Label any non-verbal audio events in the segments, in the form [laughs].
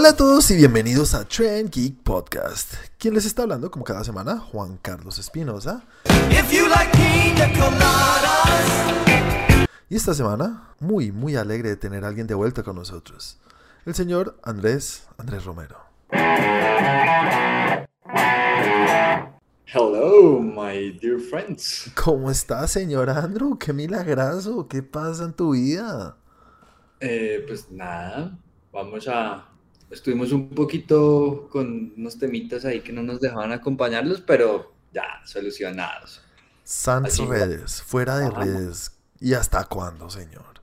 Hola a todos y bienvenidos a Trend Geek Podcast. ¿Quién les está hablando como cada semana? Juan Carlos Espinosa. Y esta semana, muy, muy alegre de tener a alguien de vuelta con nosotros. El señor Andrés, Andrés Romero. Hello, my dear friends. ¿Cómo está, señor Andrew? Qué milagroso. ¿Qué pasa en tu vida? Eh, pues nada, vamos a... Estuvimos un poquito con unos temitas ahí que no nos dejaban acompañarlos, pero ya, solucionados. Sans Así va. redes, fuera de Ajá. redes. ¿Y hasta cuándo, señor?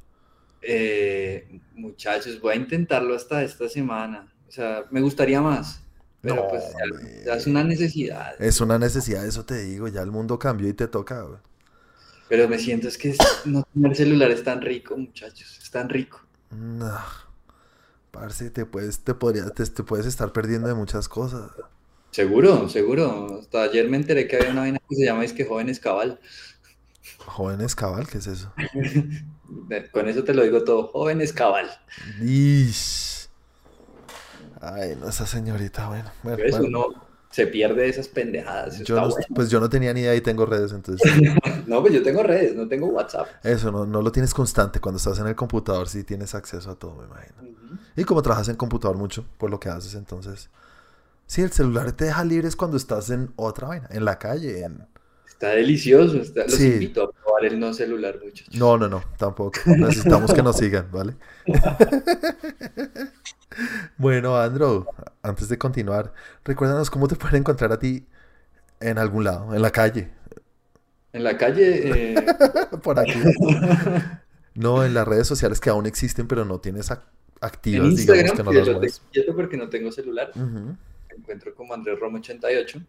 Eh, muchachos, voy a intentarlo hasta esta semana. O sea, me gustaría más, pero No, pues ya- es una necesidad. Es una necesidad, eso te digo. Ya el mundo cambió y te toca. güey. Pero me siento es que no tener celular es tan rico, muchachos, es tan rico. No. Parce, te puedes, te podría, te, te puedes estar perdiendo de muchas cosas. Seguro, seguro. Hasta ayer me enteré que había una vaina que se llama que Jóvenes Cabal. Jóvenes cabal, ¿qué es eso? [laughs] Con eso te lo digo todo, Jóvenes Cabal. Ish. Ay, no, esa señorita, bueno. bueno, bueno. Uno se pierde de esas pendejadas. Yo no- bueno. pues yo no tenía ni idea y tengo redes, entonces [laughs] No, pues yo tengo redes, no tengo WhatsApp. eso no, no lo tienes constante. Cuando estás en el computador sí tienes acceso a todo, me imagino. Y como trabajas en computador mucho, por lo que haces, entonces... Sí, el celular te deja libres cuando estás en otra vaina, en la calle, en... Está delicioso. está- Los Sí. invito el no celular, muchachos. No, no, no, tampoco. Necesitamos que nos sigan, ¿vale? [laughs] Bueno, Andrew, antes de continuar, recuérdanos cómo te pueden encontrar a ti en algún lado, en la calle, En la calle, eh, [laughs] por aquí. No, en las redes sociales que aún existen, pero no tienes ac- en activas, digamos que no las quieto porque no tengo celular. Me encuentro como Andrés Romo 88.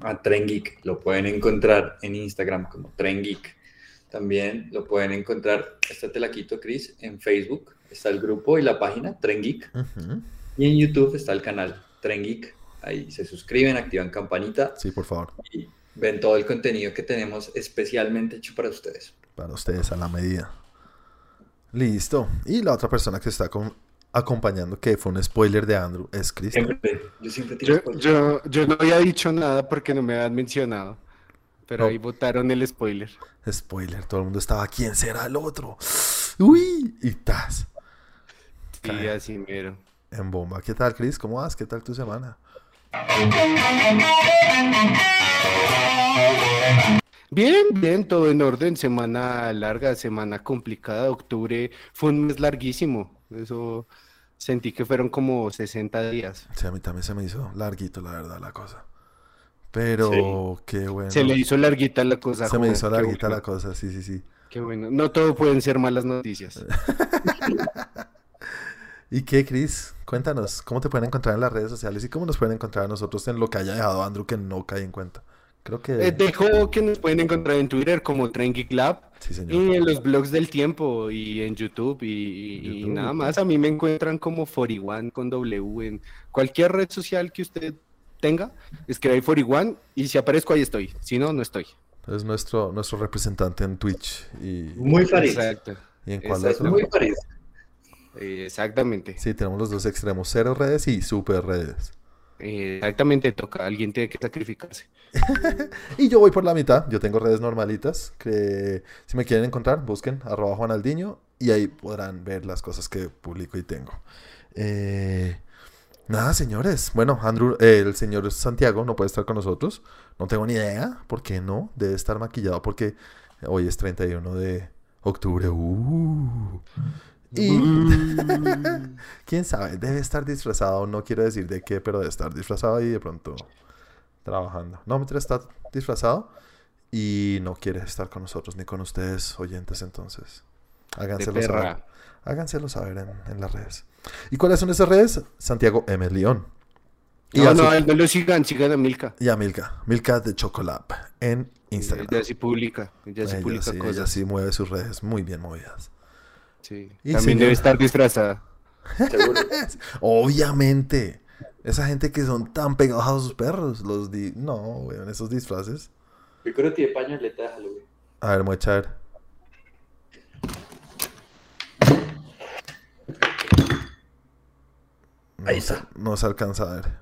A Tren Geek lo pueden encontrar en Instagram como Tren Geek. También lo pueden encontrar, esta te la quito, Chris, en Facebook. Está el grupo y la página Tren Geek. Y en YouTube está el canal Tren Geek. Ahí se suscriben, activan campanita Sí, por favor, y ven todo el contenido que tenemos especialmente hecho para ustedes. para ustedes a la medida. Listo. Y la otra persona que está con- acompañando, que fue un spoiler de Andrew, es Cristian. Yo siempre tiro Yo, spoilers. yo, yo no había dicho nada porque no me habían mencionado. Pero No. ahí votaron el spoiler. Spoiler, todo el mundo estaba, ¿quién será el otro? Uy, y tas. Sí, Cae. así mero. En bomba. ¿Qué tal, Chris? ¿Cómo vas? ¿Qué tal tu semana? Bien, bien, todo en orden. Semana larga, semana complicada. Octubre fue un mes larguísimo. Eso sentí que fueron como 60 días. Sí, a mí también se me hizo larguito, la verdad, la cosa. Pero qué bueno. Se le hizo larguita la cosa. Se me hizo larguita bueno, la cosa, sí, sí, sí. Qué bueno. No todo pueden ser malas noticias. [laughs] ¿Y qué, Chris? Cuéntanos, ¿cómo te pueden encontrar en las redes sociales y cómo nos pueden encontrar a nosotros en lo que haya dejado Andrew que no cae en cuenta? Creo que... Eh, dejo que nos pueden encontrar en Twitter como Tren Geek Lab. Sí, señor. Y en los blogs del tiempo y en YouTube y, nada más. A mí me encuentran como 41 con W en cualquier red social que usted tenga. Escribe ahí 41 y si aparezco ahí estoy. Si no, no estoy. Es nuestro, nuestro representante en Twitch y, Muy feliz. Exacto. y en cuál exacto. Muy feliz. Eh, Exactamente. Sí, tenemos los dos extremos, cero redes y super redes. Eh, Exactamente toca. Alguien tiene que sacrificarse. [laughs] Y yo voy por la mitad, yo tengo redes normalitas, que si me quieren encontrar, busquen arroba Juanaldiño y ahí podrán ver las cosas que publico y tengo. Eh, nada, señores. Bueno, Andrew, eh, el señor Santiago no puede estar con nosotros. No tengo ni idea, ¿por qué no? Debe estar maquillado porque hoy es 31 de octubre. Uh. Y [laughs] quién sabe, debe estar disfrazado, no quiero decir de qué, pero debe estar disfrazado y de pronto trabajando. No, mientras está disfrazado y no quiere estar con nosotros ni con ustedes, oyentes, entonces. Háganselo saber. Háganselo saber en, en las redes. ¿Y cuáles son esas redes? Santiago M. León. Y, No, no, no lo sigan, sigan a Milka. y a Milka. Milka de Chocolab en Instagram. Ella sí publica. Ella sí Ella publica sí, ella cosas. sí mueve sus redes muy bien movidas. Sí. Y También señor- debe estar disfrazada. Seguro. [laughs] Obviamente. Esa gente que son tan pegados a sus perros. Los di... No, weón, esos disfraces. Yo creo que tiene pañoleta de Halloween. A ver, voy a echar. Ahí se- está. No se alcanza a ver.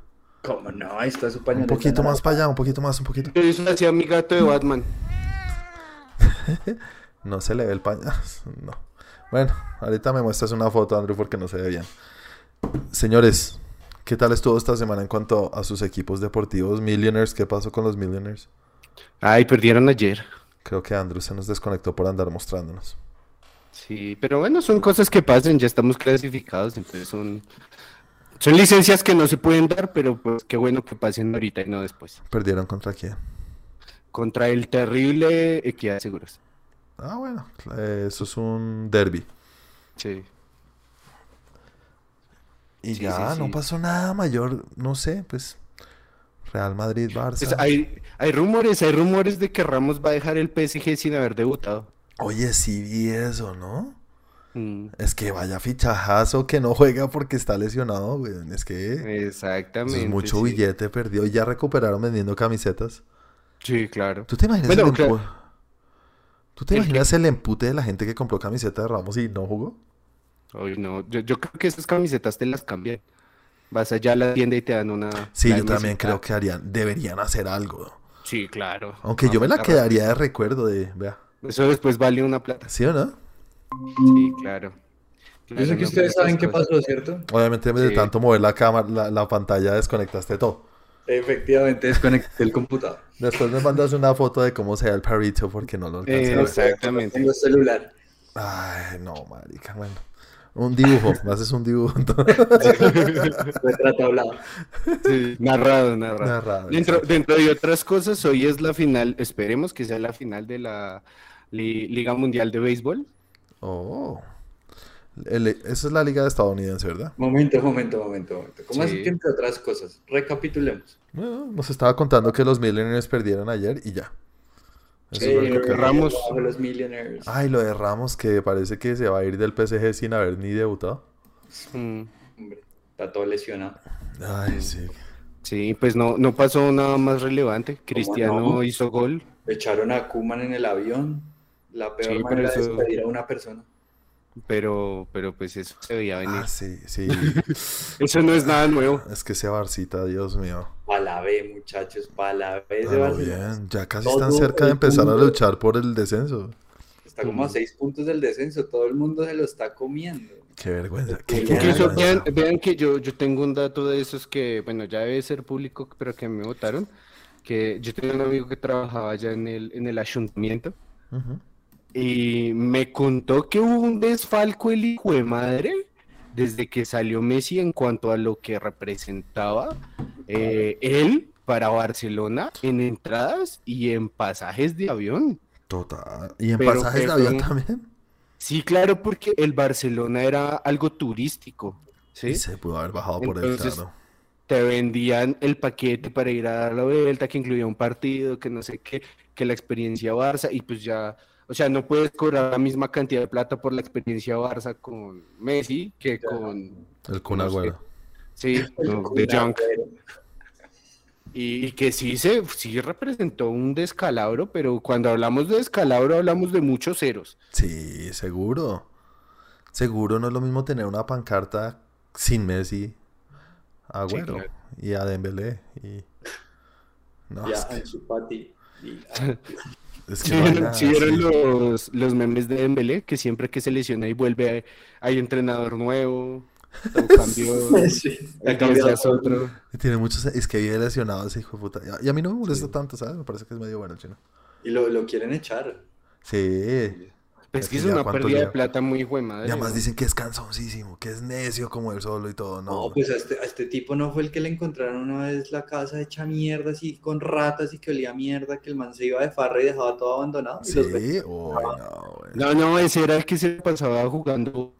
¿Cómo no? Ahí está su Un pañoleta. poquito más para allá, un poquito más, un poquito. Eso hacía mi gato de Batman. [laughs] No se le ve el pañal. No. Bueno, ahorita me muestras una foto, Andrew, porque no se ve bien. Señores, ¿qué tal estuvo esta semana en cuanto a sus equipos deportivos? Millionaires, ¿qué pasó con los Millionaires? Ay, perdieron ayer. Creo que Andrew se nos desconectó por andar mostrándonos. Sí, pero bueno, son cosas que pasan, ya estamos clasificados, entonces son, son licencias que no se pueden dar, pero pues qué bueno que pasen ahorita y no después. ¿Perdieron contra quién? Contra el terrible Equidad Seguros. Ah, bueno, eso es un derby. Sí. Y Sí, ya, sí, no pasó nada mayor, no sé, pues Real Madrid, Barça. Pues hay, hay rumores, hay rumores de que Ramos va a dejar el PSG sin haber debutado. Oye, sí vi eso, ¿no? Mm, Es que vaya fichajazo que no juega porque está lesionado, güey. Es que exactamente. es mucho billete perdido y ya recuperaron vendiendo camisetas. Sí, claro. ¿Tú te imaginas, Bueno, el, claro. ¿Tú te ¿El imaginas el empute de la gente que compró camiseta de Ramos y no jugó? Hoy no, yo, yo creo que esas camisetas te las cambian. Vas allá a la tienda y te dan una. Sí, yo también creo que harían, deberían hacer algo. Sí, claro. Aunque yo me la quedaría de recuerdo de, vea, Eso después vale una plata. ¿sí o no? Sí, claro. Yo Claro, sé que no, ustedes saben qué pasó, ¿cierto? Obviamente de Sí. tanto mover la cámara, la, la pantalla desconectaste todo. Efectivamente, desconecté el computador. Después me mandas una foto de cómo se ve el perrito porque no lo alcancé a Eh. Exactamente. Tengo celular. Ay, no, marica, bueno. Un dibujo, [laughs] me haces un dibujo. [laughs] Retrato hablado. Sí, narrado, narrado. Narrado, Dentro, dentro de otras cosas, hoy es la final, esperemos que sea la final de la Li- Liga Mundial de Béisbol. Oh. El- esa es la liga estadounidense, ¿verdad? Momento, momento, momento, momento. ¿Cómo Sí. así que entre otras cosas? Recapitulemos. Bueno, nos estaba contando que los Millionaires perdieron ayer y ya. Eso es lo que- Ramos. bajo los Millionaires. Ay, lo de Ramos que parece que se va a ir del PSG sin haber ni debutado. Mm, Hombre, está todo lesionado. Ay, sí. Sí, pues no, no pasó nada más relevante. Cristiano no? hizo gol. Echaron a Kuman en el avión. La peor Sí, manera de eso- despedir a una persona. Pero, pero pues eso se veía venir. Ah, sí, sí. [laughs] Eso no es nada nuevo. es que ese Barcita, Dios mío. Pa' la B, muchachos, pa' la B de Pero Barcelona. bien, ya casi Todo están cerca de empezar a luchar por el descenso. Está como a seis puntos del descenso. Todo el mundo se lo está comiendo. Qué vergüenza. Qué, Incluso qué Incluso vergüenza. vean, vean que yo, yo tengo un dato de esos que, bueno, ya debe ser público, pero que me votaron. Que yo tenía un amigo que trabajaba allá en el, en el ayuntamiento. Ujú. Y me contó que hubo un desfalco el hijo de madre desde que salió Messi en cuanto a lo que representaba eh, él para Barcelona en entradas y en pasajes de avión. Total. Y en Pero pasajes de avión también. Sí, claro, porque el Barcelona era algo turístico, ¿sí? Y se pudo haber bajado por el claro. Te vendían el paquete para ir a dar la vuelta, que incluía un partido, que no sé qué, que la experiencia Barça, y pues ya, o sea, no puedes cobrar la misma cantidad de plata por la experiencia Barça con Messi que Ya. con, El Kun. Agüero. sí, no, de Junk. Y, y que sí se, sí representó un descalabro, pero cuando hablamos de descalabro hablamos de muchos ceros. Sí, seguro. Seguro no es lo mismo tener una pancarta sin Messi, Agüero claro. y a Dembélé. Y... No, Ya, es que, Ansu Fati. Y- [laughs] es que Sí, [laughs] sí los, los memes de Dembélé, que siempre que se lesiona y vuelve hay, hay entrenador nuevo, [laughs] cambió, Sí, ha cambiado otro. Tiene muchos... Es que vive lesionado ese hijo de puta. Y a mí no me molesta tanto, ¿sabes? Me parece que es medio bueno el chino. Y lo, lo quieren echar. Sí. Es que es ya una pérdida de plata muy hijo de madre. Y además ¿no? dicen que es cansoncísimo, que es necio como él solo y todo. No, No, pues a este, a este tipo no fue el que le encontraron una vez la casa hecha mierda, así con ratas y que olía mierda, que el man se iba de farra y dejaba todo abandonado. y los Sí, uy, no, güey. No, no, ese era el que se pasaba jugando.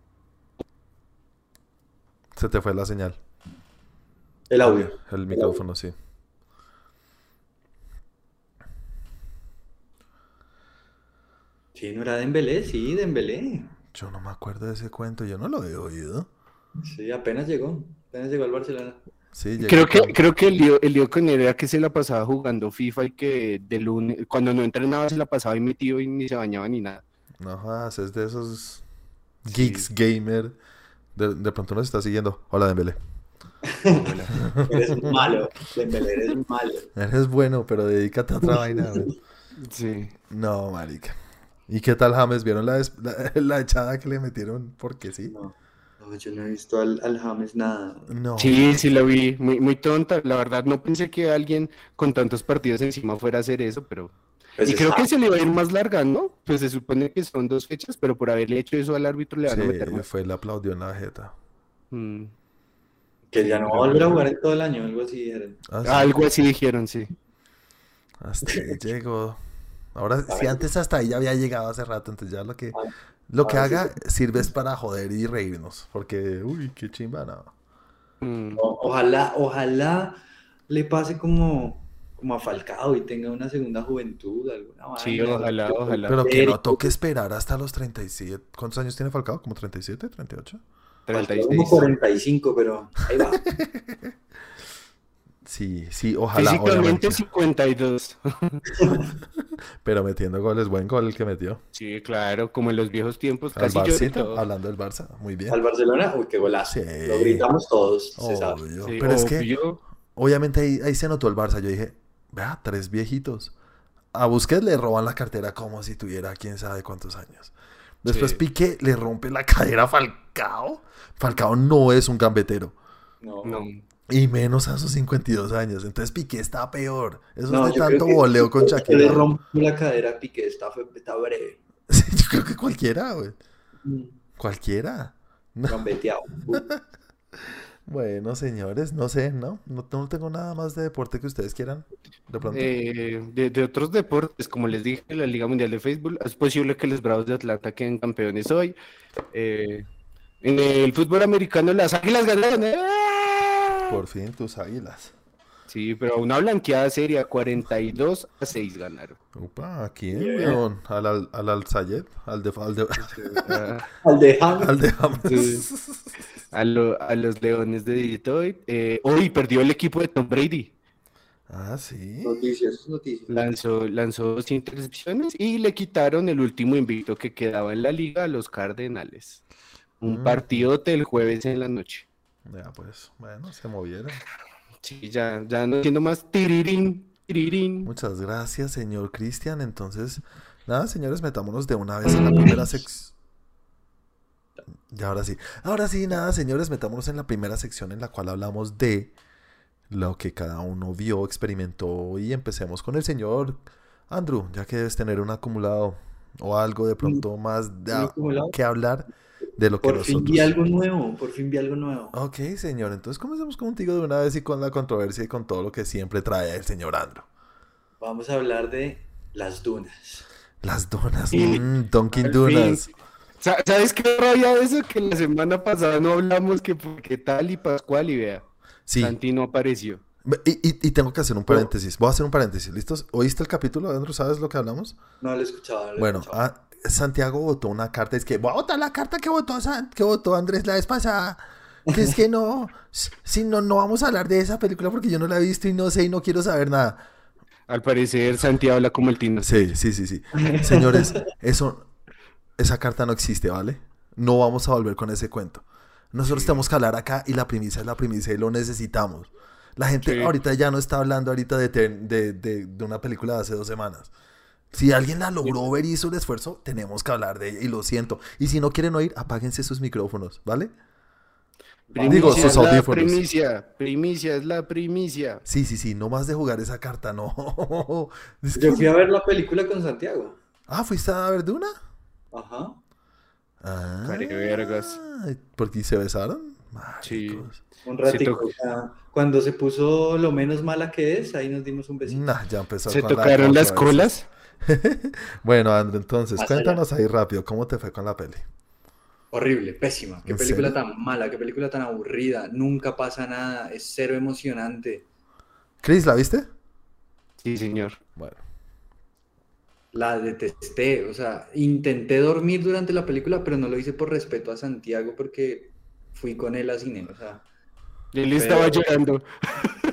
Se te fue la señal. El audio. El micrófono, sí. Sí, no era Dembélé, sí, Dembélé. Yo no me acuerdo de ese cuento, yo no lo he oído. Sí, apenas llegó, apenas llegó al Barcelona. Sí, Creo que, creo que el lío, el lío con él era que se la pasaba jugando FIFA y que de lunes, cuando no entrenaba se la pasaba ahí metido y ni se bañaba ni nada. No jodas, es de esos geeks gamer. De, de pronto nos está siguiendo. Hola, Dembélé. Eres un malo, Dembélé, eres malo. Eres bueno, pero dedícate a otra vaina. Sí. No, marica. ¿Y qué tal James? ¿Vieron la, la, [laughs] la echada que le metieron? Porque sí. No, no, yo no he visto al, al James nada. No. Sí, sí lo vi, muy, muy tonta. La verdad, no pensé que alguien con tantos partidos encima fuera a hacer eso, pero. Pues y es creo que se le va a ir más larga, ¿no? Pues se supone que son dos fechas, pero por haberle hecho eso al árbitro le van a Sí, meter más. fue, le aplaudió en la jeta. Mm. Que ya no va a volver a jugar en todo el año, algo así dijeron. Ah, sí. Algo así dijeron, sí. Hasta ahí llegó. Ahora, si antes hasta ahí ya había llegado hace rato, entonces ya lo que, Ah, lo que ahora sí haga sirve es para joder y reírnos. Porque, uy, qué chimba, no. Mm. O- ojalá, ojalá le pase como, como a Falcao y tenga una segunda juventud, alguna Sí, vaina. ojalá, ojalá. Pero que no toque esperar hasta los 37. ¿Cuántos años tiene Falcao? ¿Como 37, 38? Falcao 36. Como 45, pero ahí va. [laughs] Sí, sí, ojalá, Físicamente obviamente. 52. [laughs] Pero metiendo goles, buen gol el que metió. Sí, claro, como en los viejos tiempos, Al casi Barcita, hablando del Barça, muy bien. Al Barcelona, uy, qué golazo. Sí. Lo gritamos todos, se sabe. Sí, Pero es que, obviamente ahí, ahí se notó el Barça. Yo dije, vea, tres viejitos. A Busquets le roban la cartera como si tuviera quién sabe cuántos años. Después Sí. Piqué le rompe la [laughs] cadera a Falcao. Falcao no es un gambetero. No, No. Y menos a sus 52 años. Entonces Piqué está peor. Eso No, es de tanto voleo con que le Shakira. rompió la cadera a Piqué, está, está breve. [laughs] Sí, yo creo que cualquiera, güey. Mm, Cualquiera. No. [laughs] Bueno, señores, no sé, ¿no? No, no tengo nada más de deporte que ustedes quieran. De pronto. Eh, de, de otros deportes, como les dije, la Liga Mundial de Fútbol, es posible que los Bravos de Atlanta queden campeones hoy. Eh, en el fútbol americano, las Águilas ganaron. ¡eh! Por fin tus águilas. Sí, pero una blanqueada seria, 42 a 6 ganaron. Upa, ¿a quién, Bien. weón? ¿Al, al, al? ¿Al de, al de, [laughs] Ah, [laughs] Al de James. al de Hamas? Sí. a, lo- a los Leones de Detroit. Eh, hoy perdió el equipo de Tom Brady. Ah, sí. Noticias, noticias. Lanzó, lanzó dos intercepciones y le quitaron el último invicto que quedaba en la liga a los Cardenales. Un Mm. partidote el jueves en la noche. Ya, pues, bueno, se movieron. Sí, ya, ya no entiendo más. Tirirín, tirirín. Muchas gracias, señor Cristian. Entonces, nada, señores, metámonos de una vez en la primera sección. Y ahora sí. Ahora sí, nada, señores, metámonos en la primera sección en la cual hablamos de lo que cada uno vio, experimentó y empecemos con el señor Andrew, ya que debes tener un acumulado o algo de pronto más de que hablar de lo que Por fin nosotros. vi algo nuevo, por fin vi algo nuevo. Ok, señor, entonces comencemos contigo de una vez y con la controversia y con todo lo que siempre trae el señor Andrew. Vamos a hablar de las dunas. Las donas, Y- mm, Donuts. Sa- ¿Sabes qué rabia de eso? Que la semana pasada no hablamos que porque tal y Pascual y vea. Sí, Santi no apareció. Y, y- y tengo que hacer un paréntesis. Voy a hacer un paréntesis. ¿Listos? ¿Oíste el capítulo, Andrew? ¿Sabes lo que hablamos? No lo he escuchado. no lo he Bueno, escuchado. ah, Santiago votó una carta. Es que voy a votar la carta que votó, San- que votó Andrés la vez pasada. Que es que no, si no, no vamos a hablar de esa película porque yo no la he visto y no sé y no quiero saber nada. Al parecer Santi habla como el Tino. Sí, sí, sí, sí. Señores, eso, esa carta no existe, ¿vale? No vamos a volver con ese cuento. Nosotros tenemos que hablar acá y la primicia es la primicia y lo necesitamos. La gente Sí. ahorita ya no está hablando ahorita de, de, de- de una película de hace dos semanas. Si alguien la logró ver y hizo el esfuerzo, tenemos que hablar de ella y lo siento. Y si no quieren oír, apáguense sus micrófonos, ¿vale? Primicia Digo, sus es la audífonos. primicia. Primicia es la primicia. Sí, sí, sí, no más de jugar esa carta, no. Es [laughs] Yo fui a ver la película con Santiago. Ah, ¿fuiste a ver de una? Ajá. Ah, Carevergas. ¿por qué se besaron? Sí. Un ratito. cuando se puso lo menos mala que es, ahí nos dimos un besito. Nah, ya empezó ¿Se la tocaron las colas? [laughs] Bueno, Andrew, entonces, Más allá. cuéntanos ahí rápido, ¿cómo te fue con la peli? Horrible, pésima. Qué ¿En película serio? tan mala, qué película tan aburrida. Nunca pasa nada, es cero emocionante. Chris, ¿la viste? Sí, señor. Bueno, La detesté, o sea, intenté dormir durante la película, pero no lo hice por respeto a Santiago porque fui con él a cine, o sea, Él estaba Pero- llorando.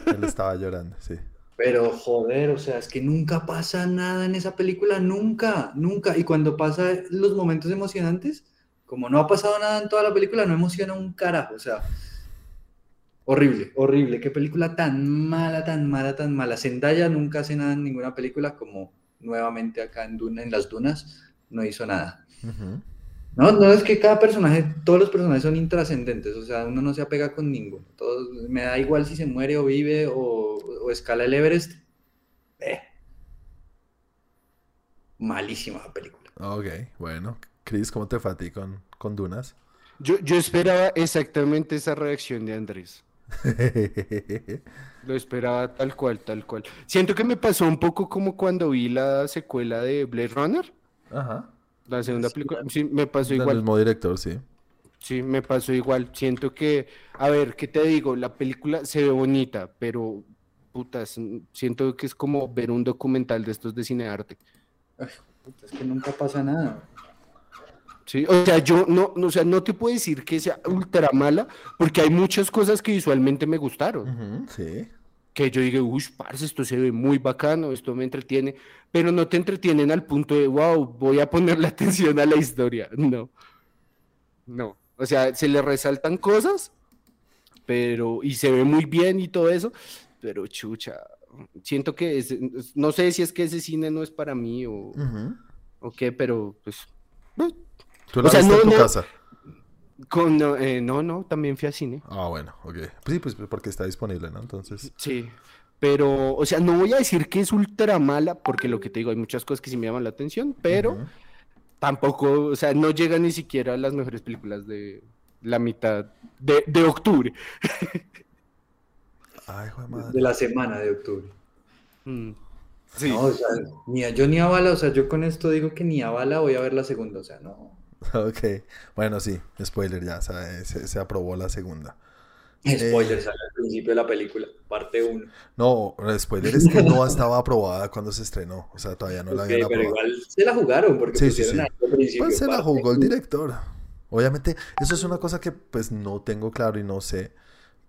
él estaba llorando, sí. Pero joder, o sea, es que nunca pasa nada en esa película, nunca, nunca. Y cuando pasa los momentos emocionantes, como no ha pasado nada en toda la película, no emociona un carajo, o sea, Horrible, horrible. Qué película tan mala, tan mala, tan mala. Zendaya nunca hace nada en ninguna película, como nuevamente acá en, Duna, en las dunas, no hizo nada. Ujú. No, no es que cada personaje, todos los personajes son intrascendentes, o sea, uno no se apega con ninguno. Todos, me da igual si se muere o vive o, o escala el Everest. Eh. Malísima la película. Ok, bueno. Chris, ¿cómo te fue a ti con, con Dunas? Yo, yo esperaba exactamente esa reacción de Andrés. [laughs] Lo esperaba tal cual, tal cual. Siento que me pasó un poco como cuando vi la secuela de Blade Runner, Ajá. La segunda Sí, película. Sí, me pasó igual. mismo director, sí. Sí, me pasó igual. Siento que, a ver, ¿qué te digo? La película se ve bonita, pero putas, siento que es como ver un documental de estos de cine arte. Puta, Es que nunca pasa nada. Sí, o sea, yo no, no, o sea, no te puedo decir que sea ultra mala, porque hay muchas cosas que visualmente me gustaron. Sí. Que yo digo, uy, parce, esto se ve muy bacano, esto me entretiene, pero no te entretienen al punto de, wow, voy a ponerle [laughs] atención a la historia. No, no. O sea, se le resaltan cosas, pero, y se ve muy bien y todo eso, pero chucha, siento que, es- no sé si es que ese cine no es para mí o, Ujú. o qué, pero pues, ¿Tú la O sea, viste no, en tu no- casa? con, no, eh, no, no, también fui a cine. Ah, bueno, ok. Pues sí, pues porque está disponible, ¿no? Entonces. Sí, pero, o sea, no voy a decir que es ultra mala, porque lo que te digo, hay muchas cosas que sí me llaman la atención, pero tampoco, o sea, no llega ni siquiera a las mejores películas de la mitad de, de octubre. [laughs] Ay, hijo de madre. De la semana de octubre. Mm, Sí, No, o sea, ni a, yo ni a bala, o sea, yo con esto digo que ni a bala voy a ver la segunda, o sea, no. [laughs] Ok. Bueno, sí, spoiler ya, se, se- se aprobó la segunda. Spoiler, sale al principio de la película, parte 1. No, el spoiler es que no estaba aprobada cuando se estrenó. O sea, todavía no la habían pero aprobado. igual se la jugaron porque Sí, sí, sí. al principio. Pues se la jugó el director. Obviamente, eso es una cosa que pues no tengo claro y no sé,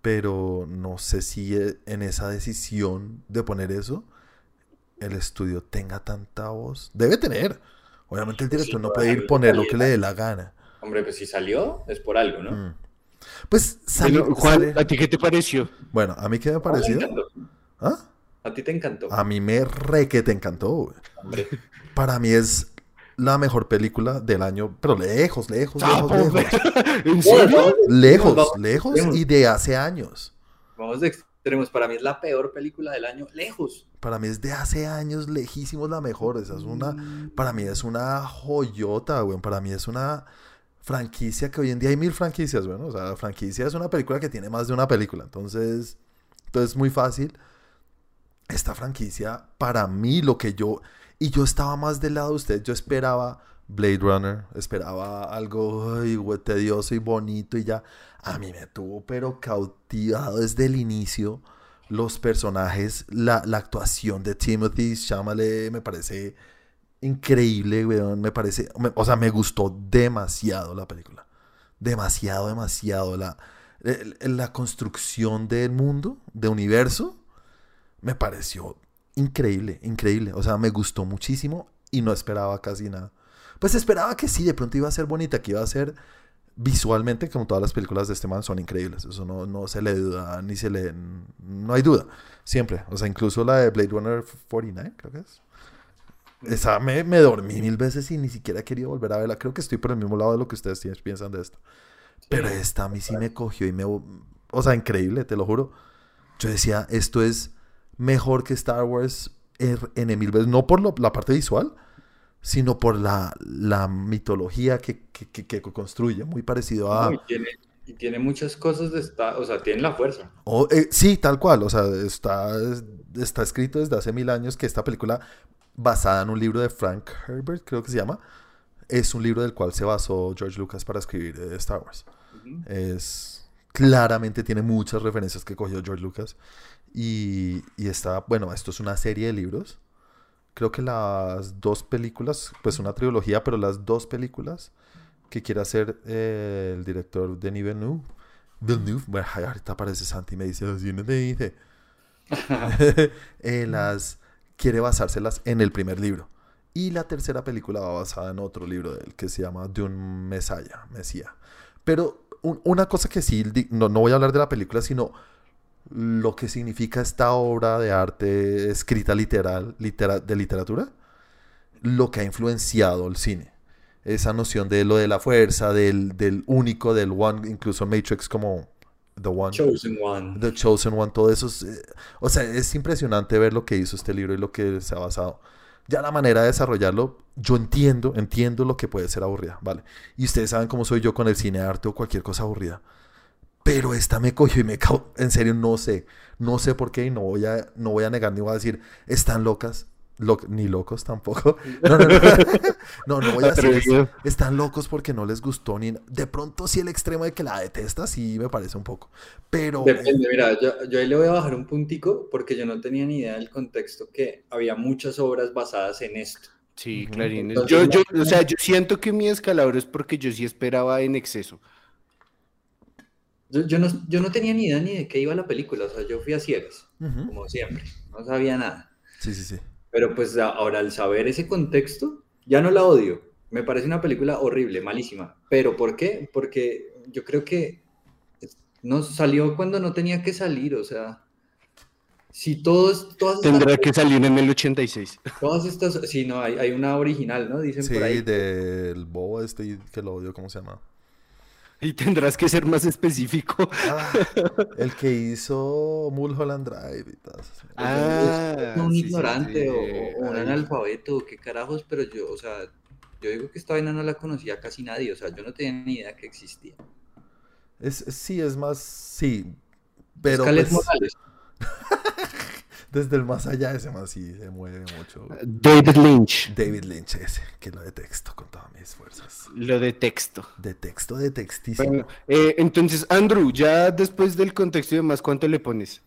pero no sé si e- en esa decisión de poner eso, el estudio tenga tanta voz. Debe tener. Obviamente el Pues director no pero puede ir poner lo que le dé la gana. Hombre, pues si salió, es por algo, ¿no? Mm. Pues sale, Bueno, Juan, sale- ¿a ti qué te pareció? Bueno, a mí qué me pareció. ¿Ah? A ti te encantó. A mí me re que te encantó. Hombre, Para mí es la mejor película del año, pero lejos, lejos, lejos, Sapo, lejos. [laughs] ¿En serio? Lejos, vamos, lejos vamos. y de hace años. Vamos de extremos. Para mí es la peor película del año, lejos. Para mí es de hace años lejísimos la mejor. Esa es una, para mí es una joyota, güey. Para mí es una franquicia que hoy en día hay mil franquicias, bueno. O sea, franquicia es una película que tiene más de una película. Entonces, entonces es muy fácil. Esta franquicia, para mí, lo que yo. Y yo estaba más del lado de usted. Yo esperaba Blade Runner. Esperaba algo ay, tedioso y bonito y ya. A mí me tuvo, pero cautivado desde el inicio. Los personajes, la, la actuación de Timothy Chalamet me parece increíble, weón. Me parece, me- o sea, me gustó demasiado la película. Demasiado, demasiado. La, la construcción del mundo, de universo, me pareció increíble, increíble. O sea, me gustó muchísimo y no esperaba casi nada. Pues esperaba que sí, de pronto iba a ser bonita, que iba a ser visualmente, como todas las películas de este man, son increíbles. Eso no, no se le duda, ni se le... No hay duda. Siempre. O sea, incluso la de Blade Runner 49, creo que es. Esa me, me dormí mil veces y ni siquiera he querido volver a verla. Creo que estoy por el mismo lado de lo que ustedes piensan de esto. Pero esta a mí sí me cogió y me... O sea, increíble, te lo juro. Yo decía, esto es mejor que Star Wars er- en mil veces. No por lo- la parte visual, sino por la, la mitología que, que, que- que construye. Muy parecido a... No, y, tiene, y tiene muchas cosas de esta, o sea, tiene la fuerza. O, eh, sí, tal cual. O sea, está, está escrito desde hace mil años que esta película, basada en un libro de Frank Herbert, creo que se llama, es un libro del cual se basó George Lucas para escribir eh, Star Wars. Es claramente tiene muchas referencias que cogió George Lucas. Y, y está, bueno, esto es una serie de libros. Creo que las dos películas, pues una trilogía, pero las dos películas que quiere hacer eh, el director Denis Villeneuve. Villeneuve, bueno, ahorita aparece Santi y me dice, así no te dice. [laughs] [laughs] Eh, las quiere basárselas en el primer libro. Y la tercera película va basada en otro libro de él que se llama Dune Messiah, Mesía. Pero un- una cosa que sí, no, no voy a hablar de la película, sino lo que significa esta obra de arte escrita literal, litera- de literatura, lo que ha influenciado el cine. Esa noción de lo de la fuerza, del, del único, del one, incluso Matrix como The One. Chosen One. The Chosen One, todo eso. es, eh, o sea, es impresionante ver lo que hizo este libro y lo que se ha basado. Ya la manera de desarrollarlo, yo entiendo, entiendo lo que puede ser aburrida, ¿vale? Y ustedes saben cómo soy yo con el cine arte o cualquier cosa aburrida. Pero esta me cogió y me En serio, no sé. No sé por qué y no voy a, no voy a negar ni voy a decir, están locas. Lo- ni locos tampoco. [laughs] [laughs] No, no, no. No, no voy a decir eso. Están locos porque no les gustó ni... De pronto sí el extremo de que la detesta, sí me parece un poco. Pero... Depende, mira, yo, yo ahí le voy a bajar un puntico porque yo no tenía ni idea del contexto que había muchas obras basadas en esto. Sí. Clarín. Entonces, Yo, yo, o sea, yo siento que mi escalabro es porque yo sí esperaba en exceso. Yo, yo no, yo no tenía ni idea ni de qué iba la película, o sea, yo fui a ciegas, como siempre, no sabía nada. Sí, sí, sí. Pero pues ahora al saber ese contexto, ya no la odio. Me parece una película horrible, malísima. ¿Pero por qué? Porque yo creo que no salió cuando no tenía que salir, o sea, si todos, todas estas, Tendrá que salir en el 86. [laughs] todas estas, sí, no, hay, hay una original, ¿no? Dicen Sí, por ahí. del bobo este que lo odio, ¿cómo se llama? Y tendrás que ser más específico. Ah, el que [laughs] hizo Mulholland Drive y tal. Ah, un sí, ignorante sí. o, o un analfabeto, qué carajos, pero yo, o sea, yo digo que esta vaina no la conocía casi nadie, o sea, yo no tenía ni idea que existía. Es, sí, es más, sí. Pero pues, Morales. [laughs] desde el más allá ese más sí se mueve mucho. David Lynch. David Lynch ese, que lo detesto con todas mis fuerzas. Lo de texto. De texto, de textísimo. Bueno, eh, entonces, Andrew, ya después del contexto y demás, ¿cuánto le pones?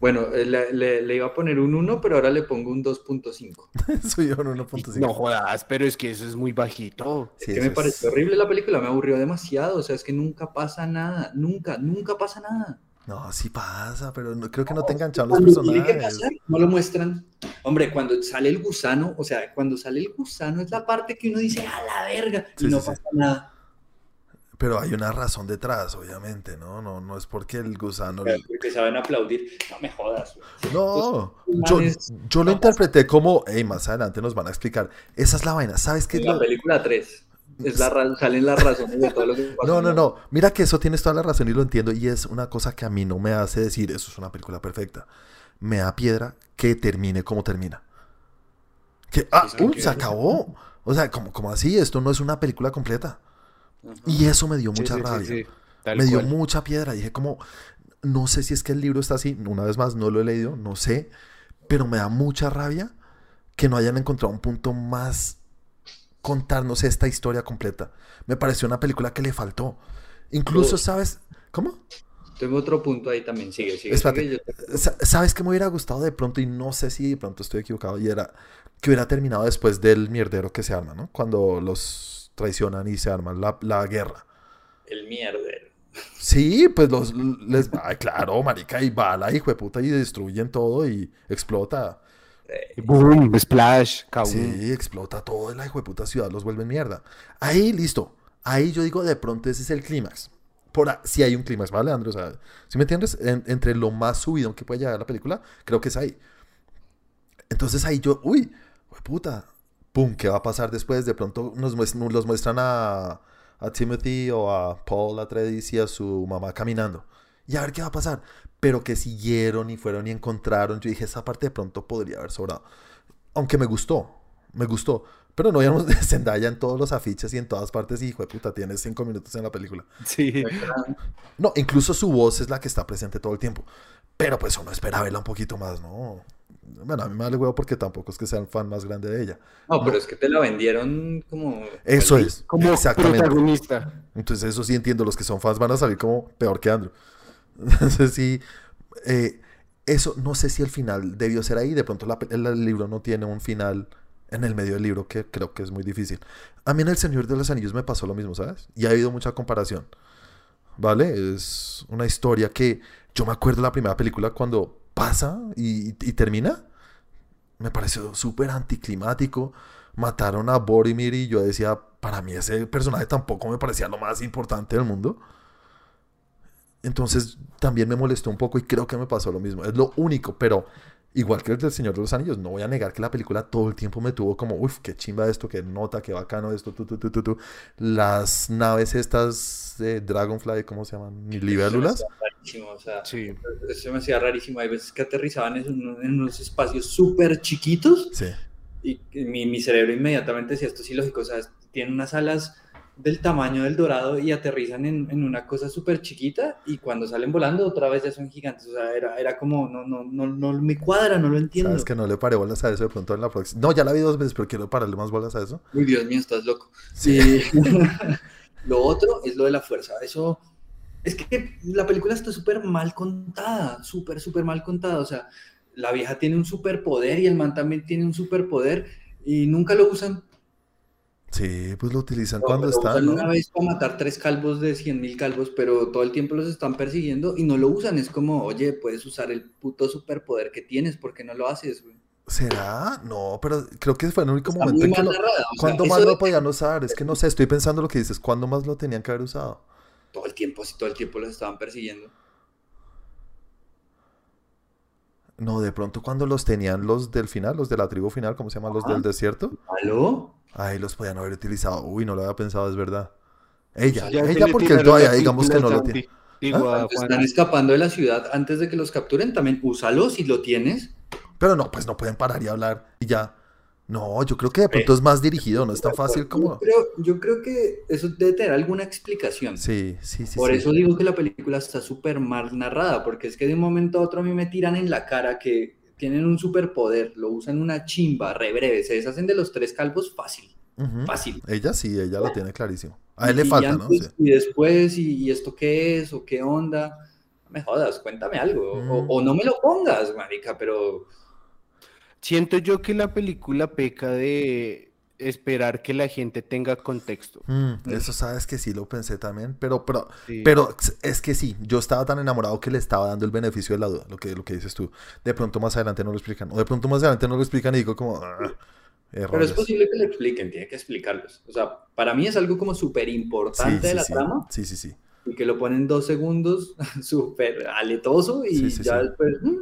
Bueno, eh, le, le- le iba a poner un 1, pero ahora le pongo un 2.5. Soy yo en 1.5. No jodas, pero es que eso es muy bajito. Sí, es que me pareció horrible la película, me aburrió demasiado, o sea, es que nunca pasa nada, nunca, nunca pasa nada. No, sí pasa, pero no- creo que no te engancharon los Cuando tiene que personajes. pasar, no lo muestran. Hombre, cuando sale el gusano, o sea, cuando sale el gusano es la parte que uno dice, a la verga, y no sí, sí. pasa nada. Pero hay una razón detrás, obviamente, ¿no? No, no es porque el gusano... Porque saben aplaudir, no me jodas. güey. No, yo, lo no interpreté como, hey, más adelante nos van a explicar. Esa es la vaina, ¿sabes qué la película 3, es la salen las razones de todo lo que [laughs] pasa. No, no, no. Mira que eso tienes toda la razón y lo entiendo. Y es una cosa que a mí no me hace decir eso es una película perfecta. Me da piedra que termine como termina. Que, ah, uh, se acabó. O sea, como, como así, esto no es una película completa. Ajá. Y eso me dio mucha sí, sí, rabia. sí, me dio cual. mucha piedra. Dije como, no sé si es que el libro está así. Una vez más, no lo he leído, no sé. Pero me da mucha rabia que no hayan encontrado un punto más contarnos esta historia completa. Me pareció una película que le faltó. Incluso. ¿sabes? ¿Cómo? Tengo otro punto ahí también, sigue, sigue. Yo- ¿Sabes qué me hubiera gustado de pronto? Y no sé si de pronto estoy equivocado. Y era que hubiera terminado después del mierdero que se arma, ¿no? Cuando los traicionan y se arma la, la guerra. El mierdero. Sí, pues los les ay, claro, marica, y bala, hijo de puta, y destruyen todo y explota. Eh, Boom, splash, kaboom. Sí, explota todo la hijo de puta ciudad, los vuelven mierda. Ahí, listo. Ahí yo digo, de pronto ese es el clímax. Por si hay un clímax, ¿vale, Andrés? O sea, si me entiendes? En- entre lo más subido que puede llegar la película, creo que es ahí. Entonces ahí yo, uy, puta, pum, ¿qué va a pasar después? De pronto nos los muestran a, a Timothy o a Paul Atreides y a su mamá caminando. Y a ver qué va a pasar. Pero que siguieron y fueron y encontraron. Yo dije, esa parte de pronto podría haber sobrado. Aunque me gustó, me gustó. Pero no vimos [laughs] de Zendaya en todos los afiches y en todas partes. Y hijo de puta, tienes cinco minutos en la película. Sí. No, incluso su voz es la que está presente todo el tiempo. Pero pues uno espera verla un poquito más, ¿no? Bueno, a mí me vale huevo porque tampoco es que sea el fan más grande de ella. No, pero es que te la vendieron como. Eso es. Como exactamente. protagonista. Entonces eso sí entiendo, los que son fans van a salir como peor que Andrew. Entonces sí, eh, eso no sé si el final debió ser ahí, de pronto el, libro no tiene un final en el medio del libro que creo que es muy difícil. A mí en El Señor de los Anillos me pasó lo mismo, ¿sabes? Y ha habido mucha comparación, ¿vale? Es una historia que yo me acuerdo la primera película cuando pasa y, y termina, me pareció súper anticlimático. Mataron a Boromir y yo decía, para mí ese personaje tampoco me parecía lo más importante del mundo. Entonces también me molestó un poco y creo que me pasó lo mismo. Es lo único, pero igual que el del Señor de los Anillos, no voy a negar que la película todo el tiempo me tuvo como, uff, qué chimba esto, qué nota, qué bacano esto, tu, tu, tu, tu. Las naves estas de Dragonfly, ¿cómo se llaman? Libélulas. O sea, Sí. eso me hacía rarísimo. Hay veces que aterrizaban en, un- en unos espacios súper chiquitos Sí. y mi, mi cerebro inmediatamente decía, esto es ilógico, o sea, tienen unas alas del tamaño del dorado y aterrizan en, en una cosa súper chiquita y cuando salen volando otra vez ya son gigantes, o sea, era, era como, no, no, no, no me cuadra, no lo entiendo. Sabes que no le paré bolas a eso de pronto en la próxima. No, ya la vi dos veces, pero quiero pararle más bolas a eso. Uy, Dios mío, estás loco. Sí. Y [laughs] lo otro es lo de la fuerza. Eso es que la película está súper mal contada, súper, súper mal contada. O sea, la vieja tiene un superpoder y el man también tiene un superpoder y nunca lo usan. Sí, pues lo utilizan cuando están, ¿no? una vez para matar tres calvos de 100 mil calvos, pero todo el tiempo los están persiguiendo y no lo usan. Es como, oye, puedes usar el puto superpoder que tienes, ¿por qué no lo haces? güey? ¿Será? No, pero creo que fue el único Está momento en que lo... sea, ¿Cuándo eso más de- lo podían usar? Es que no sé, estoy pensando lo que dices. ¿Cuándo más lo tenían que haber usado? Todo el tiempo, sí, todo el tiempo los estaban persiguiendo. No, de pronto cuando los tenían los del final, los de la tribu final, ¿cómo se llaman? Los del desierto. ¿Aló? Ahí los podían haber utilizado. Uy, no lo había pensado, es verdad. Ella, Ya ella porque él todavía, digamos que no lo tiene. Santi. Digo, a Cuando Juan. están escapando de la ciudad antes de que los capturen, también úsalo si lo tienes. Pero no, pues no pueden parar y hablar y ya. No, yo creo que de pronto es más dirigido, no es tan fácil como... creo, yo creo que eso debe tener alguna explicación. Sí, sí, sí. Por sí. eso digo que la película está súper mal narrada, porque es que de un momento a otro a mí me tiran en la cara que tienen un superpoder, lo usan una chimba, re breve, se deshacen de los tres calvos fácil, fácil. Ella sí, ella lo tiene clarísimo. A él le falta, ¿no? Sí. Y después, y, y esto qué es? ¿O qué onda? No me jodas, cuéntame algo. O, Mm. o no me lo pongas, marica, pero... Siento yo que la película peca de esperar que la gente tenga contexto. Mm, eso sabes que sí lo pensé también, pero, pero, Sí. pero es que sí, yo estaba tan enamorado que le estaba dando el beneficio de la duda, lo que, lo que dices tú. De pronto más adelante no lo explican, o de pronto más adelante no lo explican y digo como... "Ah, Pero es errores". posible que lo expliquen, tiene que explicarlos. O sea, para mí es algo como súper Sí, importante de la sí, trama sí, sí, sí. y que lo ponen dos segundos [laughs] súper aletoso y Sí, sí, ya sí. después, mm,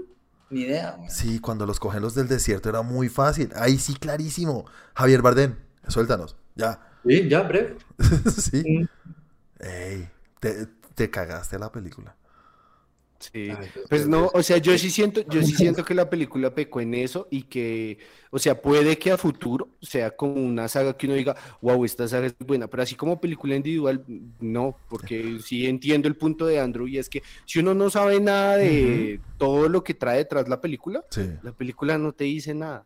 ni idea. güey. Sí, cuando los cogen los del desierto era muy fácil. Ahí sí, clarísimo. Javier Bardem, suéltanos. Ya. Sí, ya, breve. [laughs] sí. Mm. Ey, te, te cagaste la película. Sí. Dios Pues no, o sea, yo sí siento, yo sí siento que la película pecó en eso y que, o sea, puede que a futuro sea como una saga que uno diga, wow, esta saga es buena, pero así como película individual, no, porque sí entiendo el punto de Andrew y es que si uno no sabe nada de todo lo que trae detrás la película, Sí. la película no te dice nada.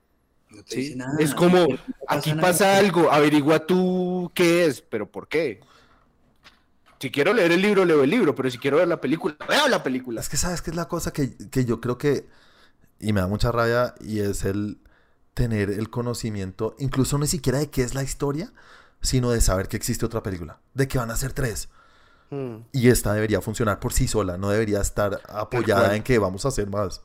no te Sí, dice nada. es como, No Aquí nada. pasa algo, averigua tú qué es, pero ¿por qué? Si quiero leer el libro, leo el libro, pero si quiero ver la película, veo la película. Es que sabes que es la cosa que, que yo creo que, y me da mucha rabia, y es el tener el conocimiento, incluso ni siquiera de qué es la historia, sino de saber que existe otra película, de que van a ser tres. Hmm. Y esta debería funcionar por sí sola, no debería estar apoyada en que vamos a hacer más.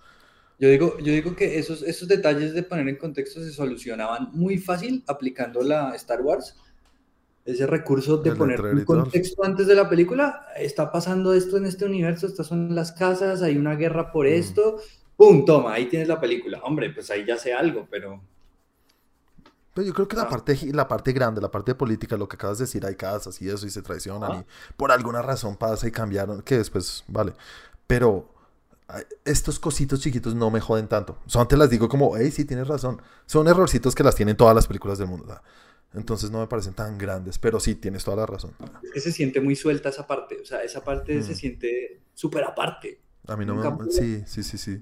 Yo digo, yo digo que esos, esos detalles de poner en contexto se solucionaban muy fácil aplicando la Star Wars. Ese recurso de El poner un contexto antes de la película. Está pasando esto en este universo, estas son las casas, hay una guerra por Mm. esto. ¡Pum! Toma, ahí tienes la película. Hombre, pues ahí ya sé algo, pero... Pero yo creo que la Ah. parte, la parte grande, la parte política, lo que acabas de decir, hay casas y eso, y se traicionan, Ajá. y por alguna razón pasa y cambiaron, que después, vale. Pero estos cositos chiquitos no me joden tanto. Son te las digo como, hey, sí, tienes razón. Son errorcitos que las tienen todas las películas del mundo. ¿verdad? Entonces no me parecen tan grandes, pero sí, tienes toda la razón. Es que se siente muy suelta esa parte. O sea, esa parte Mm. se siente súper aparte. A mí no Nunca me... Sí, sí, sí, sí.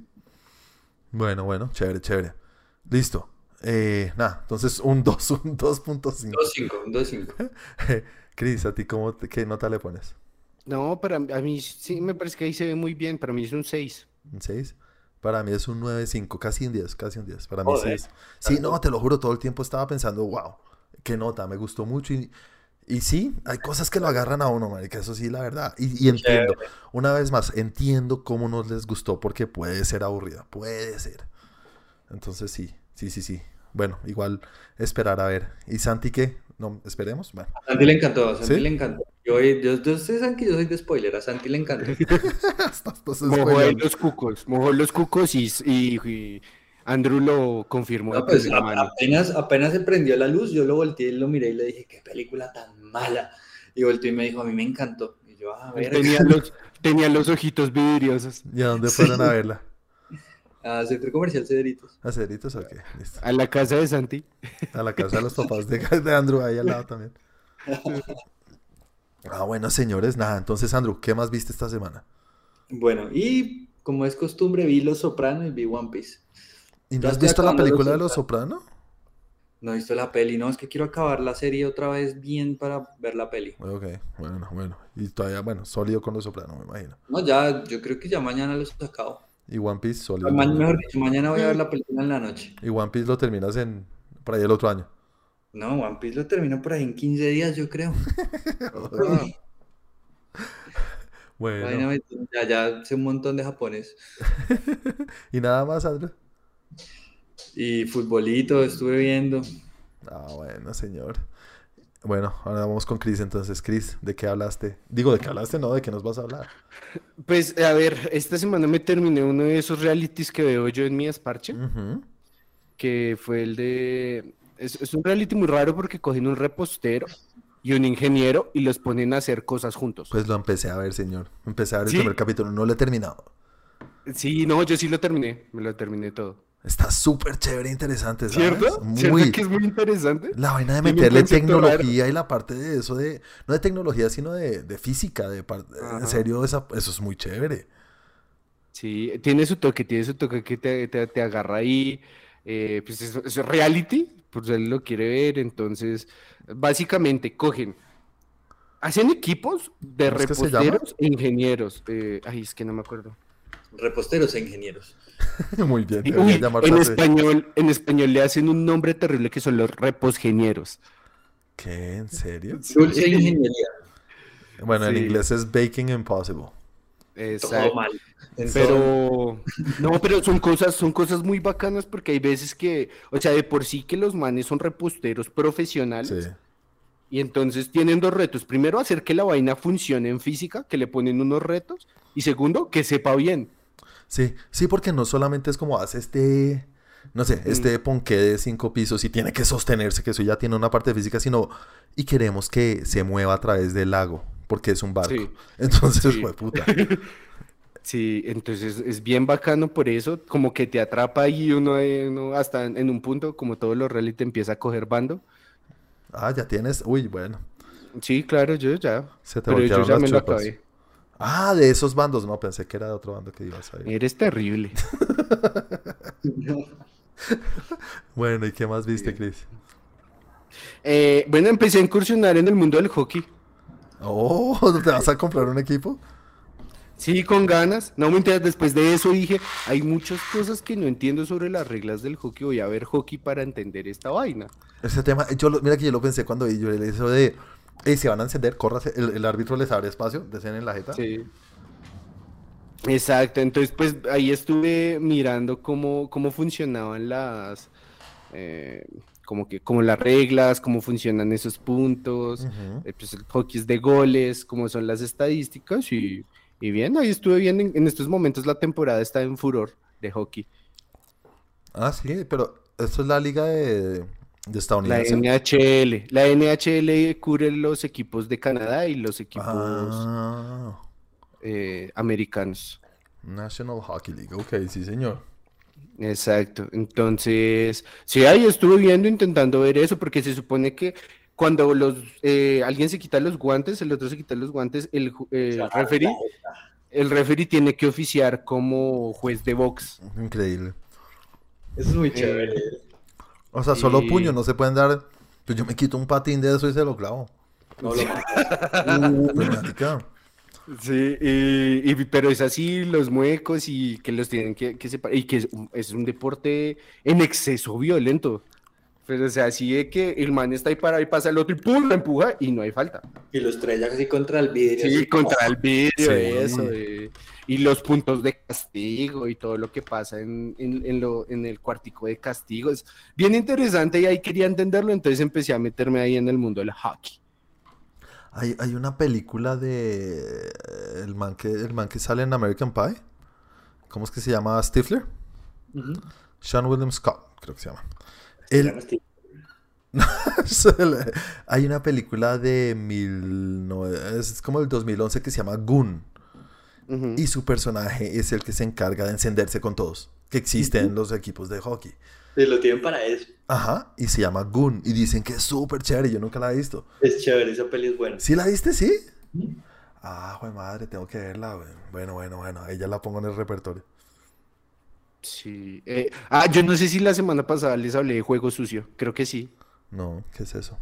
Bueno, bueno, chévere, chévere. Listo. Eh, nada, entonces un 2, [laughs] un 2.5. 2.5, un 2.5. [laughs] Cris, ¿a ti cómo te- qué nota le pones? No, para a mí sí me parece que ahí se ve muy bien, para mí es un 6. ¿Un 6? Para mí es un 9.5, casi un 10, casi un 10. Para mí sí Joder. es. Sí, no, te lo juro, todo el tiempo estaba pensando, wow, qué nota, me gustó mucho. Y, y sí, hay cosas que lo agarran a uno, marica, eso sí, la verdad. Y, y entiendo, una vez más, entiendo cómo no les gustó porque puede ser aburrida, puede ser. Entonces sí, sí, sí, sí. Bueno, igual esperar a ver. ¿Y Santi qué? No, esperemos. Bueno, A Santi le encantó, a Santi ¿Sí? le encantó. Yo, yo, yo- ustedes saben que yo soy de spoiler, a Santi le [laughs] estás Mojó los cucos, mojó los cucos y, y- y Andrew lo confirmó. No, pues, apenas, apenas se prendió la luz, yo lo volteé y lo miré y le dije, qué película tan mala. Y volteó y me dijo, a mí me encantó. Y yo, a ver, Tenía los, [laughs] tenía los ojitos vidriosos. ¿Y a dónde fueron a verla? [laughs] a Centro Comercial Cedritos. ¿A Ceritos o qué? Listo. A la casa de Santi. A la casa de los papás de, de Andrew ahí al lado también. [laughs] Ah, bueno, señores, nada. Entonces, Andrew, ¿qué más viste esta semana? Bueno, y como es costumbre, vi Los Sopranos y vi One Piece. ¿Y no has visto la película de Los Soprano? No he visto la peli, no, es que quiero acabar la serie otra vez bien para ver la peli. Ok, bueno, bueno. Y todavía, bueno, sólido con Los Soprano, me imagino. No, ya, yo creo que ya mañana los acabo. Y One Piece, sólido. Ma- mejor dicho, mañana voy a ver la película en la noche. Y One Piece lo terminas en, por ahí el otro año. No, One Piece lo termino por ahí en 15 días, yo creo. [laughs] Bueno. Vaina, Ya, ya sé un montón de japonés. [laughs] ¿Y nada más, Andrew? Y futbolito estuve viendo. Ah, bueno, señor. Bueno, ahora vamos con Chris entonces. Chris, ¿de qué hablaste? Digo, ¿de qué hablaste? No, ¿de qué nos vas a hablar? Pues, a ver, esta semana me terminé uno de esos realities que veo yo en mi esparche, que fue el de... Es, es un reality muy raro porque cogen un repostero y un ingeniero y los ponen a hacer cosas juntos. Pues lo empecé a ver, señor. Empecé a ver el primer capítulo, no lo he terminado. Sí, no, yo sí lo terminé, me lo terminé todo. Está súper chévere e interesante, ¿sabes? ¿Cierto? ¿Cierto Muy. que es muy interesante? La vaina de meterle tecnología y la parte de eso de, no de tecnología, sino de, de física, de par- en serio, esa- eso es muy chévere. Sí, tiene su toque, tiene su toque que te, te- te agarra ahí. eh, pues es, es reality, pues él lo quiere ver. Entonces, básicamente cogen, hacen equipos de reposteros e ingenieros. eh, ay, es que no me acuerdo. Reposteros e ingenieros. [laughs] muy bien, uy, en español, en español le hacen un nombre terrible que son los reposgenieros. ¿Qué? ¿En serio? Dulce ingeniería. Bueno, en inglés es Baking Impossible. Todo Exacto. mal. Todo- Pero no, pero son cosas, son cosas muy bacanas porque hay veces que, o sea, de por sí que los manes son reposteros profesionales Sí. y entonces tienen dos retos. Primero, hacer que la vaina funcione en física, que le ponen unos retos, y segundo, que sepa bien. Sí, sí, porque no solamente es como hace este, no sé, este ponqué de cinco pisos y tiene que sostenerse, que eso ya tiene una parte física, sino, y queremos que se mueva a través del lago, porque es un barco. Sí. [laughs] Entonces, Sí. fue puta. [laughs] Sí, entonces es bien bacano por eso, como que te atrapa y uno, eh, uno hasta en un punto, como todos los reality, empieza a coger bando. Ah, ya tienes, uy, bueno, Sí, claro, yo ya. se te Pero yo ya me lo acabé. Ah, de esos bandos, no, pensé que era de otro bando que ibas a ir. Eres terrible. [laughs] Bueno, ¿y qué más viste, Chris? Eh, bueno, empecé a incursionar en el mundo del hockey. Oh, ¿te vas a comprar un equipo? Sí, con ganas. No me después de eso dije, hay muchas cosas que no entiendo sobre las reglas del hockey. Voy a ver hockey para entender esta vaina. Ese tema, yo lo- mira que yo lo pensé cuando vi yo eso de, "Ey, se van a encender, corras, el, el árbitro les abre espacio, desen en la jeta. Sí. Exacto, entonces pues ahí estuve mirando cómo, cómo funcionaban las, eh, como que, como las reglas, cómo funcionan esos puntos, eh, pues el hockey es de goles, cómo son las estadísticas y, y bien, ahí estuve viendo, en, en estos momentos la temporada está en furor de hockey. Ah, sí, pero esto es la liga de, de La estadounidense. NHL, la NHL cubre los equipos de Canadá y los equipos Ah, eh, americanos. National Hockey League, ok, sí, señor. Exacto. Entonces, sí, ahí estuve viendo, intentando ver eso, porque se supone que cuando los eh, alguien se quita los guantes, el otro se quita los guantes, el, eh, el referee, el referee tiene que oficiar como juez de box. Increíble. Eso es muy Eh, chévere. O sea, solo Y- puño, no se pueden dar. Pues yo me quito un patín de eso y se lo clavo. No lo Pues, [laughs] marica. Sí, y, y- pero es así los muecos y que los tienen que, que separar, y que es un, es un deporte en exceso violento. Pero o sea, así de que el man está ahí parado y pasa el otro y ¡pum! lo empuja y no hay falta. Y lo estrella así contra el vidrio. Sí, así, contra el vidrio, Sí. eso. eh, y los puntos de castigo y todo lo que pasa en, en, en lo, en el cuartico de castigo. Es bien interesante y ahí quería entenderlo, entonces empecé a meterme ahí en el mundo del hockey. Hay, hay una película de el man, que, el man que sale en American Pie. ¿Cómo es que se llama? Stifler. Sean William Scott, creo que se llama. Se Él- llama Steve. [laughs] Hay una película de mil no- es como el 2011 que se llama Goon Y su personaje es el que se encarga de encenderse con todos que existen en los equipos de hockey. Sí, lo tienen para eso. Ajá, y se llama Goon y dicen que es súper chévere, yo nunca la he visto. Es chévere, esa peli es buena. ¿Sí la viste, sí? Ah, güey, madre, tengo que verla, güey. Bueno, bueno, bueno, ahí ya la pongo en el repertorio. Sí. eh, ah, yo no sé si la semana pasada les hablé de Juego Sucio. Creo que sí. No, ¿qué es eso?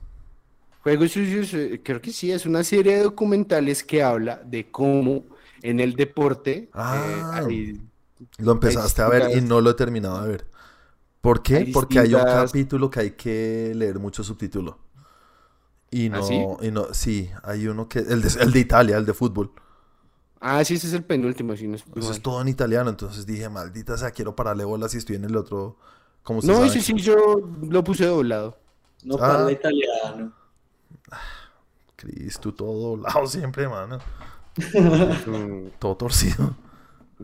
Juego Sucio, es, eh, creo que sí, es una serie de documentales que habla de cómo en el deporte eh, Ah. hay- Lo empezaste a ver y distintas- no lo he terminado de ver. ¿Por qué? Hay Porque hay un distintas- capítulo que hay que leer mucho subtítulo. Y ¿Ah, no, sí? y no, sí, hay uno que, el de, el de Italia, el de fútbol. Ah, sí, ese es el penúltimo, si no estoy Eso es todo en italiano, entonces dije, maldita sea, quiero pararle bolas y estoy en el otro. ¿Cómo se No, sabe? ese sí, yo lo puse doblado. No Ah. parla italiano. Cris, tú todo doblado [laughs] siempre, mano. [laughs] Mm, Todo torcido.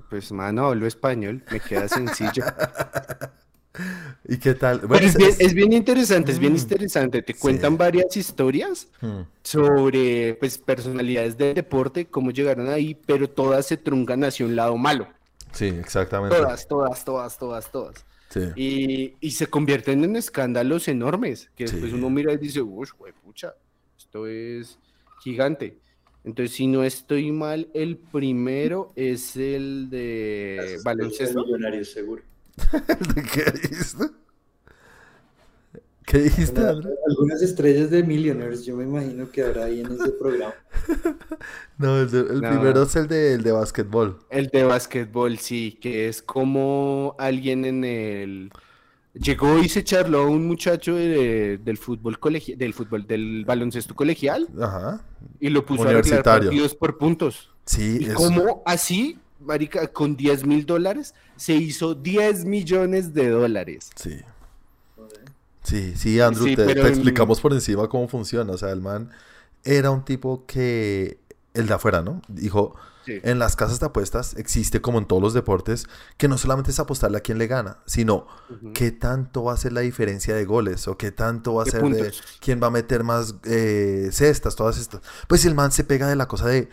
Pues, mano, hablo español, me queda sencillo. [laughs] ¿Y qué tal? Bueno, es bien, es- bien interesante, es bien Mm. interesante. Te Sí. cuentan varias historias Hmm, sobre pues, personalidades del deporte, cómo llegaron ahí, pero todas se truncan hacia un lado malo. Sí, exactamente. Todas, todas, todas, todas, todas. Sí. Y, y se convierten en escándalos enormes, que después uno mira y dice, uy, pucha, esto es gigante. Entonces, si no estoy mal, el primero es el de baloncesto. Millonarios, seguro. [laughs] ¿Qué dijiste? ¿Qué dijiste, Andrés? Algunas estrellas de Millionaires, yo me imagino que habrá ahí en ese programa. [laughs] No, el, de- el No. primero es el de, el de básquetbol. El de básquetbol, sí, que es como alguien en el... Llegó y se charló a un muchacho de- del fútbol colegial, del fútbol, del baloncesto colegial, Ajá. y lo puso a arreglar partidos por puntos. Sí, ¿Y es- cómo así, marica, con 10 mil dólares, se hizo 10 millones de dólares? Sí. Sí, sí, Andrew, Sí, te, pero te en- explicamos por encima cómo funciona. O sea, el man era un tipo que, el de afuera, ¿no? Dijo, Sí. en las casas de apuestas existe, como en todos los deportes, que no solamente es apostarle a quién le gana, sino Ujú. qué tanto va a ser la diferencia de goles o qué tanto va a ser de quién va a meter más eh, cestas, todas estas. Pues el man se pega de la cosa de,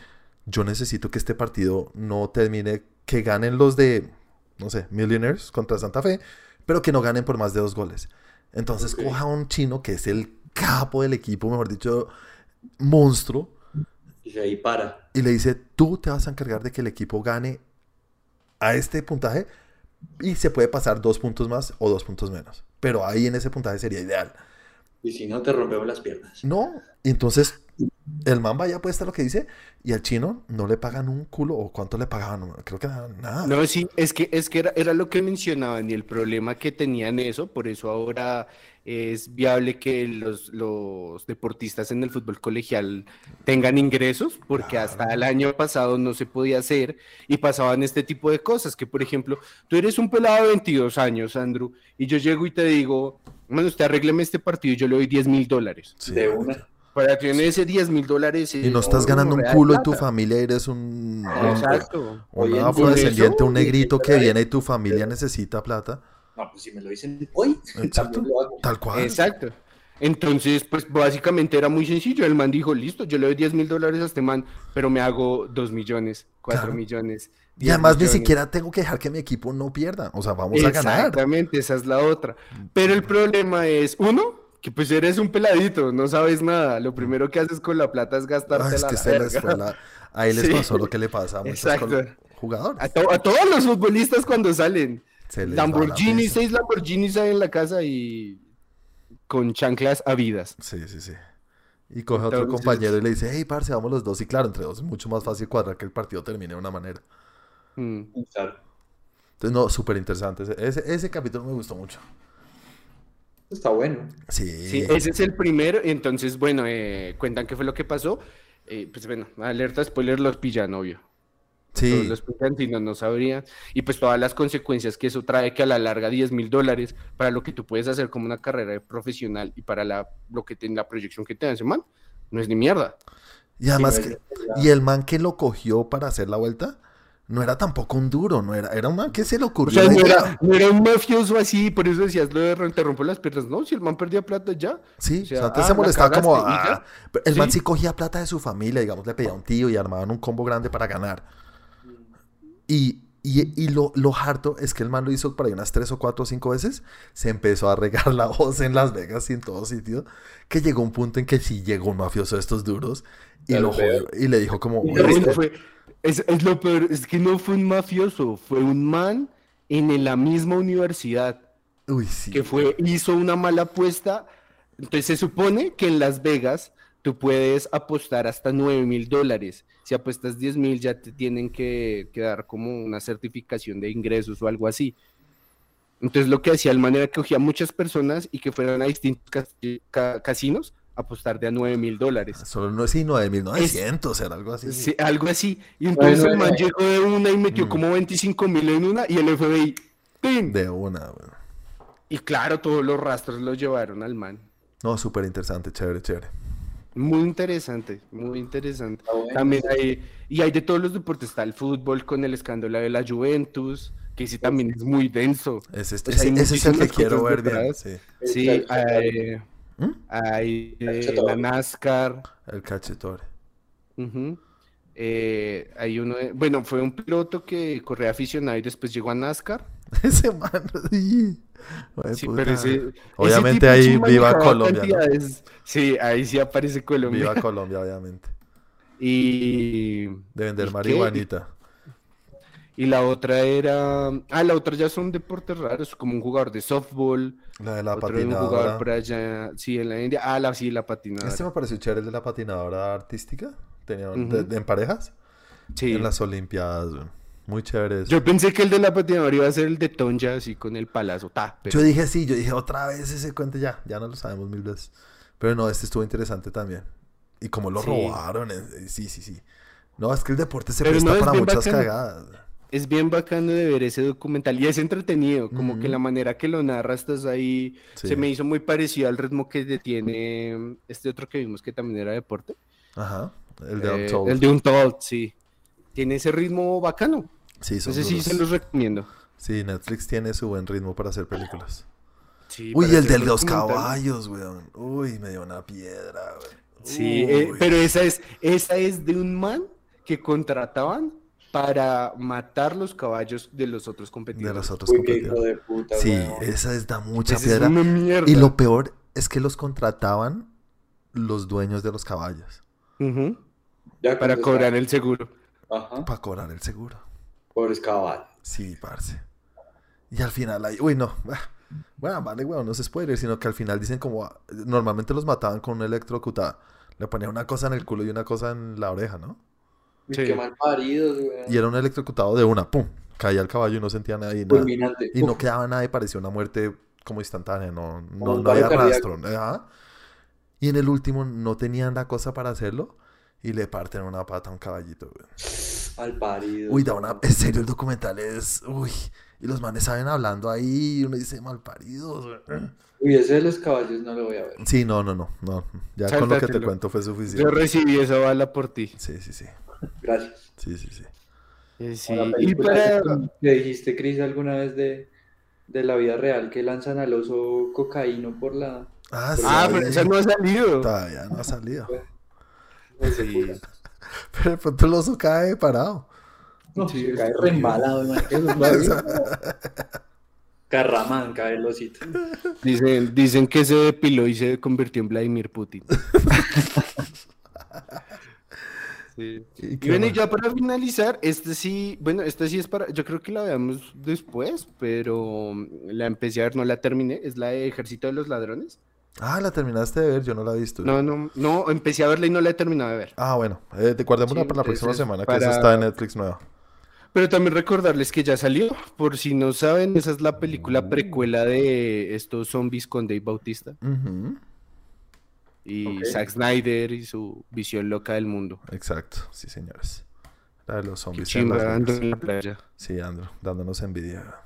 yo necesito que este partido no termine, que ganen los de, no sé, Millionaires contra Santa Fe, pero que no ganen por más de dos goles. Entonces coja a un chino que es el capo del equipo, mejor dicho, monstruo, Y ahí para. y le dice, tú te vas a encargar de que el equipo gane a este puntaje y se puede pasar dos puntos más o dos puntos menos. Pero ahí en ese puntaje sería ideal. Y si no, te rompemos las piernas. No, y entonces el man vaya apuesta lo que dice y al chino no le pagan un culo o cuánto le pagaban, creo que nada. nada. No, sí, es que, es que era, era lo que mencionaban y el problema que tenían eso, por eso ahora es viable que los, los deportistas en el fútbol colegial tengan ingresos, porque hasta el año pasado no se podía hacer y pasaban este tipo de cosas, que por ejemplo, tú eres un pelado de 22 años, Andrew, y yo llego y te digo, bueno, usted arrégleme este partido y yo le doy 10 mil dólares. Sí. De una. Para tener ese 10 mil dólares... Y no es estás ganando un culo y tu familia eres un, un- Exacto. Un en afrodescendiente, un negrito que viene y tu familia [laughs] necesita plata. No, pues si me lo dicen hoy, [laughs] Exacto. también lo hago. Tal cual. Exacto. Entonces, pues básicamente era muy sencillo. El man dijo, listo, yo le doy 10 mil dólares a este man, pero me hago 2 millones, 4 Claro. millones. Y 10 además ni siquiera tengo que dejar que mi equipo no pierda. O sea, vamos a ganar. Exactamente, esa es la otra. Pero el problema es, uno, que pues eres un peladito, no sabes nada. Lo primero que haces con la plata es Ah, gastarte es la se fue la- Ahí les [laughs] Sí. pasó lo que le pasa a muchos jugadores. A, to- a todos los futbolistas cuando salen. La Lamborghini, seis Lamborghinis hay en la casa y con chanclas habidas. Sí, sí, sí. Y coge a otro Entonces- compañero y le dice, hey, parce, vamos los dos. Y claro, entre dos es mucho más fácil cuadrar que el partido termine de una manera. Mm. Claro. Entonces, no, súper interesante. Ese, ese, ese capítulo me gustó mucho. Está bueno. Sí. Sí, ese es el primero. Entonces, bueno, eh, cuentan qué fue lo que pasó. Eh, pues bueno, alerta spoiler, los pillan, obvio. Sí. Los si no, no sabrían. Y pues todas las consecuencias que eso trae, que a la larga 10 mil dólares para lo que tú puedes hacer como una carrera profesional y para la, lo que te- la proyección que te dan, man, no es ni mierda. Y además, que- y el man que lo cogió para hacer la vuelta, no era tampoco un duro, no era, era un man que se le O ocurrió. sea, la no era, no era un mafioso así, por eso decías lo de te rompo las piernas. No, si el man perdía plata ya. Sí, O sea, o sea, antes ah, se molestaba como. ah, el man sí cogía plata de su familia, digamos, le pedía a un tío y armaban un combo grande para ganar. Y, y, y lo, lo harto es que el man lo hizo por ahí unas tres o cuatro o cinco veces. Se empezó a regar la voz en Las Vegas y en todos sitios. Que llegó un punto en que sí llegó un mafioso de estos duros y, lo jodió, y le dijo como. Y "Oye, lo No, este- fue- es, es lo peor, es que no fue un mafioso, fue un man en la misma universidad Uy, sí. que fue, hizo una mala apuesta. Entonces se supone que en Las Vegas tú puedes apostar hasta 9 mil dólares. Si apuestas 10 mil ya te tienen que, que dar como una certificación de ingresos o algo así. Entonces lo que hacía el man era que cogía a muchas personas y que fueran a distintos cas- ca- casinos a apostar de a 9 mil dólares. Solo no sí, 9.900, era algo así. Sí, algo así. Y entonces Bueno, el man eh. llegó de una y metió Mm. como 25 mil en una y el FBI. ¡pin! De una, güey. Y claro, todos los rastros lo llevaron al man. No, súper interesante, chévere, chévere. Muy interesante, muy interesante. Bueno. También hay, y hay de todos los deportes, está el fútbol con el escándalo de la Juventus, que sí también es muy denso. Pues ese- ese es el que quiero ver bien. Sí. Sí, El- hay, ¿Mm? hay eh, la NASCAR, El cachetore. ujú, eh, hay uno, de- bueno, fue un piloto que corría aficionado y después llegó a NASCAR. [laughs] Ese man. [laughs] sí. Pero ese, Obviamente ahí viva Colombia. Sí, ahí sí aparece Colombia. Viva [laughs] Colombia, obviamente. Y, De vender ¿Y qué? marihuanita. y la otra era. Ah, la otra ya son deportes raros, como un jugador de softball, La de la otro de un jugador patinadora. por allá, sí, en la India. Ah, la, sí, la patinadora. Este me pareció chévere el de la patinadora artística. Tenía Ujú. de- de- en parejas. Sí. En las Olimpiadas. güey. Muy chévere eso. Yo pensé que el de la patinadora iba a ser el de Tonja, así con el palazo. Ta, pero- Yo dije sí, yo dije otra vez ese cuento ya, ya no lo sabemos mil veces. Pero no, este estuvo interesante también. Y como lo Sí. robaron, eh, sí, sí, sí. No, es que el deporte se Pero presta no, para muchas bacano. cagadas. Es bien bacano de ver ese documental y es entretenido, como que Ujú. la manera que lo narra estás ahí, Sí. se me hizo muy parecido al ritmo que tiene este otro que vimos que también era deporte. Ajá. El de Eh, el de Untold, sí. Tiene ese ritmo bacano. Sí, son Entonces sí, duros. se los recomiendo. Sí, Netflix tiene su buen ritmo para hacer películas. Sí, Uy, el de los caballos, weón. Uy, me dio una piedra, weón. Sí, eh, pero esa es, esa es de un man que contrataban para matar los caballos de los otros De competidores. los otros Uy, qué hijo competidores. de puta, Sí, weón. esa es da mucha Esa es piedra. una mierda. Y lo peor es que los contrataban los dueños de los caballos Ya Para cobrar está- el seguro. Ajá. para cobrar el seguro. Pobres caballos. Sí, parce. Y al final ahí, uy, no. ah, Bueno, vale, weón, no es spoiler, sino que al final dicen como, ah, normalmente los mataban con una electrocutada. Le ponían una cosa en el culo y una cosa en la oreja, ¿no? Sí. Qué mal paridos, weón. Y era un electrocutado de una, pum, caía el caballo y no sentía nada y nada. Y no quedaba nada y parecía una muerte como instantánea, no, había cardíaco. rastro. ajá. Y en el último no tenían la cosa para hacerlo y le parten una pata a un caballito, güey. Mal parido. Uy, da una... En serio, el documental es... Uy, y los manes saben hablando ahí y uno dice malparidos, güey. Uy, ese de los caballos no lo voy a ver. Sí, no, no, no, no. Ya con lo que te cuento fue Yo suficiente. recibí esa bala por ti. Sí, sí, sí. Gracias. Sí, sí, sí. Eh, sí, Y para... que dijiste, Cris, alguna vez de, de la vida real que lanzan al oso cocaíno por la... Ah, sí. Ah, pero esa no ha salido. Todavía no ha salido. Sí. [laughs] Pero de pronto el oso cae parado. No, Sí, cae re embalado. [laughs] [laughs] Carramán cae el osito. Dicen, dicen que se depiló y se convirtió en Vladimir Putin. Sí. ¿Y Y bueno, ya para finalizar, este sí, bueno, este sí es para, yo creo que la veamos después, pero la empecé a ver, no la terminé, es la de Ejército de los Ladrones. Ah, la terminaste de ver, yo no la he visto. No, no, no, empecé a verla y no la he terminado de ver. Ah, bueno, eh, te guardémosla Sí, para la próxima semana, que esa está en Netflix nueva. Pero también recordarles que ya salió, por si no saben, esa es la película precuela de estos zombies con Dave Bautista y. Zack Snyder y su visión loca del mundo. Exacto, sí, señores. La de los zombies. chimba en la playa. Sí, Andro, dándonos envidia.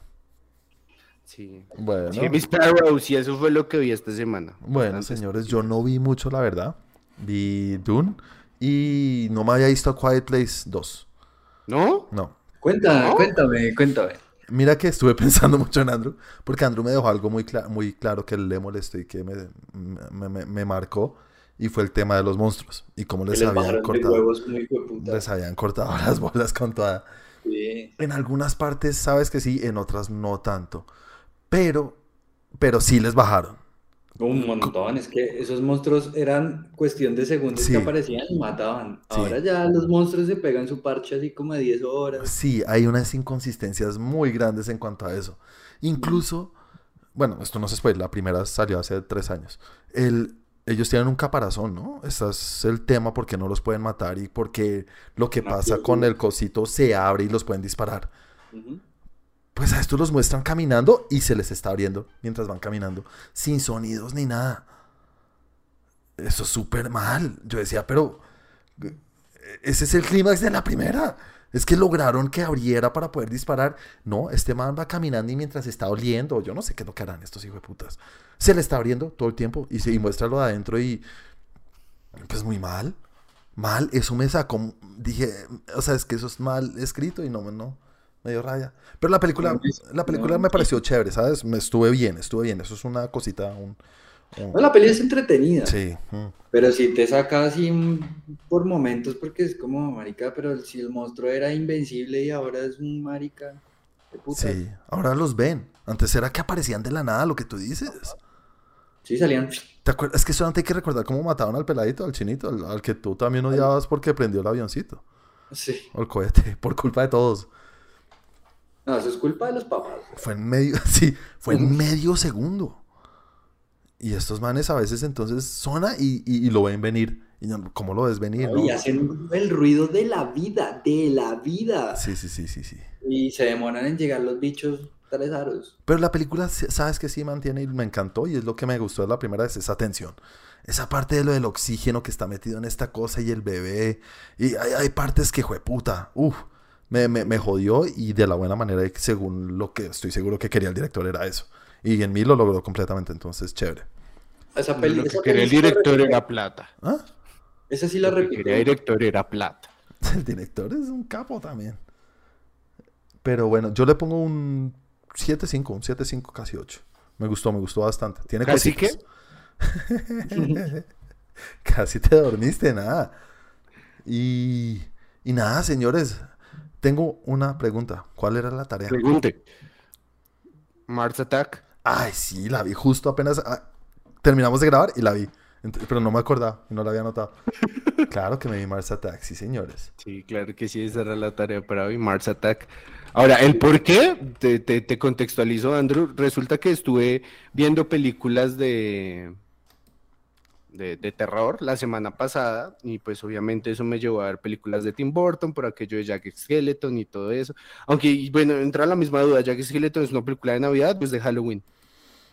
Sí. Bueno, Sí, Miss Sparrows, y eso fue lo que vi esta semana. bueno, señores, yo no vi mucho, la verdad. Vi Dune Y no me había visto a Quiet Place 2. ¿No? No. Cuéntame, ¿No? cuéntame, cuéntame. Mira que estuve [laughs] pensando mucho en Andrew, porque Andrew me dejó algo muy, cla- muy claro que le molestó y que me, me, me- me marcó, y fue el tema de los monstruos, y cómo les les habían cortado, huevos les habían cortado las bolas con toda... Sí. En algunas partes sabes que sí, en otras no tanto, pero, pero sí les bajaron. Un montón, es que esos monstruos eran cuestión de segundos Sí. que aparecían y mataban. Sí. Ahora ya los monstruos se pegan su parche así como de 10 horas. Sí, hay unas inconsistencias muy grandes en cuanto a eso. Incluso, bueno, esto no se puede, la primera salió hace tres años. El, ellos tienen un caparazón, ¿no? Ese es el tema porque no los pueden matar y porque lo que pasa con el cosito se abre y los pueden disparar. Ujú. Pues a estos los muestran caminando y se les está abriendo mientras van caminando, sin sonidos ni nada. Eso es súper mal. Yo decía, pero eh, ese es el clímax de la primera. Es que lograron que abriera para poder disparar. No, este man va caminando y mientras está oliendo, yo no sé qué es lo que harán estos hijos de putas. Se le está abriendo todo el tiempo y, se, de adentro y pues muy mal. Mal, eso me sacó. Dije, o sea, es que eso es mal escrito y no, no, me dio raya. Pero la película, la película me pareció chévere, ¿sabes? Me estuve bien, estuve bien. Eso es una cosita, un. No, la peli es entretenida, sí. mm. pero si te saca así por momentos porque es como marica, pero si el monstruo era invencible y ahora es un marica, puta. Sí, ahora los ven. Antes era que aparecían de la nada, lo que tú dices. Sí, salían. ¿Te acuerdas? Es que solamente hay que recordar cómo mataron al peladito, al chinito, al, al que tú también odiabas porque prendió el avioncito Sí. o el cohete, [laughs] por culpa de todos. No, eso es culpa de los papás. Fue en medio, [laughs] sí, fue en medio segundo. Y estos manes a veces entonces suena y, y- y lo ven venir. Y ¿Cómo lo ves venir? no? Y hacen el ruido de la vida, de la vida. Sí, sí, sí, sí, sí. Y se demoran en llegar los bichos tres aros. Pero la película, sabes que sí mantiene y me encantó y es lo que me gustó de la primera vez, esa tensión. Esa parte de lo del oxígeno que está metido en esta cosa y el bebé. Y hay, hay partes que, jueputa, uff, me, me, me jodió y de la buena manera según lo que estoy seguro que quería el director era eso. Y en mí lo logró completamente, entonces chévere. Esa peli, Lo que esa quería el director era plata. ¿Ah? Esa sí la Lo que repito. quería el director era plata. [laughs] El director es un capo también. Pero bueno, yo le pongo un 7.5, un 7.5 casi 8. Me gustó, me gustó bastante. Tiene ¿Casi cositas. [laughs] Casi te dormiste, nada. Y, y nada, señores. Tengo una pregunta. ¿Cuál era la tarea? Pregunte. Mars Attack. Ay, sí, la vi justo apenas. ah, terminamos de grabar y la vi. Pero no me acordaba, no la había notado. [laughs] Claro que me vi Mars Attack, sí, señores. Sí, claro que sí, esa era la tarea para hoy, Mars Attack. Ahora, ¿el por qué? Te, te, te contextualizo, Andrew. Resulta que estuve viendo películas de, de, de terror la semana pasada y pues obviamente eso me llevó a ver películas de Tim Burton por aquello de Jack Skeleton y todo eso. Aunque, y bueno, entra la misma duda, Jack Skeleton es una película de Navidad, pues de Halloween.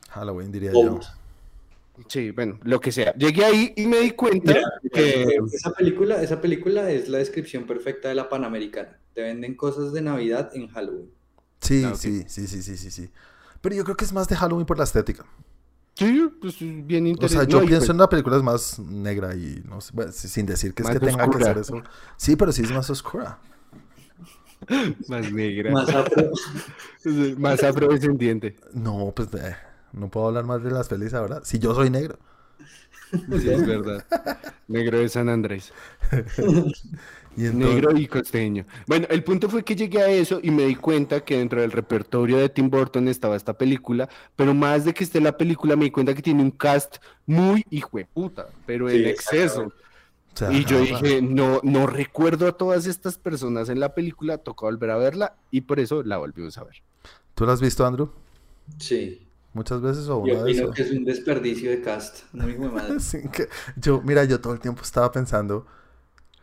Halloween diría Oh. yo. Sí, bueno, lo que sea. Llegué ahí y me di cuenta Mira, que... esa película, esa película es la descripción perfecta de la Panamericana. Te venden cosas de Navidad en Halloween. Sí, Ah, sí, sí, sí, sí, sí. Pero yo creo que es más de Halloween por la estética. Sí, pues bien O interesante. sea, yo No, pienso pues- en una película es más negra y no sé, bueno, sin decir que es que tenga que ser eso. Sí, pero sí es más oscura. [laughs] Más negra. Más afro. [laughs] Más afrodescendiente. No, pues eh, no puedo hablar más de las pelis ahora. Si yo soy negro. Sí, es verdad. Negro de San Andrés. [laughs] Y entonces, Negro y costeño. Bueno, el punto fue que llegué a eso y me di cuenta que dentro del repertorio de Tim Burton estaba esta película, pero más de que esté la película, me di cuenta que tiene un cast muy hijo de puta, pero Sí, en exceso. o sea, Y yo dije, no, no recuerdo a todas estas personas en la película, toca volver a verla y por eso la volvimos a ver. ¿Tú la has visto, Andrew? Sí. ¿Muchas veces o Yo una vez? opino o- que es un desperdicio de cast. Muy hijo de madre. [laughs] Sí, que- yo, mira, yo todo el tiempo estaba pensando,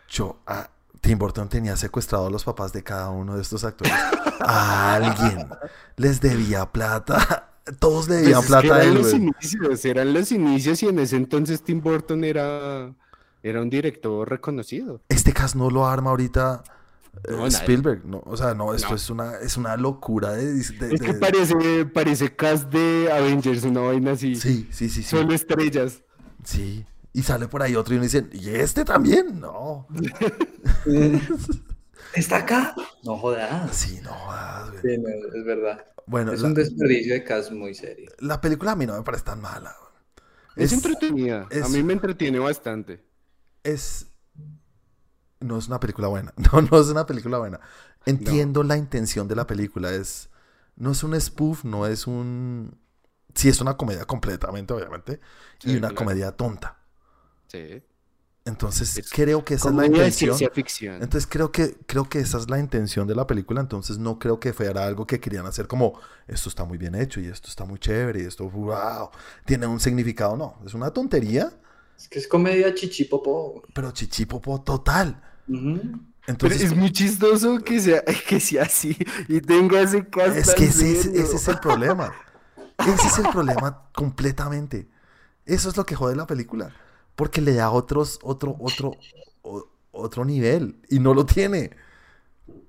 yo, ah, Tim Burton tenía secuestrado a los papás de cada uno de estos actores. A alguien les debía plata. [laughs] Todos le debían Pues plata a eran él, los güey. inicios, eran los inicios y en ese entonces Tim Burton era, era un director reconocido. Este cast no lo arma ahorita eh, No. Spielberg. No, o sea, no, esto No. es una, es una locura de, de- Es que de- parece, parece cast de Avengers, una vaina así. Sí, sí, sí, sí. Solo estrellas. Sí. Y sale por ahí otro y uno dice, ¿y este también? No. [laughs] ¿Está acá? No jodas. Sí, no. jodas, güey. Sí, no, es verdad. Bueno, Es la, un desperdicio de cast muy serio. la película a mí no me parece tan mala. güey. Es, entretenida. es- A mí me entretiene bastante. es no es una película buena. [laughs] No, no es una película buena. Entiendo la intención de la película. Es no es un spoof, no es un sí es una comedia completamente, obviamente, y una claro. comedia tonta. Sí. Entonces Es creo que esa es la de intención. ciencia ficción. Entonces creo que creo que esa es la intención de la película. Entonces no creo que fuera algo que querían hacer como esto está muy bien hecho y esto está muy chévere y esto wow tiene un significado. No, es una tontería, Es que es comedia chichipopo. pero chichipopo total. Ujú. Pero Entonces es muy chistoso que sea, que sea así y tenga ese cast Es que ese es el problema. Ese es el problema completamente. Eso es lo que jode la película. Porque le da otros, otro, otro, o- otro nivel. Y no lo tiene.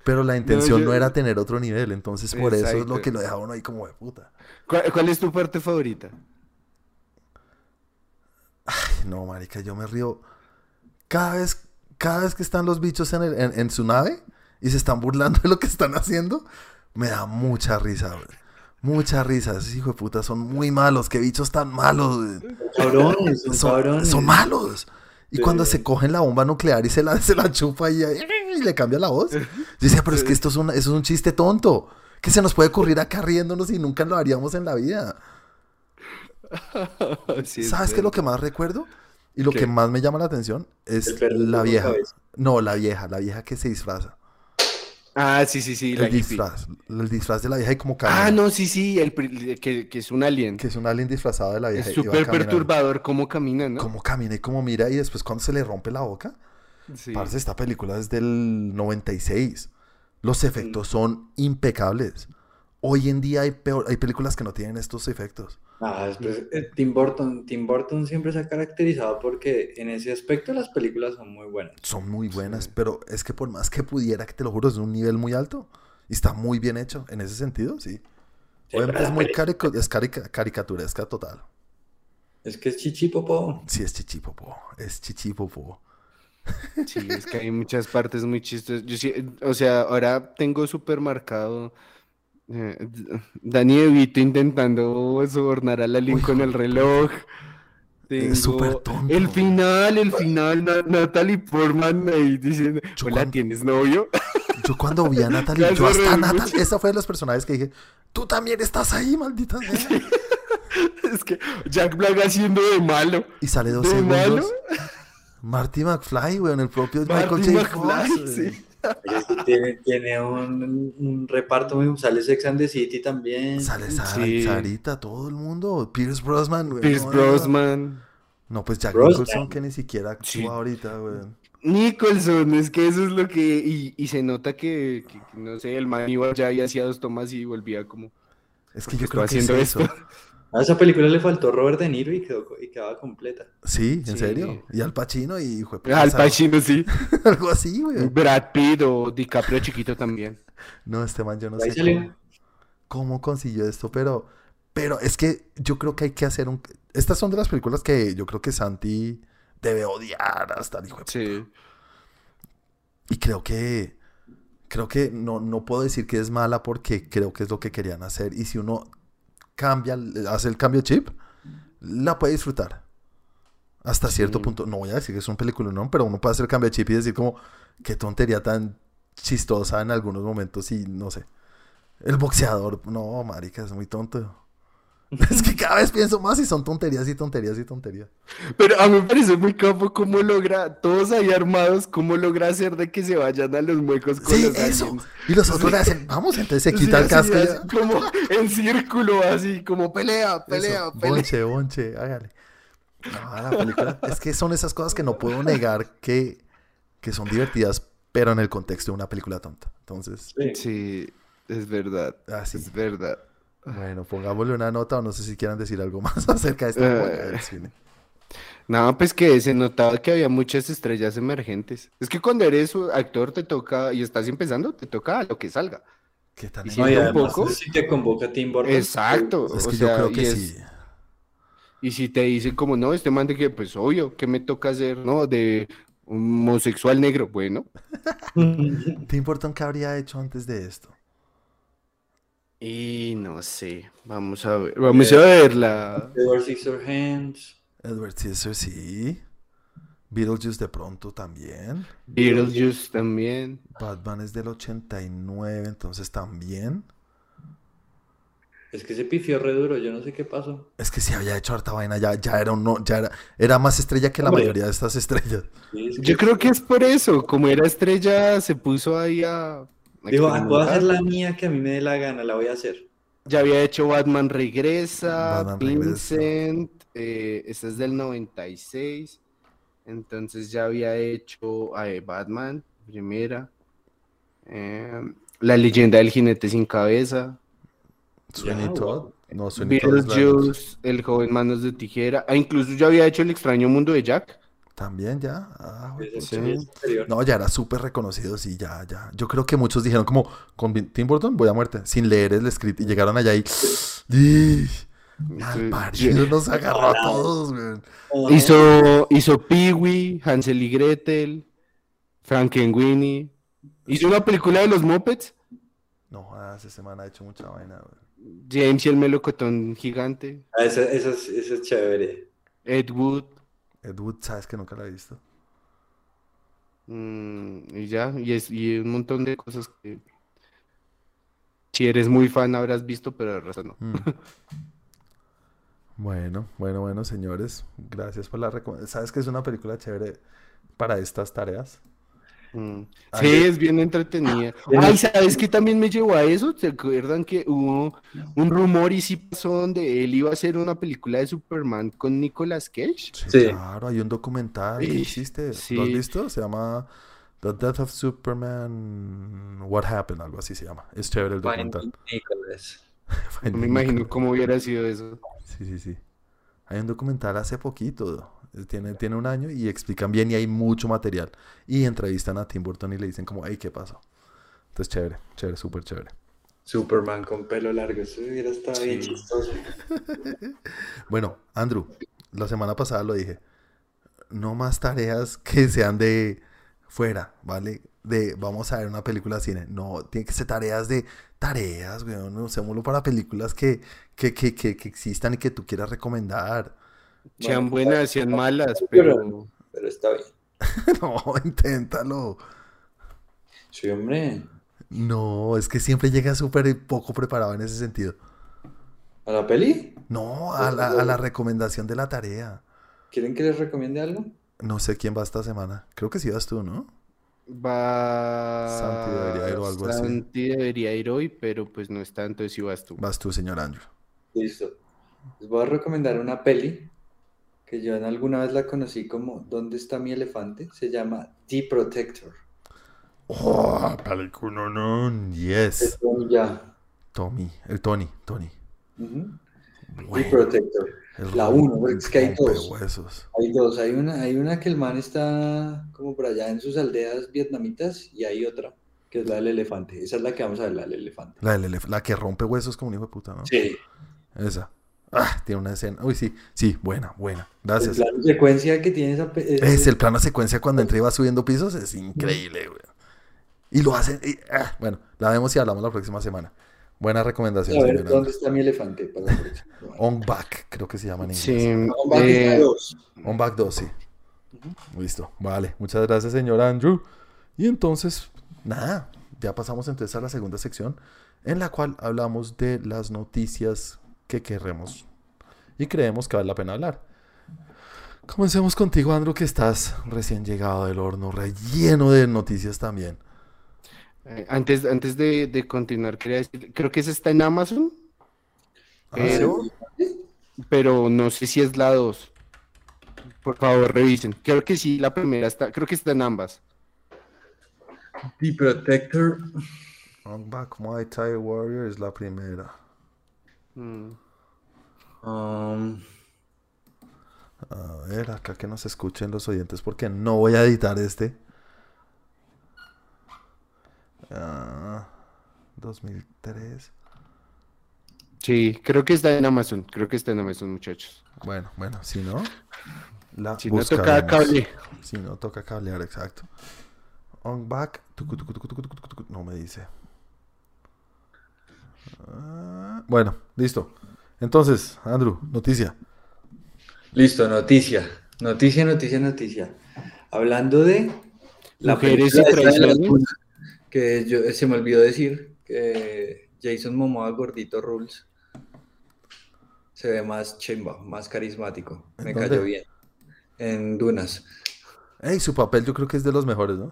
Pero la intención no, yo- era tener otro nivel. Entonces por eso es lo que lo deja uno ahí como de puta. ¿Cuál, cuál es tu parte favorita? No, marica, yo me río. Cada vez, cada vez que están los bichos en, el- en- en su nave y se están burlando de lo que están haciendo, me da mucha risa, güey. Mucha risa. Esos hijos de puta son muy malos. Qué bichos tan malos. Cabrones, son, son, cabrones. son malos. Y Sí. cuando se cogen la bomba nuclear y se la, [laughs] se la chupa y, y le cambia la voz. Yo decía, pero es que esto es, un, eso es un chiste tonto. Que se nos puede ocurrir acá riéndonos y nunca lo haríamos en la vida. [laughs] Sí, ¿Sabes qué es lo que más recuerdo? Y lo ¿Qué? que más me llama la atención es la vieja. No, la vieja, la vieja que se disfraza. Ah, sí, sí, sí, la el hippie. disfraz. El disfraz de la vieja y como camina. Ah, no, sí, sí, el, que, que es un alien. Que es un alien disfrazado de la vieja. Es súper perturbador cómo camina, ¿no? Cómo camina y cómo mira y después cuando se le rompe la boca. Sí. Parce, esta película es del 96. Los efectos son impecables. Hoy en día hay, peor, hay películas que no tienen estos efectos. Ah, después, eh, Tim Burton, Tim Burton siempre se ha caracterizado porque en ese aspecto las películas son muy buenas. Son muy buenas, Sí. pero es que por más que pudiera, que te lo juro, es de un nivel muy alto. Y está muy bien hecho en ese sentido, sí. Sí, Obviamente es muy carico- es carica- caricaturesca total. Es que es chichipopo. Sí, es chichipopo. Es chichipopo. Sí, es que hay muchas partes muy chistosas. Yo sí, o sea, ahora tengo súper marcado eh, D- Danny DeVito intentando sobornar a la Lin con el reloj. Es súper Tengo tonto. El final, el final, Na- Natalie Portman ahí diciendo, Yo hola, cuando- ¿tienes novio? [laughs] Yo cuando vi a Natalie, yo hasta Natalie, esa fue de los personajes que dije, tú también estás ahí, maldita sea. [laughs] es que Jack Black haciendo de malo. Y sale dos ¿De segundos. malo? Marty McFly, weón, el propio Michael Marty J. McFly, Fox, sí. Tiene, tiene un, un reparto muy... Sale Sex and the City también. Sale Sara, Sí. Sarita, todo el mundo. Pierce Brosnan, weón. Pierce no, Brosnan. No, pues Jack Brosnan. Nicholson, que ni siquiera actúa Sí. ahorita, weón. Nicholson, es que eso es lo que. Y, y se nota que, que- que, no sé, el man iba allá y hacía dos tomas y volvía como. Es que yo creo que es eso. esto. A esa película le faltó Robert De Niro y, quedó, y quedaba completa. Sí, en Sí. serio. Y Al Pacino y hijo de puta, Al Pacino, sí. [laughs] Algo así, weón. Brad Pitt o DiCaprio chiquito también. No, este man, yo no Ahí sé cómo, cómo consiguió esto, pero, pero es que yo creo que hay que hacer un... Estas son de las películas que yo creo que Santi debe odiar hasta el hijo de Sí. Y creo que, creo que no, no puedo decir que es mala porque creo que es lo que querían hacer. Y si uno cambia, hace el cambio de chip, la puede disfrutar. Hasta cierto Sí. punto. No voy a decir que es un película, no, pero uno puede hacer el cambio de chip y decir como, qué tontería tan chistosa en algunos momentos y no sé. El boxeador, no, marica, es muy tonto. [laughs] Es que cada vez pienso más y son tonterías y tonterías y tonterías. Pero a mí me parece muy capo cómo logra, todos ahí armados, cómo logra hacer de que se vayan a los muecos con Sí, los eso. aliens. Y los otros le hacen, vamos, entonces se Sí, quita el casco y como en círculo, así, como pelea, pelea, Eso, pelea. Bonche, bonche, hágale. No, la película. es que son esas cosas que no puedo negar que, que son divertidas, pero en el contexto de una película tonta. Entonces, Sí. Sí, es verdad, así. es verdad. Bueno, pongámosle una nota o no sé si quieran decir algo [laughs] más acerca de esta hueá del cine. No, pues que se notaba que había muchas estrellas emergentes. Es que cuando eres actor te toca y estás empezando, te toca a lo que salga. ¿Qué tan Y No, y un además, poco- si te convoca Tim Burton. Exacto. Es o que sea, yo creo y que es- sí. Y si te dicen como, no, este man de que, pues obvio, ¿qué me toca hacer? No, de homosexual negro, bueno. [laughs] Tim Burton, ¿qué habría hecho antes de esto? Y no sé, vamos a ver, vamos a ver la... Edward Scissorhands. Edward Scissorhands, sí. Beetlejuice de pronto también. Beetlejuice también. Batman es del 89, entonces también. Es que se pifió re duro, yo no sé qué pasó. Es que si había hecho harta vaina, ya, ya era un no, ya era, era más estrella que la Hombre. mayoría de estas estrellas. Sí, es Yo creo que es por eso, como era estrella, se puso ahí a... a Dijo, ah, puedo hacer la mía que a mí me dé la gana, la voy a hacer. Ya había hecho Batman Regresa, Batman Regresa. Vincent, eh, esta es del 96, entonces ya había hecho eh, Batman, primera, eh, La leyenda del jinete sin cabeza, Sweeney Todd. No, Beetlejuice, El joven manos de tijera, ah, incluso ya había hecho El extraño mundo de Jack. También ya. Ah, Sí. No, ya era súper reconocido, sí, ya, ya. Yo creo que muchos dijeron como, con Tim Burton voy a muerte, sin leer el script, y llegaron allá y... Parido, [laughs] nos agarró a todos, güey. Hizo, hizo Pee-wee, Hansel y Gretel, Frankenweenie. Hizo una película de los Muppets, No, ah, esa semana ha hecho mucha vaina, güey. James y el melocotón gigante, Ah, Esa, esa es, esa es chévere. Ed Wood, Ed Wood, ¿sabes que nunca la he visto? mm, y ya, y, es, y un montón de cosas que si eres muy fan habrás visto, pero el resto no. Mm. [laughs] Bueno, bueno, bueno, señores. Gracias por la recomendación. ¿Sabes que es una película chévere para estas tareas? Mm. Ah, Sí, es bien entretenida. Bueno. Ay, ¿sabes qué también me llevó a eso? ¿Se acuerdan que hubo un rumor y sí pasó donde él iba a hacer una película de Superman con Nicolas Cage? Sí, Sí. claro, hay un documental que Ey, existe. ¿Lo has sí. visto? Se llama The Death of Superman, What Happened, algo así se llama. Es chévere el documental. Nicholas. [laughs] No me imagino cómo hubiera sido eso. Sí, sí, sí. Hay un documental hace poquito, tiene, tiene un año y explican bien y hay mucho material. Y entrevistan a Tim Burton y le dicen como, hey, ¿qué pasó? Entonces, chévere, chévere, súper chévere. Superman con pelo largo. Eso hubiera estado bien chistoso. [laughs] Bueno, Andrew, la semana pasada lo dije. No más tareas que sean de fuera, ¿vale? De vamos a ver una película de cine. No, tiene que ser tareas de tareas. No usémoslo para películas que, que, que, que, que existan y que tú quieras recomendar. Sean Bueno, buenas, sean malas, pero- pero Pero está bien. [laughs] no, inténtalo. Sí, hombre. No, es que siempre llega súper poco preparado en ese sentido. ¿A la peli? No, a la, a la recomendación de la tarea. ¿Quieren que les recomiende algo? No sé quién va esta semana. Creo que sí vas tú, ¿no? va... Santi debería ir o algo así. Santi debería ir hoy, pero pues no está, entonces si vas tú. Vas tú, señor Andrew. Listo. Les voy a recomendar una peli que yo en alguna vez la conocí como ¿Dónde está mi elefante? Se llama The Protector. Oh, película, no. Yes. Es un ya. Tommy, el Tony, Tony. The Bueno, Protector. la uno, es que hay dos. Hay dos. Hay una, hay una que el man está como por allá en sus aldeas vietnamitas y hay otra que es la del elefante. Esa es la que vamos a ver, la del elefante. La, del elef- la que rompe huesos como un hijo de puta, ¿no? Sí. Esa. Ah, tiene una escena. Uy, sí, sí, buena, buena. El Gracias. plano secuencia que tiene esa... pe- ese- Es el plano secuencia cuando entra y va subiendo pisos, es increíble, güey. Y lo hacen. y- ah, bueno, la vemos y hablamos la próxima semana. Buena recomendación, A ver, señor ¿dónde está mi elefante? Para la próxima. [laughs] On Back, creo que se llama en inglés. Sí, Vamos a eh, quitar dos. On Back 2, sí. Listo, vale. Muchas gracias, señor Andrew. Y entonces, nada, ya pasamos entonces a la segunda sección, en la cual hablamos de las noticias que queremos y creemos que vale la pena hablar. Comencemos contigo, Andrew, que estás recién llegado del horno, relleno de noticias también. eh, antes, antes de, de continuar, quería decir, creo que esa está en Amazon, Ah, pero, pero no sé si es la 2. Por favor, revisen. Creo que sí, la primera está, creo que está en ambas. The Protector. On Back Muay Thai Warrior es la primera. Mm. Um, A ver, acá que nos escuchen los oyentes porque no voy a editar este. Ah, 2003. Sí, creo que está en Amazon. Creo que está en Amazon, muchachos. Bueno, bueno, si no, la Si no toca cable. Si no toca cablear, exacto. On back. tucu, tucu, tucu, tucu, tucu, tucu, tucu, No me dice. Ah, bueno, listo. Entonces, Andrew, noticia. Listo, noticia. Noticia, noticia, noticia. Hablando de la Mujeres y traiciones. que yo, se me olvidó decir que Jason Momoa gordito rules se ve más chimba, más carismático. Me ¿En cayó bien. En Dunas. Ey, su papel yo creo que es de los mejores, ¿no?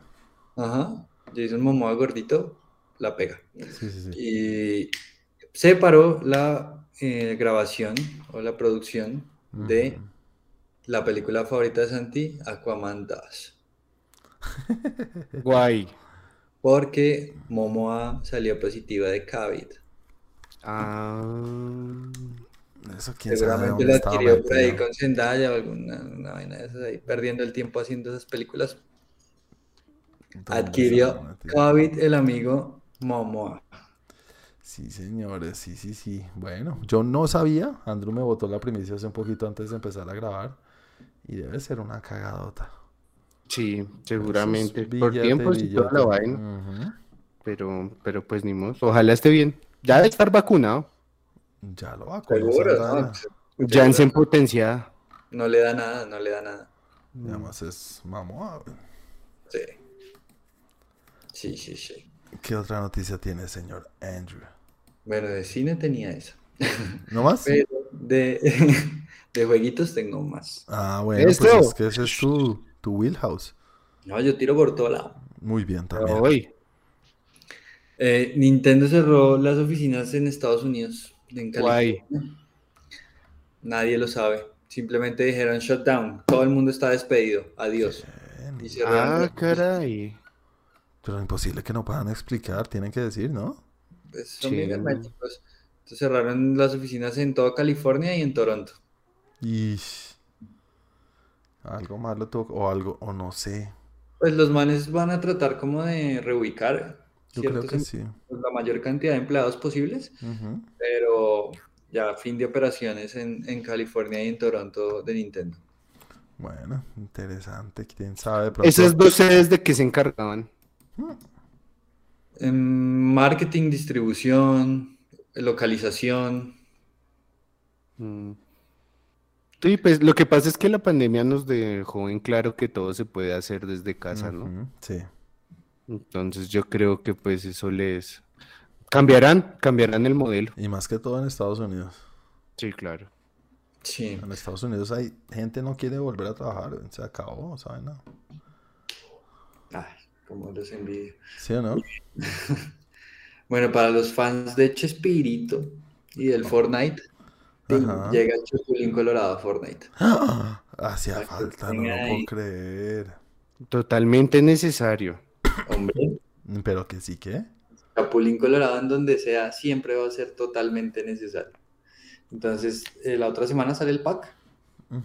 Ajá. Jason Momoa gordito la pega. Sí, sí, sí. Y se paró la eh, grabación o la producción de la película favorita de Santi, Aquaman 2. Guay. Porque Momoa salió positiva de COVID. Ah, Eso quién Seguramente estaba adquirió por ahí con Zendaya o alguna una vaina de esas ahí, perdiendo el tiempo haciendo esas películas. ¿Dónde Adquirió? COVID el amigo Momoa. Sí, señores, sí, sí, sí. Bueno, yo no sabía. Andrew me botó la primicia hace un poquito antes de empezar a grabar. Y debe ser una cagadota. sí, seguramente. Por tiempos y toda la vaina. Pero, pero pues ni modo. Ojalá esté bien. Ya debe estar vacunado. Ya lo va con Seguro, ¿no? Janssen potenciada. No le da nada, no le da nada. Y Además es güey. Sí. Sí, sí, sí. ¿Qué otra noticia tiene, señor Andrew? Bueno, de cine tenía esa. ¿No más? Pero de, [laughs] de jueguitos tengo más. Ah, bueno, pues es que ese es tu, tu wheelhouse. No, yo tiro por todo lado. Muy bien también. Hoy. Eh, Nintendo cerró las oficinas en Estados Unidos, en Guay. California. Nadie lo sabe. Simplemente dijeron shutdown. Todo el mundo está despedido. Adiós. Y Ah, caray. Pero imposible que no puedan explicar, tienen que decir, ¿no? Pues son Sí. bien herméticos. Entonces cerraron las oficinas en toda California y en Toronto. Y algo malo tuvo, o algo, o no sé. Pues los manes van a tratar como de reubicar Yo creo que em- sí. pues, la mayor cantidad de empleados posibles, pero ya fin de operaciones en, en California y en Toronto de Nintendo. Bueno, interesante. ¿Quién sabe? De pronto- Esas dos sedes de que se encargaban. En marketing, distribución, localización. Mm. Sí, pues lo que pasa es que la pandemia nos dejó en claro que todo se puede hacer desde casa, ¿no? Sí. Entonces yo creo que pues eso les cambiarán, cambiarán el modelo. Y más que todo en Estados Unidos. Sí, claro. Sí. En Estados Unidos hay gente no quiere volver a trabajar. Se acabó, ¿saben? No. Ay, como los envidio. ¿Sí o no? [laughs] Bueno, para los fans de Chespirito y del Fortnite, Ajá. llega el Chapulín Colorado a Fortnite. ¡Ah! Hacía Para falta, no lo puedo creer. Totalmente necesario. Hombre, Pero que sí que. Chapulín Colorado en donde sea siempre va a ser totalmente necesario. Entonces, eh, la otra semana sale el pack.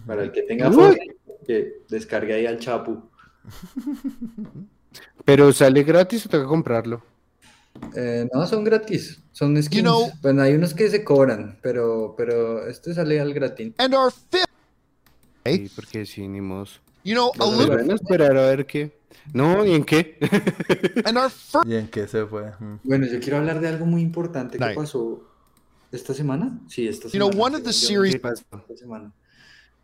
Para el que tenga. Fortnite, que descargue ahí al Chapu. [laughs] Pero sale gratis o tengo que comprarlo. Eh, no, son gratis, son skins. know- Bueno, hay unos que se cobran, pero, pero este sale al gratín. And our fifth, Sí, porque sí, ni you know, a Bueno, little, Bueno, esperar a ver qué. No, ¿y en qué? and our [laughs] first, ¿Y en qué se fue? Mm. Bueno, yo quiero hablar de algo muy importante que pasó esta semana. Sí, esta You know, semana. one of the series- ¿Qué pasó? esta semana.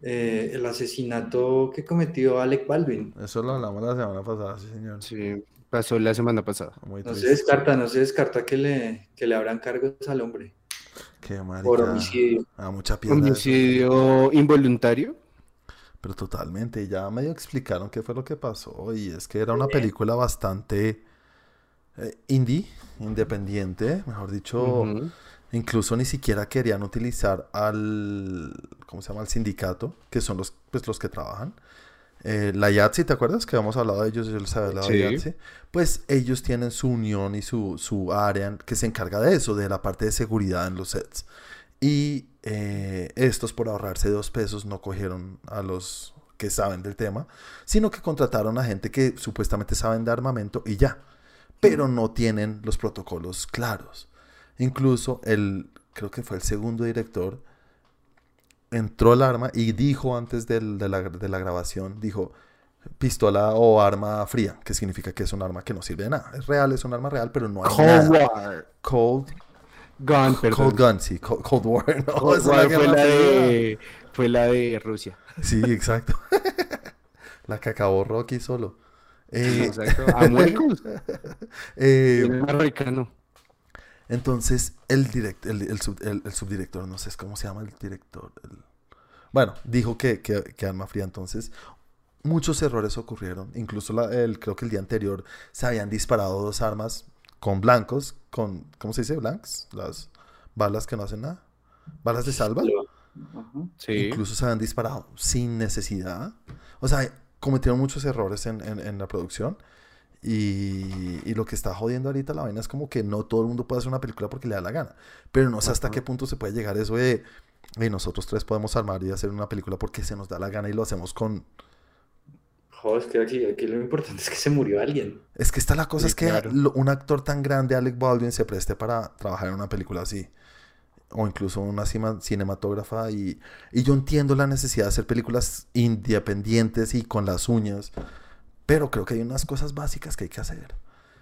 Eh, el asesinato que cometió Alec Baldwin. Eso lo hablamos la semana pasada, sí, señor. Sí, pasó la semana pasada. Muy No se descarta, no se descarta que le, que le abran cargos al hombre Qué por marica. homicidio. A mucha piedra. eso. Homicidio involuntario. Pero totalmente, ya medio explicaron qué fue lo que pasó. Y es que era una película bastante eh, indie, independiente, mejor dicho. Incluso ni siquiera querían utilizar al, ¿cómo se llama? Al sindicato, que son los, pues, los que trabajan. Eh, la YATSI, ¿te acuerdas? Que habíamos hablado de ellos, yo les había hablado de Sí. YATSI. Pues ellos tienen su unión y su, su área que se encarga de eso, de la parte de seguridad en los sets. Y eh, estos, por ahorrarse dos pesos, no cogieron a los que saben del tema, sino que contrataron a gente que supuestamente saben de armamento y ya, pero no tienen los protocolos claros. Incluso el creo que fue el segundo director, entró el arma y dijo antes del- de, la, de la grabación, dijo pistola o arma fría, que significa que es un arma que no sirve de nada. Es real, es un arma real, pero no hay Cold nada. War. Cold, Gun, perdón. Cold Gun, sí, Cold, Cold War. [laughs] No, Cold War fue la, de, fue la de Rusia. Sí, exacto. [laughs] la que acabó Rocky solo. Eh, Exacto. [laughs] Eh, americano. Entonces, el, direct, el, el sub- el- el subdirector, no sé cómo se llama el director. el- Bueno, dijo que, que, que arma fría. Entonces, muchos errores ocurrieron. Incluso la- el, creo que el día anterior se habían disparado dos armas con blancos, con, ¿cómo se dice? Blanks, las balas que no hacen nada. Balas de salva. Sí. Incluso se habían disparado sin necesidad. O sea, cometieron muchos errores en, en- en la producción. Y, y lo que está jodiendo ahorita la vaina es como que no todo el mundo puede hacer una película porque le da la gana. Pero no sé hasta qué punto se puede llegar eso de, "Ey, nosotros tres podemos armar y hacer una película porque se nos da la gana y lo hacemos con... Joder, es que aquí, aquí lo importante es que se murió alguien. Es que está la cosa Sí, es que claro. lo- un actor tan grande, Alec Baldwin, se preste para trabajar en una película así. O incluso una cima- cinematógrafa. Y, y yo entiendo la necesidad de hacer películas independientes y con las uñas. Pero creo que hay unas cosas básicas que hay que hacer.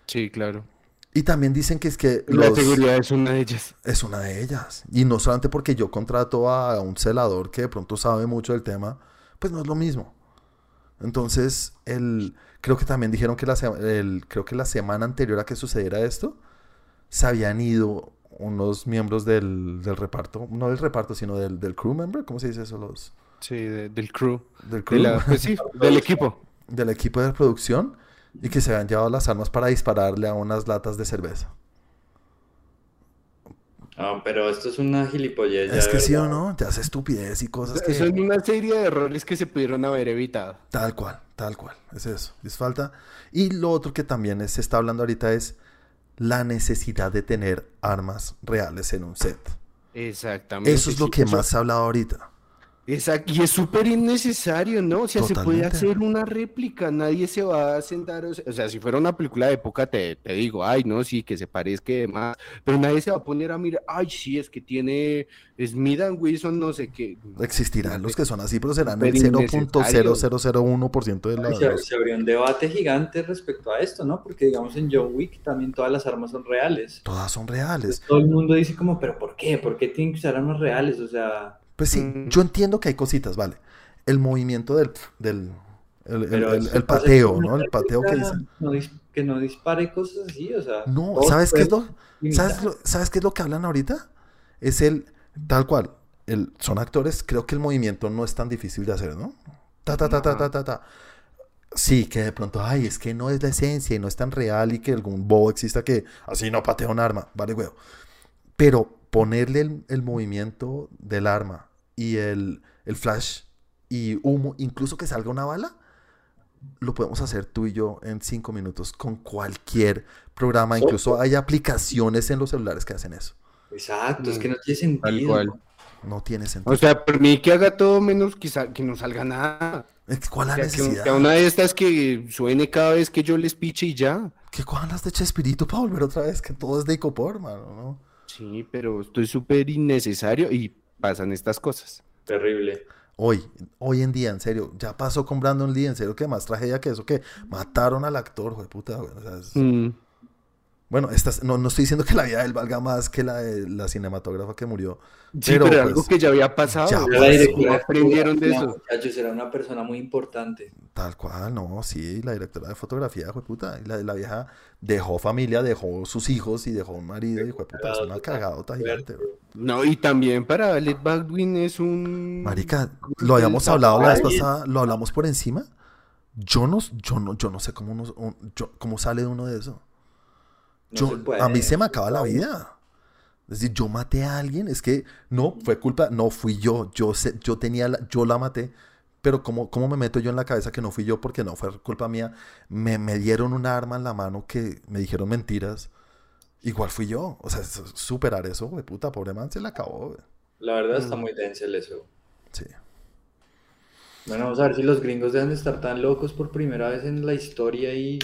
Sí, claro. Y también dicen que es que La los- seguridad es una de ellas. es una de ellas. Y no solamente porque yo contrato a un celador que de pronto sabe mucho del tema, pues no es lo mismo. Entonces, el, creo que también dijeron que la, se- el- creo que la semana anterior a que sucediera esto, se habían ido unos miembros del, del reparto, no del reparto, sino del, del crew member, ¿cómo se dice eso? Los, Sí, de- del crew. del De crew, la- pues sí, [laughs] del equipo. Del equipo de producción, y que se habían llevado las armas para dispararle a unas latas de cerveza. Ah, pero esto es una gilipollez. ya Es que sí o no, te hace estupidez y cosas que... Son una serie de errores que se pudieron haber evitado. Tal cual, tal cual, es eso, es falta. Y lo otro que también es- se está hablando ahorita es la necesidad de tener armas reales en un set. Exactamente. Eso es lo que eso- más se ha hablado ahorita. Exacto, y es súper innecesario, ¿no? O sea, se puede hacer una réplica, nadie se va a sentar, o sea, o sea, si fuera una película de época, te, te digo, ay, no, sí, que se parezca y demás, pero nadie se va a poner a mirar, ay, sí, es que tiene Smith and Wilson, no sé qué. Existirán los que son así, pero serán el Súper innecesario. 0.0001% de Ay, se, se abrió un debate gigante respecto a esto, ¿no? Porque digamos en John Wick también todas las armas son reales. Todas son Entonces, reales. todo el mundo dice como, pero ¿por qué? ¿Por qué tienen que usar armas reales? O sea, Pues sí, Mm. yo entiendo que hay cositas, vale. El movimiento del... del el, pateo, ¿no? El pateo que dicen. no que no dispare cosas así, o sea. No, ¿sabes qué es lo. ¿sabes, lo- ¿sabes qué es lo que hablan ahorita? Es el, tal cual, el, son actores, creo que el movimiento no es tan difícil de hacer, ¿no? Ta, ta, ta, ta, ta, ta, ta. Sí, que de pronto, ay, es que no es la esencia y no es tan real y que algún bobo exista que así no patea un arma, vale, huevo. Pero ponerle el, el movimiento del arma y el, el flash y humo, incluso que salga una bala, lo podemos hacer tú y yo en cinco minutos con cualquier programa. Incluso hay aplicaciones en los celulares que hacen eso. Exacto, es que Mm, no tiene sentido. Tal cual. No tiene sentido. O sea, por mí que haga todo menos que, que no salga nada. ¿Cuál O la sea, que, necesidad? que una de estas que suene cada vez que yo les piche y ya. ¿Qué las de Chespirito para volver otra vez? Que todo es de Icopor, mano, ¿no? Sí, pero esto es súper innecesario y pasan estas cosas. Terrible. Hoy, hoy en día, en serio, ya pasó con Brandon Lee, en serio, que más tragedia que eso, que mataron al actor, güey, puta, güey. o sea, es- Mm. Bueno, estas, no, no estoy diciendo que la vida de él valga más que la de la cinematógrafa que murió. Sí, Pero, pero, pues, algo que ya había pasado. ya la directora aprendieron de eso. Muchachos, era una persona muy importante. Tal cual, no, sí, la directora de fotografía, fue puta, y la, la vieja dejó familia, dejó sus hijos y dejó un marido, y fue puta, es una cagadota gigante. No, y también para Alec Baldwin es un... Marica, lo habíamos hablado la vez pasada, lo hablamos por encima. Yo no, yo no, yo no sé cómo, uno- un- yo- cómo sale uno de eso. No Yo, se puede, a mí se me acaba la vida. Es decir, yo maté a alguien, es que no, fue culpa, no fui yo, yo, sé- yo tenía, la- yo la maté, pero ¿cómo, ¿cómo me meto yo en la cabeza que no fui yo porque no fue culpa mía? Me, me dieron un arma en la mano que me dijeron mentiras, igual fui yo, o sea, superar eso, güey, puta, pobre man, se le acabó, güey. La verdad está Mm. muy denso el eso. Sí. Bueno, vamos a ver si los gringos dejan de estar tan locos por primera vez en la historia y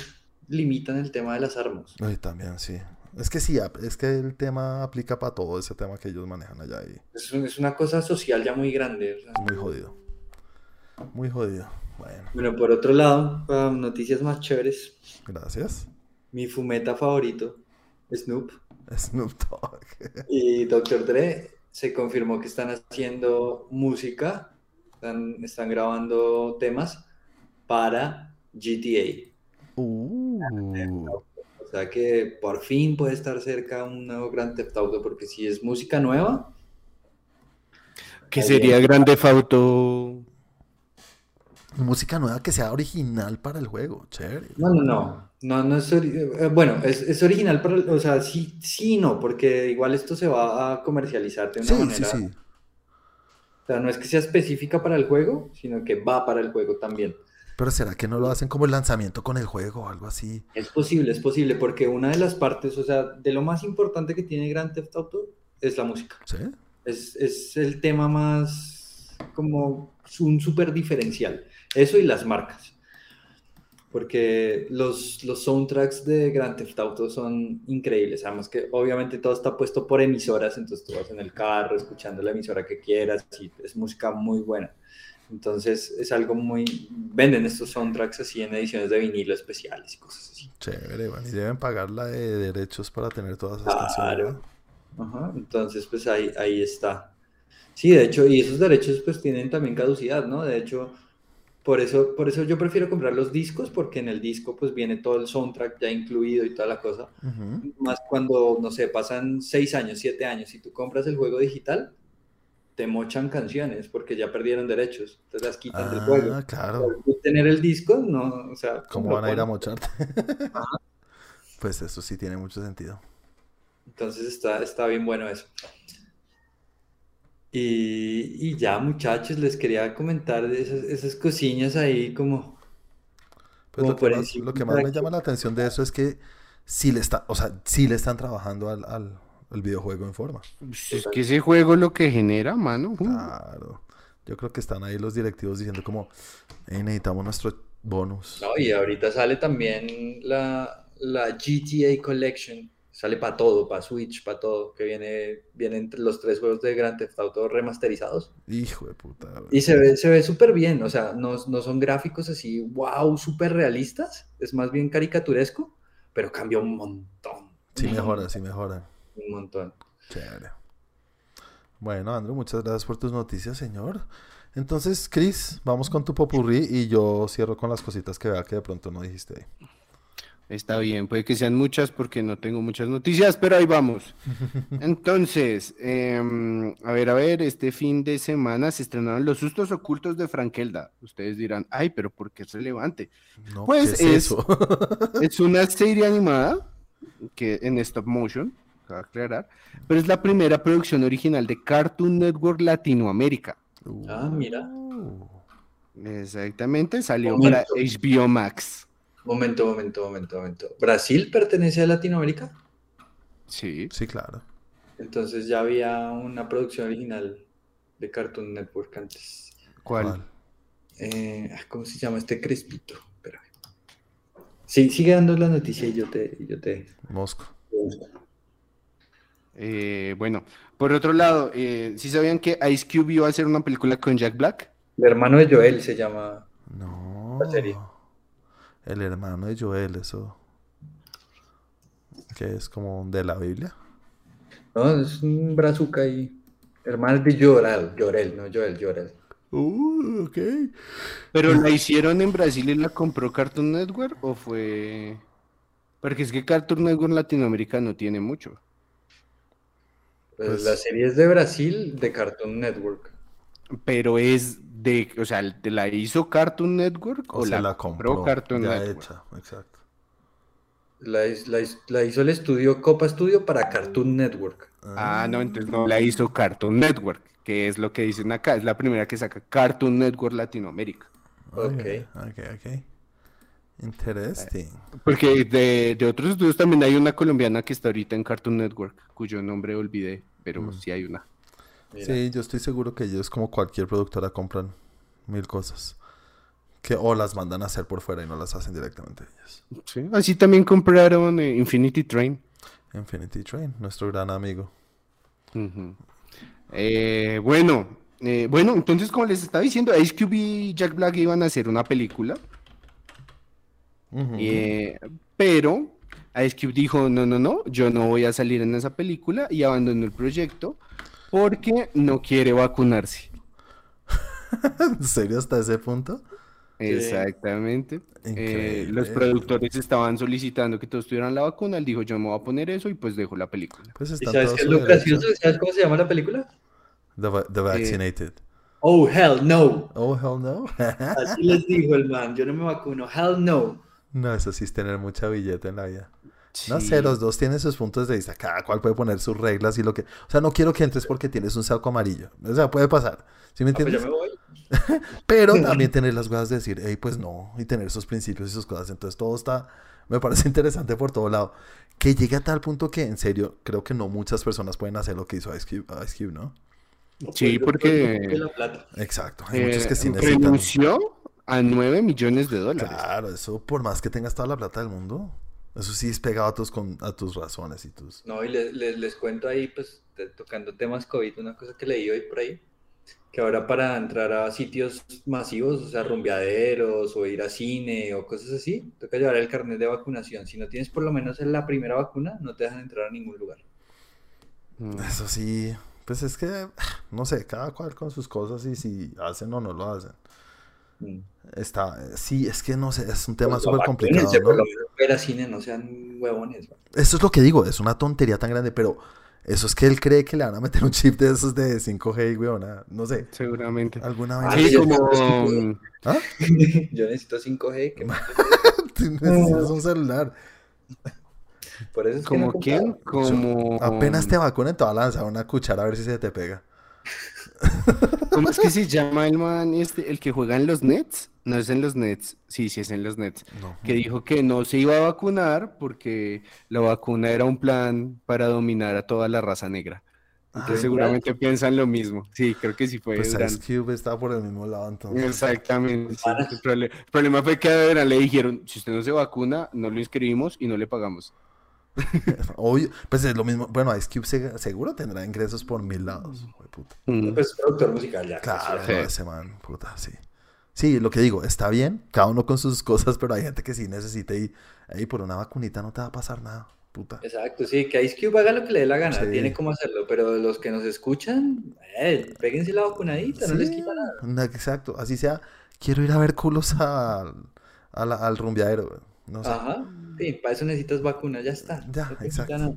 limitan el tema de las armas. Ay, también, sí. Es que sí, es que el tema aplica para todo ese tema que ellos manejan allá y Es, un- es una cosa social ya muy grande. o sea. es muy jodido. Muy jodido. Bueno, Bueno, por otro lado, noticias más chéveres, gracias. mi fumeta favorito, Snoop Snoop Dogg. [laughs] y Dr. Dre, se confirmó que están haciendo música, están, están grabando temas para GTA. Uh, O sea que por fin puede estar cerca un nuevo Grand Theft Auto, porque si es música nueva, Que Ahí sería Grande Auto. música nueva que sea original para el juego. Chévere. no, no, no, no, no es, eh, bueno, es, es original, para, el- o sea, sí, sí, no, porque igual esto se va a comercializar de una Sí, sí, manera, sí. o sea, no es que sea específica para el juego, sino que va para el juego también. Pero ¿será que no lo hacen como el lanzamiento con el juego o algo así? Es posible, es posible, porque una de las partes, o sea, de lo más importante que tiene Grand Theft Auto es la música. ¿Sí? Es, es el tema más como un súper diferencial. Eso y las marcas. Porque los, los soundtracks de Grand Theft Auto son increíbles. Además que obviamente todo está puesto por emisoras, entonces tú vas en el carro escuchando la emisora que quieras y es música muy buena. Entonces es algo muy... Venden estos soundtracks así en ediciones de vinilo especiales y cosas así. Chévere, bueno, y deben pagar la de derechos para tener todas esas Claro. canciones. Ajá, entonces, pues ahí, ahí está. Sí, de hecho, y esos derechos pues tienen también caducidad, ¿no? De hecho, por eso, por eso yo prefiero comprar los discos, porque en el disco pues viene todo el soundtrack ya incluido y toda la cosa. Ujú. Más cuando, no sé, pasan seis años, siete años, y tú compras el juego digital, te mochan canciones porque ya perdieron derechos, te las quitan del juego. Ah, claro. Por tú tener el disco, no, o sea, ¿Cómo van a ir a mocharte? [laughs] Pues eso sí tiene mucho sentido. Entonces está, está bien bueno eso. Y, y ya, muchachos, les quería comentar de esas, esas cosillas ahí como... Pues Como lo que más, encima lo que más me llama la atención de eso es que sí le está, o sea, sí le están trabajando al, al, al videojuego en forma. Es que ese juego lo que genera, mano. Claro. Yo creo que están ahí los directivos diciendo como, "Ey, necesitamos nuestro bonus. No, y ahorita sale también la, la GTA Collection. Sale para todo, para Switch, para todo, que viene, vienen los tres juegos de Grand Theft Auto remasterizados. Hijo de puta. Y se ve, se ve súper bien, o sea, no, no son gráficos así, wow, súper realistas, es más bien caricaturesco, pero cambia un montón. Sí mejora, sí mejora. Un montón. Chévere. Bueno, Andrew, muchas gracias por tus noticias, señor. Entonces, Chris, vamos con tu popurrí y yo cierro con las cositas que vea que de pronto no dijiste ahí. Está bien, puede que sean muchas porque no tengo muchas noticias, pero ahí vamos. [laughs] Entonces, em, a ver, a ver, este fin de semana se estrenaron Los Sustos Ocultos de Frankelda. Ustedes dirán, ay, pero ¿por qué es relevante? No, Pues ¿qué es- eso? [laughs] Es una serie animada que en stop motion, aclarar, pero es la primera producción original de Cartoon Network Latinoamérica. Ah, mira. Exactamente, salió Momento. para HBO Max. Momento, momento, momento, momento. ¿Brasil pertenece a Latinoamérica? Sí. Sí, claro. Entonces ya había una producción original de Cartoon Network antes. ¿Cuál? Eh, ah, ¿cómo se llama este crespito? Espérame. Sí, sigue dando la noticia y yo te, y yo te... Mosco. Eh, bueno, por otro lado, eh, ¿sí sabían que Ice Cube iba a hacer una película con Jack Black? El hermano de Joel se llama... No. La serie. El hermano de Joel, eso. Que es como de la Biblia. No, es un brazuca ahí. Hermano de Llorel, Llorel, no Joel, Llorel. Uh, ok. ¿Pero la hicieron en Brasil y la compró Cartoon Network o fue...? Porque es que Cartoon Network Latinoamérica no tiene mucho. Pues, Pues- la serie es de Brasil, de Cartoon Network. Pero es de, o sea, ¿te la hizo Cartoon Network o, O se la, la compró, compró. Cartoon ya Network? hecha, exacto. La, hizo el estudio Copa Studio para Cartoon Network. Ah, no, entonces no la hizo Cartoon Network, que es lo que dicen acá, es la primera que saca Cartoon Network Latinoamérica. Ok. Ok, ok. Interesting. Porque de, de otros estudios también hay una colombiana que está ahorita en Cartoon Network, cuyo nombre olvidé, pero Mm. sí hay una. Mira. Sí, yo estoy seguro que ellos, como cualquier productora, compran mil cosas. Que o las mandan a hacer por fuera y no las hacen directamente ellos. Sí, Así también compraron eh, Infinity Train. Infinity Train, nuestro gran amigo. Eh, bueno, eh, bueno, entonces como les estaba diciendo, Ice Cube y Jack Black iban a hacer una película, Eh, pero Ice Cube dijo, no, no, no, yo no voy a salir en esa película y abandonó el proyecto porque no quiere vacunarse. [laughs] ¿En serio hasta ese punto? Exactamente. Eh, los productores estaban solicitando que todos tuvieran la vacuna, él dijo, yo me voy a poner eso y pues dejo la película. Pues ¿Y está sabes qué es lo gracioso? ¿Sabes cómo se llama la película? The, the Vaccinated. Oh, hell no. Oh, hell no. [laughs] Así les dijo el man, yo no me vacuno, hell no. No, eso sí es tener mucha billeta en la vida. No sé, los dos tienen sus puntos de vista. Cada cual puede poner sus reglas y lo que. O sea, no quiero que entres porque tienes un saco amarillo. O sea, puede pasar. ¿Sí me Ah, pues entiendes? ya me voy. [laughs] Pero [laughs] también tener las cosas de decir, hey, pues no, y tener esos principios y sus cosas. Entonces todo está, me parece [laughs] interesante por todo lado. Que llegue a tal punto que, en serio, creo que no muchas personas pueden hacer lo que hizo Ice Cube, Ice Cube, ¿no? Sí, Pues, porque- porque la plata. Exacto. Hay muchos Eh, que sí necesitan. renunció a 9 millones de dólares. Claro, eso por más que tengas toda la plata del mundo, eso sí es pegado a tus, con, a tus razones y tus... No, y les, les, les cuento ahí, pues, de- tocando temas COVID, una cosa que leí hoy por ahí, que ahora para entrar a sitios masivos, o sea, rumbeaderos o ir a cine o cosas así, toca llevar el carnet de vacunación. Si no tienes por lo menos la primera vacuna, no te dejan entrar a ningún lugar. Mm. Eso sí, pues es que, no sé, cada cual con sus cosas y si hacen o no lo hacen. Mm. Está, sí, es que no sé, es un tema Pues, súper complicado, por ¿no? lo menos ir a cine, no sean huevones. man. Eso es lo que digo, es una tontería tan grande, pero eso es que él cree que le van a meter un chip de esos de 5G, weón, no sé, Seguramente. alguna Ah, vez. Sí, como... mm, ¿Ah? [laughs] Yo necesito 5G, que [laughs] Tú necesitas un celular. por eso es ¿Como quién? Como... Apenas te vacunen, te va a lanzar una cuchara a ver si se te pega. ¿Cómo es que se llama el man este, el que juega en los Nets? No es en los Nets, sí, sí es en los Nets. No. Que dijo que no se iba a vacunar porque la vacuna era un plan para dominar a toda la raza negra. Entonces Ay, seguramente piensan lo mismo. Sí, creo que sí fue Pues. Ice Cube está por el mismo lado, entonces. Exactamente. sí. El, problema fue que a Durant le dijeron, si usted no se vacuna, no lo inscribimos y no le pagamos. Obvio, pues es lo mismo. Bueno, Ice Cube se- seguro tendrá ingresos por mil lados. hijueputa. Mm. Pues productor musical ya. Claro, Sí. no, ese man, puta, sí. Sí, lo que digo, está bien, cada uno con sus cosas, pero hay gente que sí necesita y, y por una vacunita no te va a pasar nada, puta. Exacto, sí, que Ice Cube haga lo que le dé la gana, Sí. tiene cómo hacerlo, pero los que nos escuchan, eh, péguense la vacunadita, no les quita nada. na- Exacto, así sea, quiero ir a ver culos al, a la- al rumbeadero, no sé, Ajá, sí, para eso necesitas vacuna, ya está. Ya, no exacto.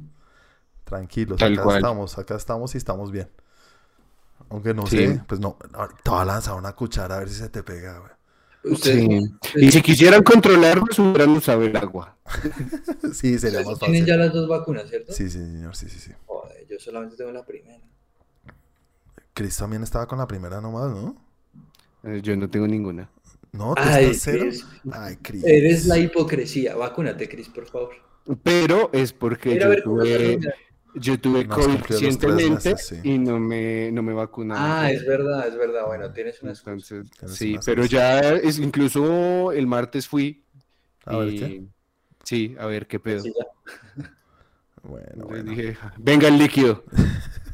tranquilos, Tal acá cual. estamos, acá estamos y estamos bien. Aunque no Sí. sé, pues no, ahora te va a lanzar una cuchara a ver si se te pega, güey. Sí. Y si quisieran controlarlo, hubieran usado el agua. [laughs] Sí, sería más tienen fácil. ya las dos vacunas, ¿cierto? Sí, sí, señor, sí, sí, sí. Joder, yo solamente tengo la primera. Chris también estaba con la primera nomás, ¿no? Eh, Yo no tengo ninguna. No, ¿tú Ay, estás cero? Chris, Ay, Chris. eres la hipocresía, vacúnate, Cris, por favor. Pero es porque yo tuve, yo tuve COVID recientemente meses, sí. y no me, no me vacunaron. Ah, es verdad, es verdad, bueno, tienes una excusa. Entonces, Tienes sí, una pero excusa. ya es, incluso el martes fui A ver y qué. sí, a ver qué pedo. Sí, bueno. dije, venga el líquido.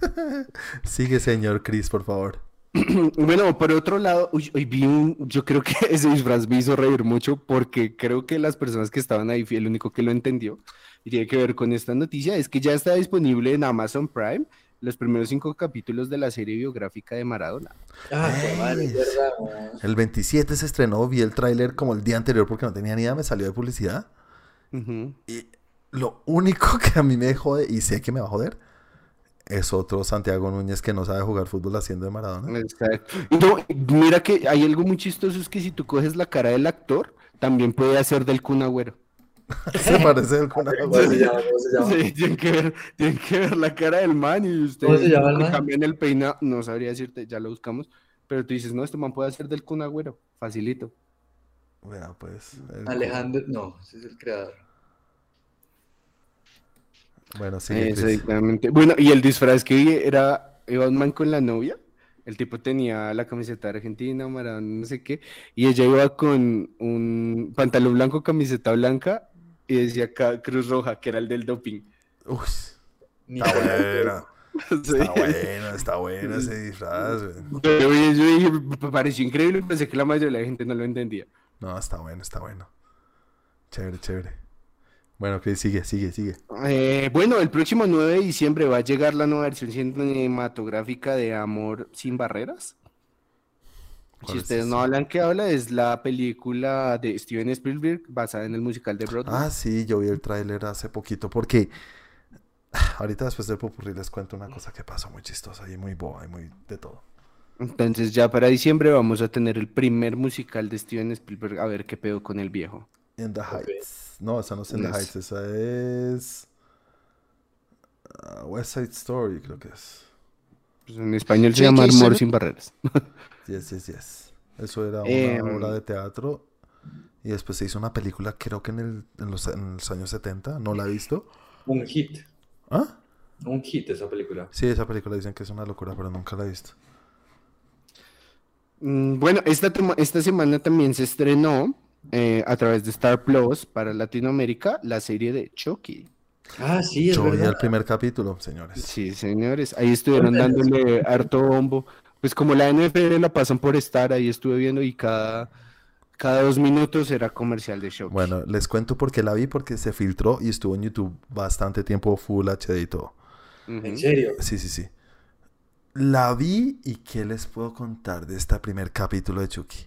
[laughs] Sigue, señor Chris, por favor. [clears throat] Bueno, por otro lado, uy, hoy vi un, yo creo que [laughs] ese disfraz me hizo reír mucho porque creo que las personas que estaban ahí fui el único que lo entendió y tiene que ver con esta noticia, es que ya está disponible en Amazon Prime los primeros cinco capítulos de la serie biográfica de Maradona. Ah, es Ey. verdad. ¿no? El 27 se estrenó, vi el tráiler como el día anterior porque no tenía ni idea, me salió de publicidad. Ujú. Y lo único [laughs] que a mí me jode, y sé que me va a joder, es otro Santiago Núñez que no sabe jugar fútbol haciendo de Maradona. Exacto. Y No, mira que hay algo muy chistoso, es que si tú coges la cara del actor, también puede hacer del Kun Agüero. [laughs] Se parece al Kun ¿Cómo se Agüero. llama? ¿Cómo se llama? Sí, tienen que ver, tienen que ver la cara del man y ustedes ¿Cómo se llama el man? peinado, no sabría decirte, ya lo buscamos, pero tú dices, no, este man puede hacer del Kun Agüero, facilito. Vea, pues. el- Alejandro, no, ese es el creador. Bueno, sí. Chris. Exactamente. Bueno, y el disfraz que vi era, iba un man con la novia, el tipo tenía la camiseta de Argentina, Maradona, no sé qué, y ella iba con un pantalón blanco, camiseta blanca, y decía acá Cruz Roja, que era el del doping. Ni está bueno. [laughs] Sí. Está bueno, está bueno ese disfraz. güey. Pero yo dije, me pareció increíble, pensé que la mayoría de la gente no lo entendía. No, está bueno, está bueno. Chévere, chévere. Bueno, Chris, sigue, sigue, sigue. Eh, bueno, el próximo 9 de diciembre va a llegar la nueva versión cinematográfica de Amor sin Barreras. ¿Cuál Si es ustedes no hablan que habla, es la película de Steven Spielberg basada en el musical de Broadway. Ah, sí, yo vi el tráiler hace poquito porque ah, [sighs] ahorita después del popurrí les cuento una cosa que pasó muy chistosa y muy boba y muy de todo. Entonces ya para diciembre vamos a tener el primer musical de Steven Spielberg, a ver qué pedo con el viejo. In the Heights. No, esa no es In the. Heights, esa es ah, West Side Story, creo que es. Pues en español se llama Amor sin Barreras. [laughs] Yes, yes, yes. Eso era una Em. obra de teatro y después se hizo una película, creo que en, el, en, los, en los años 70, no la he visto. Un hit. ¿Ah? Un hit esa película. Sí, esa película dicen que es una locura, pero nunca la he visto. Mm, Bueno, esta, esta semana también se estrenó eh, a través de Star Plus para Latinoamérica la serie de Chucky. Ah, sí, es Yo vi el primer capítulo, señores. Sí, señores, ahí estuvieron dándole harto bombo. Pues como la NFL la pasan por Star, ahí estuve viendo y cada, cada dos minutos era comercial de Chucky. Bueno, les cuento por qué la vi, porque se filtró y estuvo en YouTube bastante tiempo Full HD y todo. ¿En serio? Sí, sí, sí. La vi y ¿qué les puedo contar de este primer capítulo de Chucky?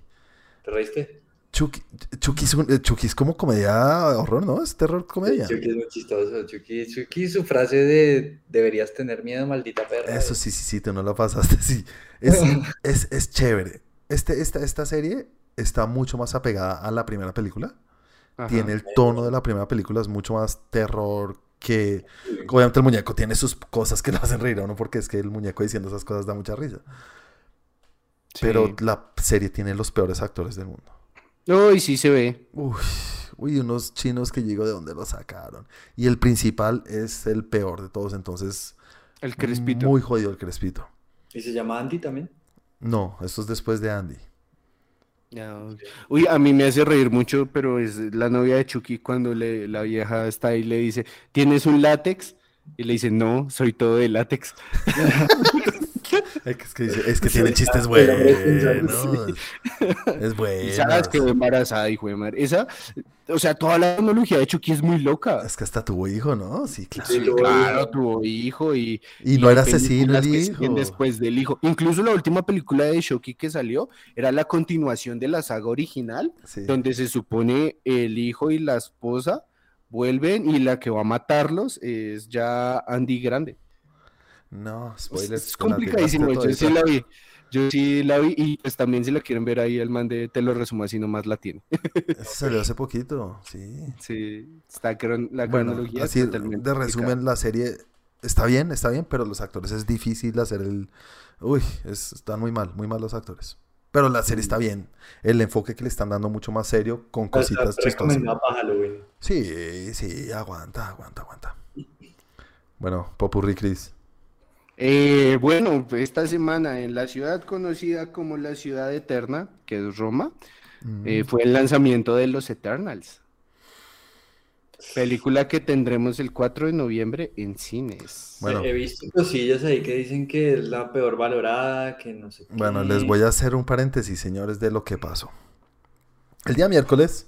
¿Te reíste? Chucky, Chucky, es, un- eh, Chucky es como comedia horror, ¿no? Es terror comedia. Chucky es muy chistoso. Chucky, Chucky, su frase de deberías tener miedo, maldita perra. Eso sí, sí, sí, tú no lo pasaste, [laughs] sí. Es, [laughs] es, es chévere. Este, esta, esta serie está mucho más apegada a la primera película. Ajá. Tiene el tono de la primera película, es mucho más terror que... Obviamente el muñeco tiene sus cosas que lo hacen reír a uno porque es que el muñeco diciendo esas cosas da mucha risa. Sí. Pero la serie tiene los peores actores del mundo. Uy, sí se ve. Uy, uy, unos chinos que digo de dónde lo sacaron. Y el principal es el peor de todos, entonces... El crespito. Muy jodido el crespito. ¿Y se llama Andy también? No, esto es después de Andy. Ya, Uy, a mí me hace reír mucho, pero es la novia de Chucky cuando le, la vieja está ahí y le dice, ¿tienes un látex? Y le dice, no, soy todo de látex. [laughs] Es que, es que dice- es que tiene chistes [laughs] es buenos. Es [laughs] Y bueno. sabes quedó embarazada, hijo de madre. Esa, o sea, toda la tecnología de Chucky es muy loca. Es que hasta tuvo hijo, ¿no? Sí, claro. Sí, claro, tuvo hijo y... Y no era asesino el que hijo. después del hijo. Incluso la última película de Chucky que salió era la continuación de la saga original, Sí. donde se supone el hijo y la esposa vuelven y la que va a matarlos es ya Andy Grande. No, Es- spoilers. es complicadísimo, yo sí la vi. Yo sí la vi y pues también si la quieren ver ahí el man de Te lo resumo así nomás la tiene. Eso salió hace poquito, sí. Sí, está cron- la Bueno, cronología así totalmente de resumen, la serie está bien, está bien, pero los actores es difícil hacer el... Uy, es- están muy mal, muy mal los actores. Pero la serie está bien. El enfoque que le están dando mucho más serio, con cositas chistosas. Sí, sí, aguanta, aguanta, aguanta. Bueno, Popurrí Cris. Eh, bueno, esta semana en la ciudad conocida como la ciudad eterna, que es Roma, Mm. eh, fue el lanzamiento de Los Eternals. Película que tendremos el 4 de noviembre en cines. Bueno. He visto cosillas ahí que dicen que es la peor valorada, que no sé qué. Bueno, les voy a hacer un paréntesis, señores, de lo que pasó. El día miércoles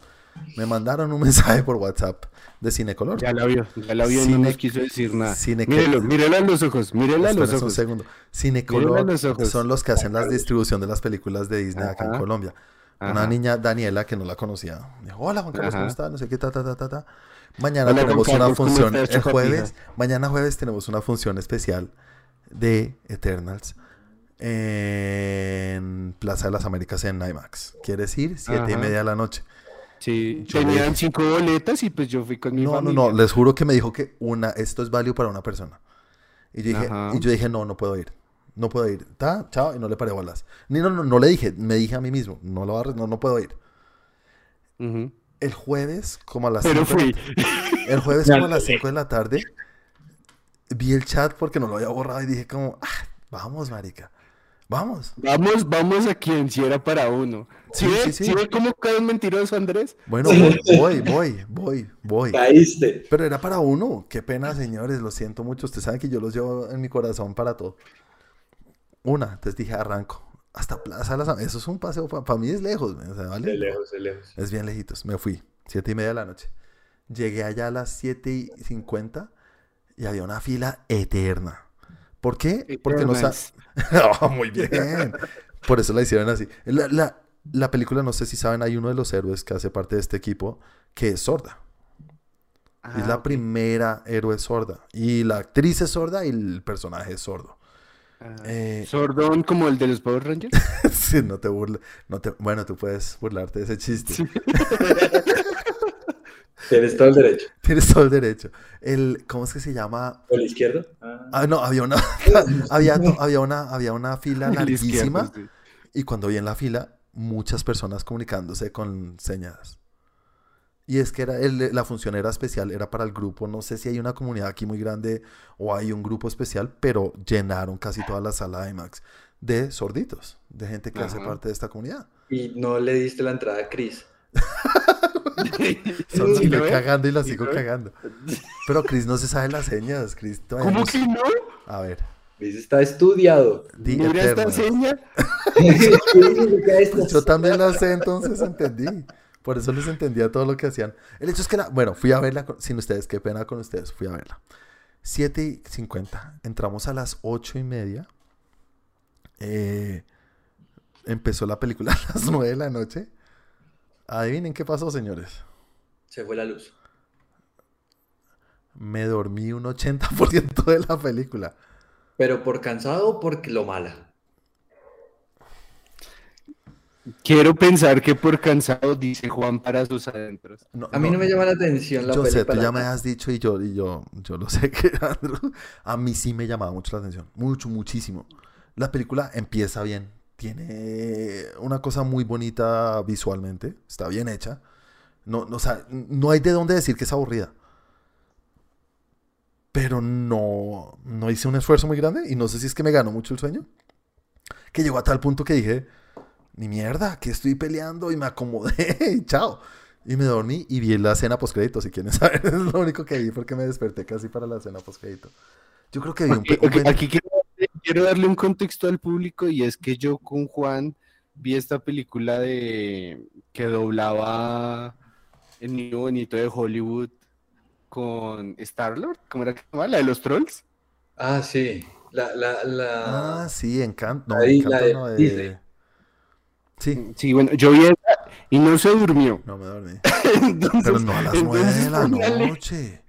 me mandaron un [laughs] mensaje por WhatsApp de Cinecolor. Ya la vio, ya la vio y no nos quiso decir nada. Cine- Mírelo, mírelo a los ojos, mírelo a los Espérense un ojos. segundo. Cinecolor los ojos. son los que hacen la distribución de las películas de Disney acá en Ajá. Colombia. Una niña, Daniela, que no la conocía, dijo, hola Juan Carlos, ¿cómo estás? No sé qué, ta, ta, ta, ta, ta. Mañana Hola, tenemos una Carlos, ¿cómo función, el jueves, mañana jueves tenemos una función especial de Eternals en Plaza de las Américas en IMAX. ¿Quieres ir? Siete y media de la noche. Sí, tenían cinco boletas y pues yo fui con mi No, no, familia. no, les juro que me dijo que una, esto es válido para una persona. Y yo dije, y yo dije, no, no puedo ir. No puedo ir. Ta, chao, y no le paré bolas. Ni no, no, no le dije, me dije a mí mismo, no lo agarres, no, no puedo ir. Ujú. El jueves, como a las Pero cinco fui. la- el jueves [laughs] como a las 5 de la tarde, vi el chat porque no lo había borrado y dije como, ah, vamos, marica. Vamos. Vamos, vamos a quien si era para uno. ¿Sí, Sí, ve? sí, sí. ¿Sí ve cómo cae un mentiroso, Andrés? Bueno, voy, voy, voy, voy, voy. Caíste. Pero era para uno. Qué pena, señores. Lo siento mucho. Ustedes saben que yo los llevo en mi corazón para todo. Una, entonces dije, arranco. Hasta Plaza de las Eso es un paseo. Para mí es lejos. o sea, ¿vale? De lejos, de lejos. Es bien lejitos. Me fui. Siete y media de la noche. Llegué allá a las siete y cincuenta y había una fila eterna. ¿Por qué? Porque no. Oh, [laughs] muy bien. Por eso la hicieron así. La, la- la película, no sé si saben, hay uno de los héroes que hace parte de este equipo que es sorda. es Ah, la primera héroe sorda. Y la actriz es sorda y el personaje es sordo. Ah, Eh, Sordón como el de los Power Rangers. [laughs] Sí, no te burles. No te... Bueno, tú puedes burlarte de ese chiste. [laughs] Tienes todo el derecho. Tienes todo el derecho. El, ¿Cómo es que se llama? ¿Por la izquierda? Ah. Ah, no, había una, [laughs] había, había una, había una fila El izquierdo, larguísima sí. y cuando vi en la fila muchas personas comunicándose con señas. Y es que era el- la función era especial, era para el grupo, no sé si hay una comunidad aquí muy grande o hay un grupo especial, pero llenaron casi toda la sala de IMAX de sorditos, de gente que hace parte de esta comunidad. Y no le diste la entrada a Chris. [laughs] Solo ¿Sí estoy lo ve? cagando y la ¿Sí sigo cagando. Pero Chris no se sabe las señas, Chris ¿Cómo no que no? A ver, Está estudiado. di Mira esta seña. [laughs] Yo también la sé, entonces entendí. Por eso les entendía todo lo que hacían. El hecho es que, la, bueno, fui a verla con- sin ustedes, qué pena con ustedes, fui a verla. 7 y 50, entramos a las 8 y media. Eh, empezó la película [laughs] a las 9 de la noche. Adivinen qué pasó, señores. Se fue la luz. Me dormí un 80% de la película. Pero por cansado o porque lo mala. Quiero pensar que por cansado dice Juan para sus adentros. No, A mí no me llama la atención la Yo sé, tú película. ya me has dicho y yo, y yo, yo lo [laughs] sé que Andrew, a mí sí me llamaba mucho la atención, mucho, muchísimo. La película empieza bien, tiene una cosa muy bonita visualmente, está bien hecha. No, no, o sea, no hay de dónde decir que es aburrida. Pero no, no hice un esfuerzo muy grande y no sé si es que me ganó mucho el sueño. Que llegó a tal punto que dije, ni mierda, que estoy peleando y me acomodé y chao. Y me dormí y vi la escena postcrédito, si quieren [laughs] saber. Es lo único que vi porque me desperté casi para la escena postcrédito. Yo creo que vi un, pe- Ok, un ok, pen- Aquí quiero, quiero darle un contexto al público y es que yo con Juan vi esta película de que doblaba el niño bonito de Hollywood con Star-Lord, ¿cómo era que se llamaba? La de los trolls. Ah, sí. La, la, la... Ah, sí, Encanto. No, Ahí, Encanto la de no, de- Disney. Sí, Sí, bueno, yo vi esa y no se durmió. no me dormí. [laughs] Entonces- Pero no a las nueve de la [laughs] póngale- noche.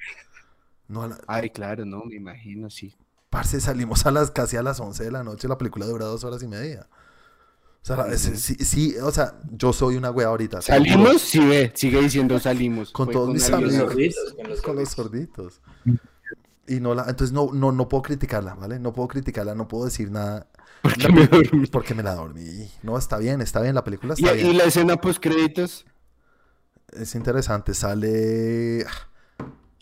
No a la... Ay, claro, no, me imagino, sí. Parce, salimos a las casi a las 11 de la noche. La película dura dos horas y media. O sea, sí, sí, o sea, yo soy una wea ahorita. Salimos, sí ve, sigue diciendo salimos. Con Fue todos mis alguien Con los amigos. sorditos, [laughs] con los con los sorditos. Y no la, entonces no, no, no puedo criticarla, ¿vale? No puedo criticarla, no puedo decir nada Porque me dormí. porque me la dormí. No, está bien, está bien, la película Y, está y bien. la escena post créditos. Es interesante, sale...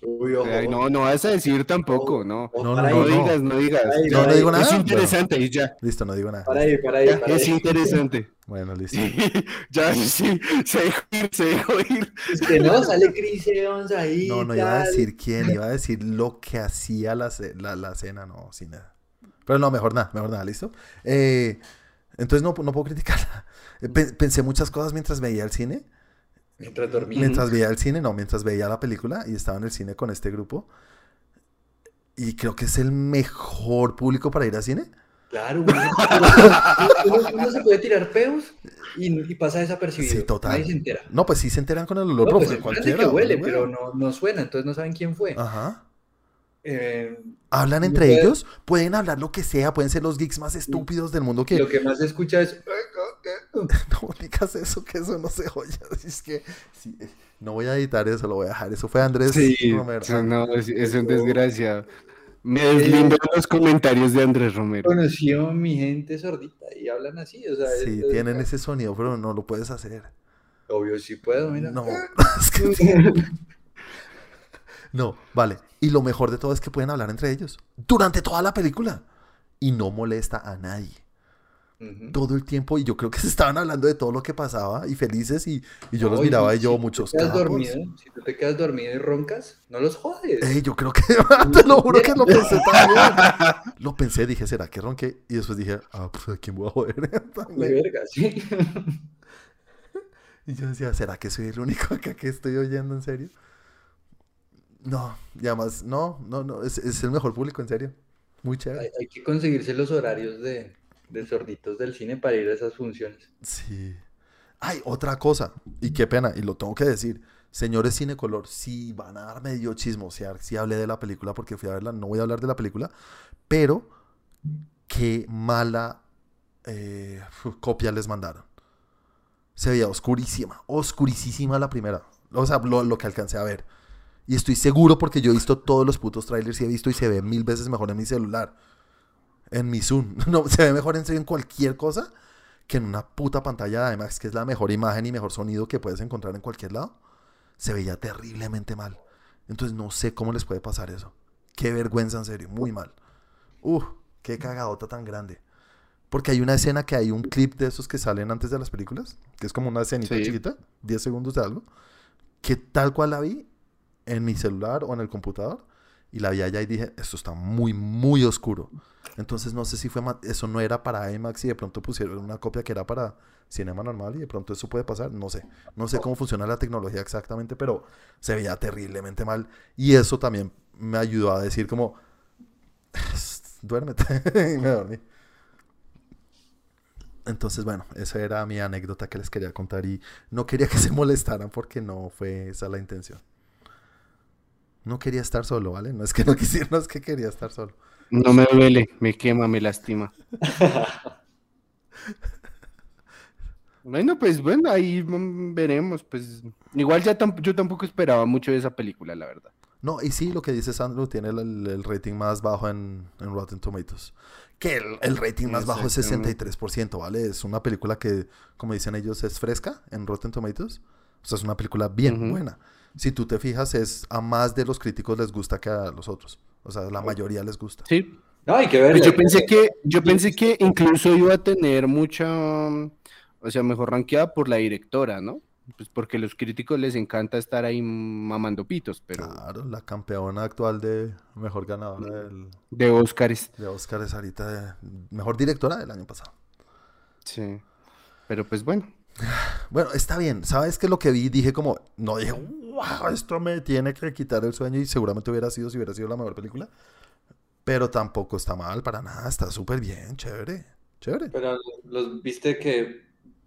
Uy, ojo. Ay, no, no vas a decir tampoco, no. No, no, No digas, no digas. Para ahí, Ya, No, no digo Es nada. interesante y ya. Listo, no digo nada. Para ahí, para ahí, Ya, para es ahí. interesante. [laughs] Bueno, listo. [laughs] ya, sí, se dejó ir, se dejó ir. Es que no, sale Chris Evans ahí. No, no iba a decir quién, iba a decir lo que hacía la, la, la cena, no, sin nada. Pero no, mejor nada, mejor nada, ¿listo? Eh, entonces no, no puedo criticarla. [laughs] Pe- Pensé muchas cosas mientras veía el cine. Mientras dormía. Mientras veía el cine, no, mientras veía la película y estaba en el cine con este grupo. Y creo que es el mejor público para ir al cine. Claro, uno, [laughs] uno- uno se puede tirar peos y, y pasa desapercibido. Sí, total. Nadie se entera. No, pues sí se enteran con el olor, No, pues cualquiera. que huele, ¿no? pero no, no suena, entonces no saben quién fue. Ajá. Eh, Hablan entre puede- ellos, pueden hablar lo que sea, pueden ser los geeks más estúpidos del mundo que... Lo que más se escucha es. [laughs] No digas eso, que eso no se oye. [laughs] Es que sí, eh, no voy a editar eso, lo voy a dejar. Eso fue Andrés Sí, Romero. eso no, es, es un desgraciado. Me deslindo de los comentarios de Andrés Romero. Conoció mi gente sordita y hablan así. O sea, Sí, es- tienen ese sonido, pero no lo puedes hacer. Obvio, sí puedo, mira. No, [laughs] es que- no, vale. Y lo mejor de todo es que pueden hablar entre ellos durante toda la película y no molesta a nadie. Todo el tiempo y yo creo que se estaban hablando de todo lo que pasaba y felices y, y yo No, los miraba y yo si muchos te quedas capos. dormido, si tú te quedas dormido y roncas, no los jodes. Ey, yo creo que, [laughs] te lo juro que lo pensé también. [laughs] Lo pensé, dije, ¿será que ronqué? Y después dije, ah, pues ¿a quién voy a joder? [laughs] De verga, sí. Y yo decía, ¿será que soy el único acá que estoy oyendo en serio? No, y además, no, no, no, es, es el mejor público, en serio. Muy Hay, chévere. hay que conseguirse los horarios de, de sorditos del cine para ir a esas funciones. Sí. Ay, otra cosa, y qué pena, y lo tengo que decir. Señores Cinecolor, si van a dar medio chismosear, si hablé de la película porque fui a verla, no voy a hablar de la película, pero qué mala eh, [laughs] copia les mandaron. Se veía oscurísima, oscurísima la primera. O sea, lo, lo que alcancé a ver. Y estoy seguro porque yo he visto todos los putos trailers y he visto y se ve mil veces mejor en mi celular. En mi Zoom. [laughs] No, se ve mejor en serio en cualquier cosa que en una puta pantalla de IMAX, que es la mejor imagen y mejor sonido que puedes encontrar en cualquier lado. Se veía terriblemente mal. Entonces no sé cómo les puede pasar eso. Qué vergüenza, en serio. Muy mal. Uf, qué cagadota tan grande. Porque hay una escena que hay un clip de esos que salen antes de las películas, que es como una escenita Sí. chiquita, 10 segundos de algo, que tal cual la vi en mi celular o en el computador, y la vi allá y dije, esto está muy, muy oscuro. Entonces no sé si fue, eso no era para IMAX y de pronto pusieron una copia que era para cinema normal y de pronto eso puede pasar, no sé. No sé cómo funciona la tecnología exactamente, pero se veía terriblemente mal. Y eso también me ayudó a decir como, duérmete. [laughs] y me dormí. Entonces, bueno, esa era mi anécdota que les quería contar y no quería que se molestaran porque no fue esa la intención. No quería estar solo, ¿vale? No es que no [laughs] quisiera, no es que quería estar solo. No me duele, me quema, me lastima. [laughs] Bueno, pues bueno, ahí mm, veremos. Pues igual ya tamp- yo tampoco esperaba mucho de esa película, la verdad. No, y sí, lo que dice Sandro tiene el, rating más bajo en, en Rotten Tomatoes. Que el, el rating más bajo es Exactamente. 63%, ¿vale? Es una película que, como dicen ellos, es fresca en Rotten Tomatoes. O sea, es una película bien buena. Si tú te fijas, es a más de los críticos les gusta que a los otros. O sea, la mayoría les gusta. Sí. No, hay que ver. Pues yo pensé que, yo pensé que incluso iba a tener mucha, mm, o sea, mejor rankeada por la directora, ¿no? Pues porque a los críticos les encanta estar ahí mamando pitos, pero Claro, la campeona actual de mejor ganadora del, de Óscares. de Oscar es ahorita de mejor directora del año pasado. Sí. Pero pues bueno. Bueno, está bien. ¿Sabes qué? Lo que vi, dije como, no dije, wow, esto me tiene que quitar el sueño y seguramente hubiera sido si hubiera sido la mejor película. Pero tampoco está mal para nada, está súper bien, chévere, chévere. Pero los viste que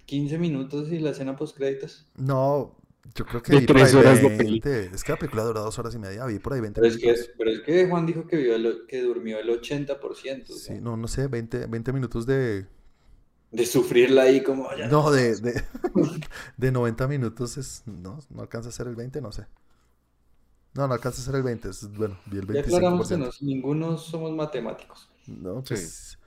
15 minutos y la escena post créditos. No, yo creo que De vi por tres ahí horas de 20. Es que la película dura dos horas y media, vi por ahí 20 Pero es, que, minutos. pero es que Juan dijo que, vio el- que durmió el 80%. o sea, Sí, no, no sé, 20, 20 minutos de... De sufrirla ahí como... "Ya No, de, de, [laughs] de 90 minutos es... No, no alcanza a ser el 20, no sé. No, no alcanza a ser el 20, es, bueno, vi el Ya aclaramos que 25%. nos- ninguno somos matemáticos. No, Sí. pues.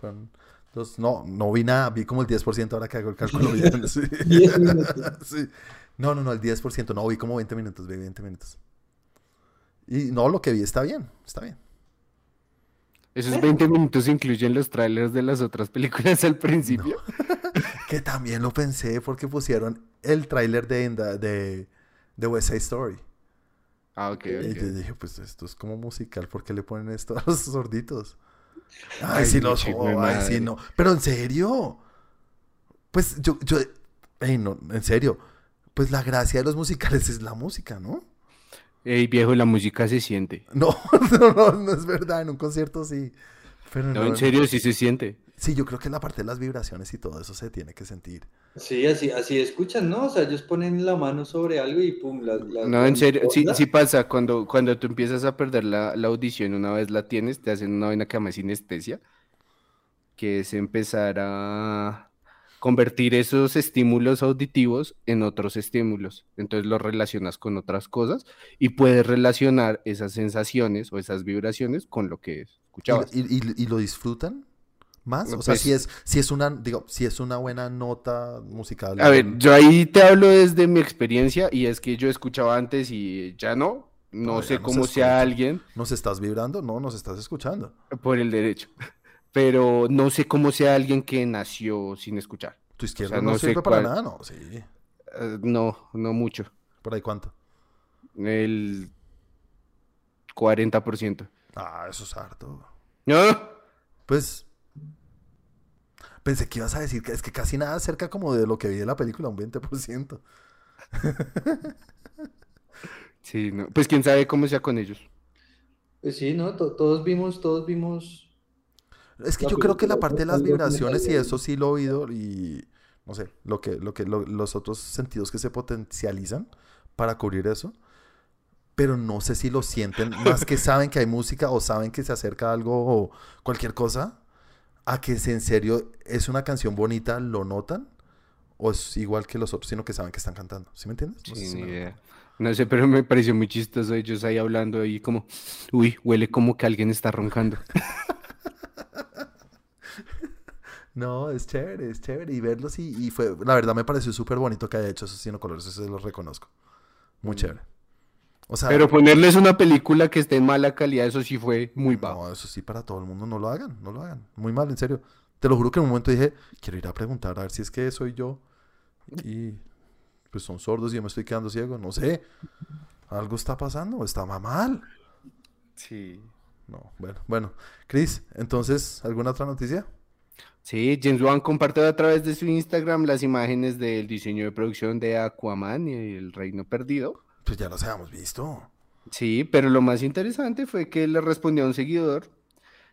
fueron dos- no, no vi nada, vi como el 10% ahora que hago el cálculo. [laughs] Sí. 10 minutos. [laughs] Sí. No, no, no, el 10%, no, vi como 20 minutos, vi 20 minutos. Y no, lo que vi está bien, está bien. Esos 20 minutos incluyen los trailers de las otras películas al principio. [laughs] Que también lo pensé porque pusieron el tráiler de, de, de West Side Story. Ah, ok, Y yo dije, pues esto es como musical, ¿por qué le ponen esto a los sorditos? Ay, Ay, sí los jodo, ay, sí no. Pero en serio. Pues yo, yo, ey, no, en serio. Pues la gracia de los musicales es la música, ¿no? Ey, viejo, la música se siente. [laughs] No, no, no, no es verdad, en un concierto sí. Pero No, en serio, sí se siente. Sí, yo creo que la parte de las vibraciones y todo eso se tiene que sentir. Sí, así, así escuchan, ¿no? O sea, ellos ponen la mano sobre algo y pum, la, la- No, en serio, sí, sí pasa. Cuando, cuando tú empiezas a perder la, la audición, una vez la tienes, te hacen una vaina que llama sinestesia, que es empezar a convertir esos estímulos auditivos en otros estímulos. Entonces los relacionas con otras cosas y puedes relacionar esas sensaciones o esas vibraciones con lo que ¿Y, escuchabas. y- y- y lo disfrutan más? No, O sea, pues- si es, si es una, digo, si es una buena nota musical. A ver, yo ahí te hablo desde mi experiencia y es que yo escuchaba antes y ya no. No sé cómo sea alguien ¿Nos estás vibrando? No, nos estás escuchando. por el derecho. Pero no sé cómo sea alguien que nació sin escuchar. Tu izquierda sea, no, no sé sirve para cuál- nada, no, sí. Eh, no, no mucho. ¿Por ahí cuánto? El 40%. Ah, eso es harto. No, Pues. Pensé que ibas a decir que es que casi nada cerca como de lo que vi de la película, un 20%. sí, no. Pues quién sabe cómo sea con ellos. Pues sí, ¿no? To- todos vimos, todos vimos. Es que yo creo que la parte de las vibraciones y eso sí lo he oído y no sé, lo que, lo que, lo- los otros sentidos que se potencializan para cubrir eso, pero no sé si lo sienten más que [laughs] saben que hay música o saben que se acerca algo o cualquier cosa, a que si en serio es una canción bonita, lo notan o es igual que los otros, sino que saben que están cantando. ¿Sí me entiendes? No sé Sí, si me- idea. No sé, pero me pareció muy chistoso ellos ahí hablando ahí como, uy, huele como que alguien está roncando. [laughs] No, es chévere, es chévere. Y verlos y, y fue, la verdad me pareció súper bonito que haya hecho esos Sino Colores, eso se los reconozco. Muy chévere. O sea, Pero ponerles una película que esté en mala calidad, eso sí fue muy bajo. no, eso sí para todo el mundo, no lo hagan, no lo hagan. Muy mal, en serio. Te lo juro que en un momento dije, quiero ir a preguntar a ver si es que soy yo. Y pues son sordos y yo me estoy quedando ciego, no sé. Algo está pasando, está ma- mal. Sí. No, bueno, bueno. Chris, entonces, ¿alguna otra noticia? Sí, James Wan compartió a través de su Instagram las imágenes del diseño de producción de Aquaman y El Reino Perdido. Pues ya los habíamos visto. Sí, pero lo más interesante fue que le respondió a un seguidor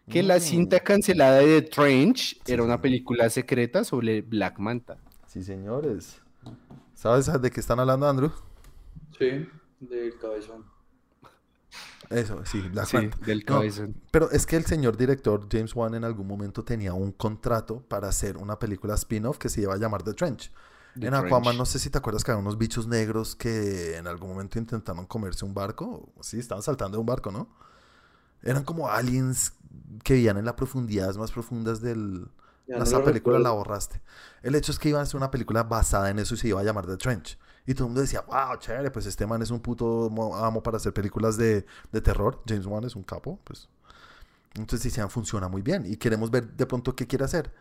que la Mm. cinta cancelada de The Trench Sí, era una sí. película secreta sobre Black Manta. Sí, señores. ¿Sabes de qué están hablando, Andrew? Sí, del cabezón. Eso, sí, Black Sí, Manta. del No, cabezón. pero es que el señor director James Wan en algún momento tenía un contrato para hacer una película spin-off que se iba a llamar The Trench. The en Aquaman, Trench. no sé si te acuerdas que había unos bichos negros que en algún momento intentaron comerse un barco. Sí, estaban saltando de un barco, ¿no? Eran como aliens que vivían en las profundidades más profundas del... Ya no esa película la borraste. El hecho es que iban a hacer una película basada en eso y se iba a llamar The Trench. Y todo el mundo decía, wow, chévere, pues este man es un puto mo- amo para hacer películas de, de terror. James Wan es un capo, pues. Entonces decían, funciona muy bien. Y queremos ver de pronto qué quiere hacer.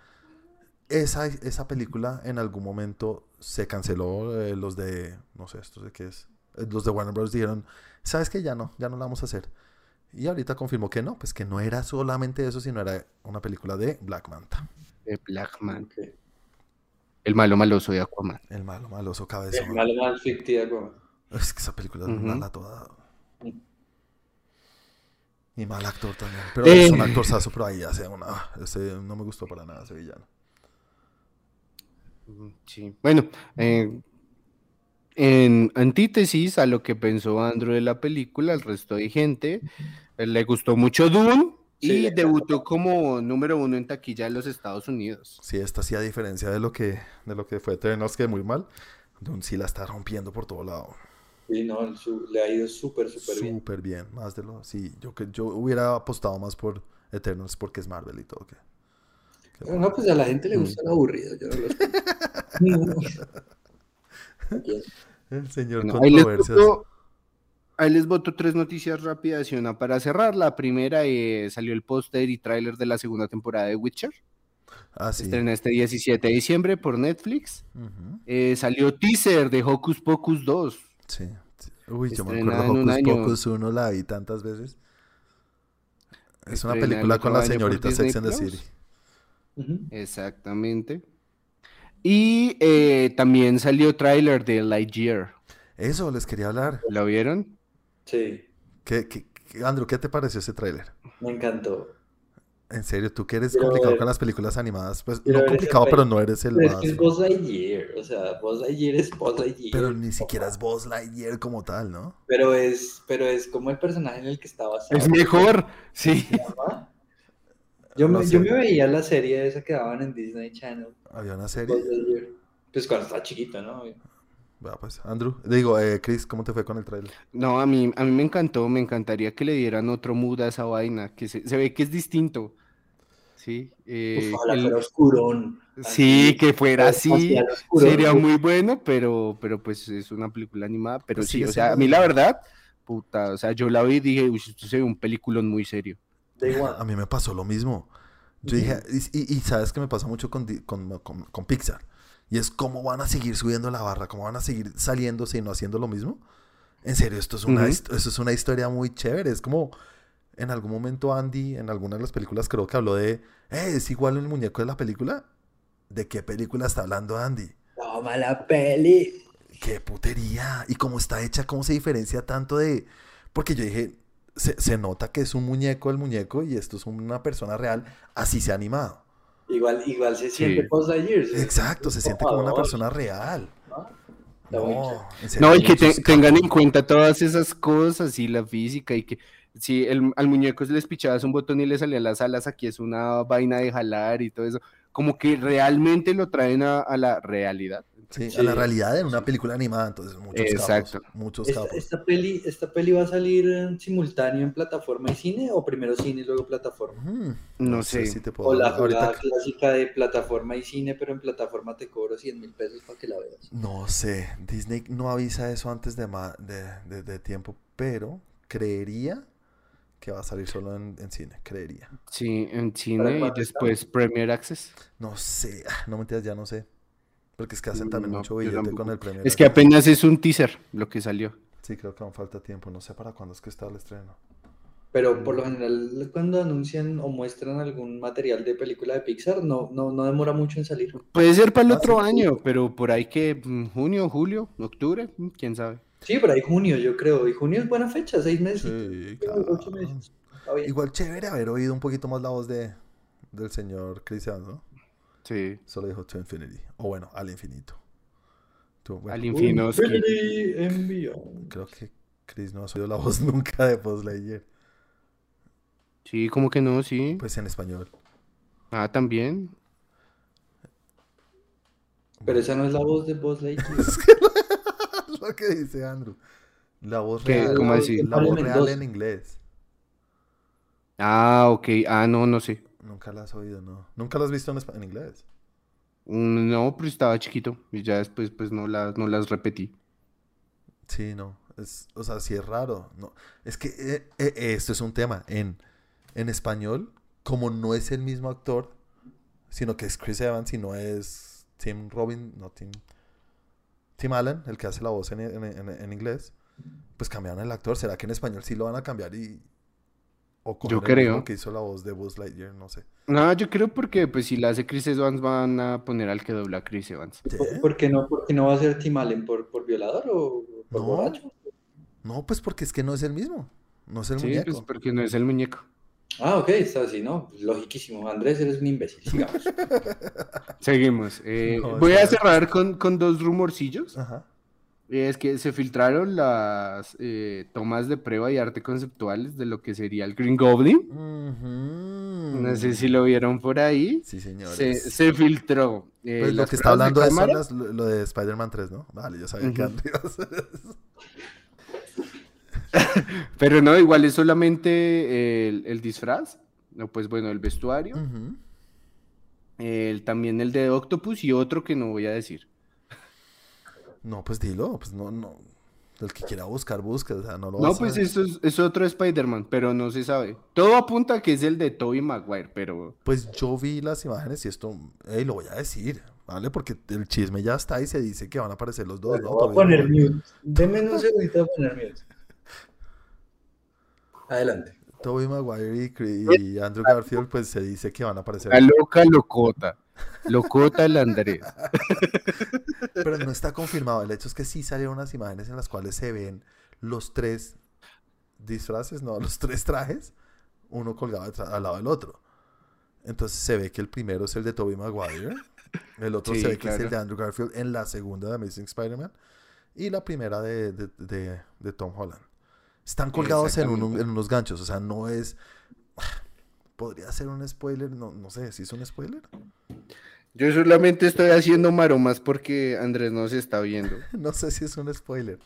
Esa, esa película en algún momento se canceló. eh, los de, no sé, esto de qué. Eh, Los de Warner Bros. dijeron, ¿sabes qué? Ya no, ya no la vamos a hacer. Y ahorita confirmó que no, pues que no era solamente eso, sino era una película de Black Manta. De Black Man. El malo maloso de Aquaman. El malo, maloso Es cabezón. mal, mal fictivo. Es que esa película es Ujú. mala toda. Y mal actor también. Pero Eh. es un actorzazo, pero ahí hace una. Ese no me gustó para nada ese villano. Mm, Sí. Bueno, eh, en antítesis a lo que pensó Andrew de la película, el resto de gente le gustó mucho Dune Sí, y debutó como número uno en taquilla en los Estados Unidos. Sí, esta sí, a diferencia de lo que, de lo que fue Eternals, que muy mal. Dune sí la está rompiendo por todo lado. Sí, no, su- le ha ido súper, súper bien. Súper bien. Más de lo. Sí, yo, que- yo hubiera apostado más por Eternals porque es Marvel y todo. que- que Pero no, pues a la gente le gusta lo aburrido. Yo no lo sé. [laughs] [laughs] El señor Bueno, ahí, les controversias. Ahí les voto tres noticias rápidas y una para cerrar. La primera eh, salió el póster y tráiler de la segunda temporada de Witcher. Ah, sí. Estrena este 17 de diciembre por Netflix. Eh, salió teaser de Hocus Pocus 2. Sí. Uy, yo me acuerdo un Hocus año. Pocus 1 la vi tantas veces. Es una Estrena película con la señorita Sex and the. City. Exactamente. Y eh, también salió tráiler de Lightyear. Eso les quería hablar. ¿Lo vieron? Sí, ¿Qué, qué- qué- Andrew, ¿qué te pareció ese tráiler? me encantó. En serio, tú que eres Quiero complicado ver- con las películas animadas, pues no complicado, pero no eres el Pero es más. que es Buzz Lightyear, o sea, Buzz Lightyear es Buzz Lightyear. Pero ni siquiera es Buzz Lightyear como tal, ¿no? Pero es, pero es como el personaje en el que está basado. Es mejor, sí. Yo, No me, sé. yo me veía la serie esa que daban en Disney Channel. Había una Buzz serie. Lightyear. Pues cuando estaba chiquito, ¿no? Pues, Andrew, digo, eh, Chris, ¿cómo te fue con el tráiler? No, a mí, a mí me encantó, me encantaría que le dieran otro mood a esa vaina, que se, se ve que es distinto. Sí, eh, ojalá el- fuera oscurón. sí, Así, que fuera así, oscurón. sería muy bueno, pero, pero pues es una película animada, pero Pues sí, o sea, a mí la verdad, puta, o sea, yo la vi y dije, uy, esto se ve un peliculón muy serio. A mí me pasó lo mismo. Yo dije, y, y- y sabes que me pasa mucho con, con- con Pixar. Y es cómo van a seguir subiendo la barra, cómo van a seguir saliéndose y no haciendo lo mismo. En serio, esto es una, esto es una historia muy chévere. Es como en algún momento Andy, en alguna de las películas, creo que habló de, "Eh, es igual el muñeco de la película. ¿De qué película está hablando Andy? Toma la peli. ¡Qué putería! Y cómo está hecha, cómo se diferencia tanto de... Porque yo dije, se, se nota que es un muñeco el muñeco y esto es una persona real, así se ha animado. Igual, igual se siente Sí. Post Lightyear. Exacto, se siente como una persona real. ¿no? No, y que te- tengan en cuenta todas esas cosas y la física y que si el, al muñeco les pichabas un botón y le salían las alas, aquí es una vaina de jalar y todo eso, como que realmente lo traen a, a la realidad. Sí, Sí, a la realidad en una película animada, entonces muchos Exacto. capos. Muchos Esta, capos. esta peli, ¿Esta peli va a salir en simultáneo en plataforma y cine o primero cine y luego plataforma? Mm, No sé. si te puedo O la ahorita clásica de plataforma y cine, pero en plataforma te cobro 100 mil pesos para que la veas. No sé, Disney no avisa eso antes de, ma- de, de- de tiempo, pero creería que va a salir solo en, en cine, creería. Sí, en ¿Para cine y después Premier Access. No sé, ah, no mentiras, ya no sé. Porque es que hacen también No, mucho billete con el premio. Es que apenas es un teaser lo que salió. Sí, creo que aún falta tiempo, no sé para cuándo es que está el estreno. Pero por lo general, cuando anuncian o muestran algún material de película de Pixar, no, no, no demora mucho en salir. Puede ser para el Ah, otro sí. año, pero por ahí que mm, junio, julio, octubre, mm, quién sabe. Sí, pero hay junio, yo creo. Y junio es buena fecha, seis meses. Sí, ocho claro. meses. Igual chévere haber oído un poquito más la voz de, del señor Chris Evans, ¿no? Sí, Solo dijo to infinity. O bueno, al infinito. Tú, bueno, al que- Beyond. creo que Chris no ha oído la voz [laughs] nunca de Buzz Lightyear. Sí, como que no, sí. Pues en español. Ah, también. Pero esa no es la voz de Buzz Lightyear. [laughs] Es [laughs] lo que dice Andrew. La voz ¿Qué? real. ¿Cómo la- así? La voz real en inglés. Ah, ok. Ah, no, no sé. Nunca la has oído, ¿no? Nunca la has visto en, inglés. Mm, No, pero estaba chiquito y ya después pues no las, no las repetí. Sí, no. Es, o sea, sí es raro. No. Es que eh, eh, esto es un tema. En, en español, como no es el mismo actor, sino que es Chris Evans y no es Tim Robin, no Tim. Tim Allen, el que hace la voz en, en- en- en inglés, pues cambiaron el actor. ¿Será que en español sí lo van a cambiar y. O Yo creo. que hizo la voz de Buzz Lightyear, no sé. No, yo creo porque pues si la hace Chris Evans van a poner al que dobla a Chris Evans. ¿Sí? ¿Por, por qué no, por qué no va a ser Tim Allen? ¿Por, por violador o por No. borracho? No, pues porque es que no es el mismo. No es el Sí, muñeco. pues porque no es el muñeco. Ah, ok, está así, ¿no? Logiquísimo. Andrés, eres un imbécil. Sigamos. [laughs] Seguimos. Eh, No, voy a cerrar con, con dos rumorcillos. Ajá. Es que se filtraron las eh, tomas de prueba y arte conceptuales de lo que sería el Green Goblin. Ujú. No sé si lo vieron por ahí. Sí, señores. Se, se filtró. eh, Pues lo que está pruebas de hablando es las- lo, de Spider-Man 3, ¿no? Vale, yo sabía que Ujú. Andrew iba a hacer eso. [laughs] Pero no, igual es solamente el, el disfraz. No, pues bueno, el vestuario. El- también el de Octopus y otro que no voy a decir. No, pues dilo, pues no, no. El que quiera buscar, busca, o sea, no lo No, vas a pues ver. eso es, es otro Spider-Man, pero no se sabe. Todo apunta a que es el de Tobey Maguire, pero Pues yo vi las imágenes y esto, ey, lo voy a decir, ¿vale? Porque el chisme ya está y se dice que van a aparecer los dos, ¿no? Voy a poner mute. Deme un segundito a poner mute. Adelante. Tobey Maguire y, Andrew Garfield, pues se dice que van a aparecer. la loca locota. Locota el Andrés. [laughs] Pero no está confirmado. El hecho es que sí salieron unas imágenes en las cuales se ven los tres disfraces, no, los tres trajes, uno colgado al lado del otro. Entonces se ve que el primero es el de Tobey Maguire, el otro Sí, se ve que es el de Andrew Garfield en la segunda de Amazing Spider-Man y la primera de, de- de- de Tom Holland. Están colgados en, un- en unos ganchos, o sea, no es... [sighs] Podría ser un spoiler, no, no sé, si es un spoiler. Yo solamente estoy haciendo maromas porque Andrés no se está viendo. [laughs] No sé si es un spoiler.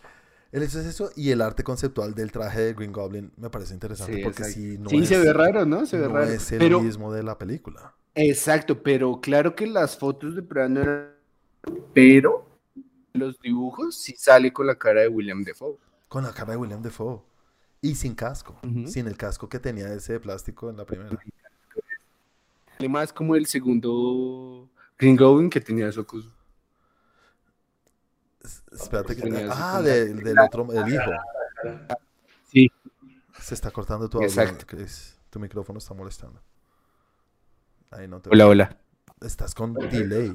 El hecho es eso y el arte conceptual del traje de Green Goblin me parece interesante Sí, porque exacto. si no sí, es, se ve raro, ¿no? Se ve no raro. es el Pero, mismo de la película. exacto, pero claro que las fotos de prueba no eran. Pero los dibujos sí sale con la cara de William Defoe. Con la cara de William Defoe. Y sin casco. Sin el casco que tenía ese de plástico en la primera. Además, como el segundo Green Goblin que tenía ojos. Espérate que... Tenía Ah, como- del, del otro, el hijo. Sí. Se está cortando tu audio, Exacto. Chris. Tu micrófono está molestando. Ahí no te Hola, hola. Estás con delay.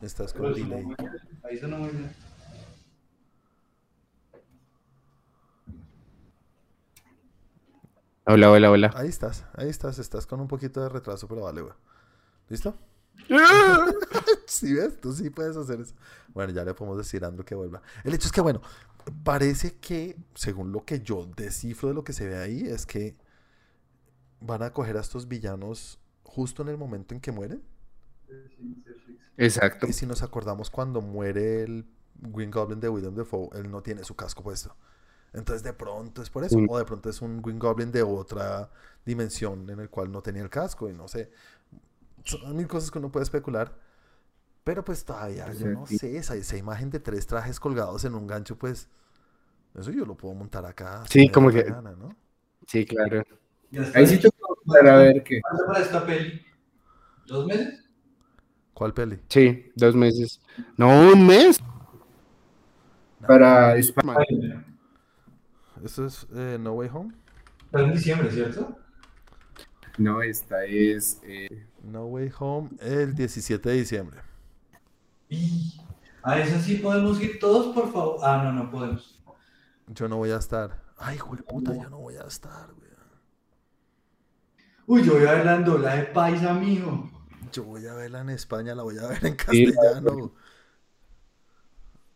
Estás con Pero delay. Ahí sonó muy bien. Hola, hola, hola. Ahí estás, ahí estás. Estás con un poquito de retraso, pero vale, güey. ¿Listo? [laughs] Sí, ves, tú sí puedes hacer eso. Bueno, ya le podemos decir a Andrew que vuelva. El hecho es que, bueno, parece que, según lo que yo descifro de lo que se ve ahí, es que van a coger a estos villanos justo en el momento en que mueren. Exacto. Y si nos acordamos cuando muere el Green Goblin de William Defoe, él no tiene su casco puesto. Entonces de pronto es por eso. O de pronto es un Green Goblin de otra dimensión en el cual no tenía el casco y no sé. Son mil cosas que uno puede especular. Pero pues todavía, yo no sé, esa, esa imagen de tres trajes colgados en un gancho, pues eso yo lo puedo montar acá. Sí, como que- gana, ¿no? Sí, claro. Ahí sí te puedo para ver qué. ¿Cuánto para esta peli? ¿Dos meses? ¿Cuál peli? Sí, dos meses. No, un mes. Para España. ¿Esto es eh, No Way Home? Está en diciembre, ¿cierto? No, esta es. eh, No Way Home el 17 de diciembre. Y a esa sí podemos ir todos, por favor. Ah, no, no podemos. Yo no voy a estar. Ay, hijo de puta, yo no voy a estar, güey. Uy, yo voy a ver la endola de paisa, mijo. Yo voy a verla en España, la voy a ver en castellano.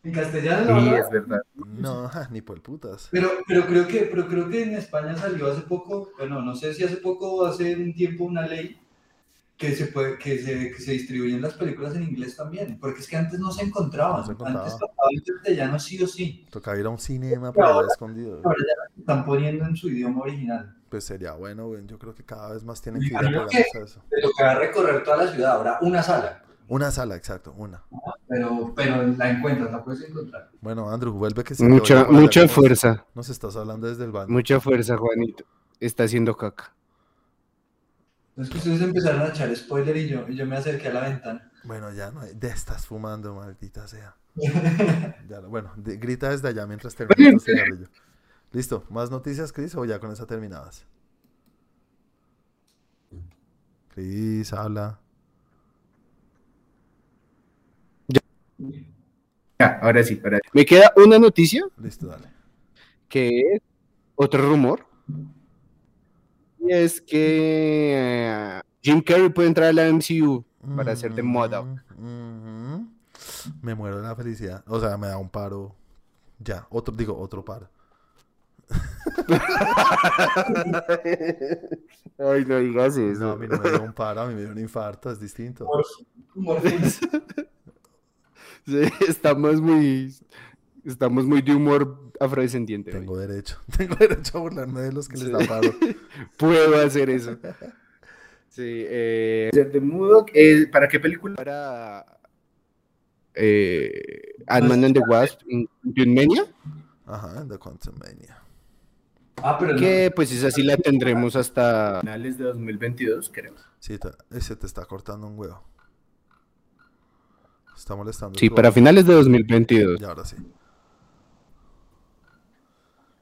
En castellano, Sí, ¿no? es verdad. No, ni por putas. Pero, pero creo que, pero creo que en España salió hace poco, bueno, no sé si hace poco o hace un tiempo una ley que se puede, que se, que se distribuyen las películas en inglés también, porque es que antes no se encontraban, No se encontraba. antes tocaba en castellano sí o sí, Tocaba ir a un cinema por allá escondido. ahora ya las están poniendo en su idioma original. Pues sería bueno. Yo creo que cada vez más tienen que ir a eso. Te tocaba recorrer toda la ciudad, ahora una sala, Una sala, exacto, una. pero, pero la encuentras, la puedes encontrar. Bueno, Andrew, vuelve que se Mucha, mucha fuerza. Nos estás hablando desde el baño. Mucha fuerza, Juanito. Está haciendo caca. Es que ustedes empezaron a echar spoiler y yo, y yo me acerqué a la ventana. Bueno, ya no estás fumando, maldita sea. [laughs] Ya bueno, de- grita desde allá mientras termina tu cigarrillo. Listo. ¿Más noticias, Chris? ¿O ya con esa terminadas? Chris, habla. Ya, ahora sí, ahora sí. Me queda una noticia Listo, dale. que es otro rumor. Y es que eh, Jim Carrey puede entrar a la MCU para hacer de Modoc. Mm, ujú. Me muero de la felicidad. O sea, me da un paro. Ya, otro, digo, otro paro. [laughs] Ay, no digas eso. No, a mí no me dio un paro, a mí me dio un infarto, es distinto. Sí, [laughs] estamos muy. Estamos muy de humor afrodescendiente. Tengo hoy. derecho, [laughs] tengo derecho a burlarme de los que les Sí. da paro. [laughs] Puedo hacer eso. Sí, eh, De Modoc, eh, ¿para qué película? para. Eh, Ant-Man and the Wasp in Quantum Mania, Ajá, The Quantum Mania. Ah, pero no. que pues esa sí la tendremos hasta. Finales de 2022, creo. Sí, ese te está cortando un huevo. Está molestando. Sí, para finales de 2022. Y ahora sí.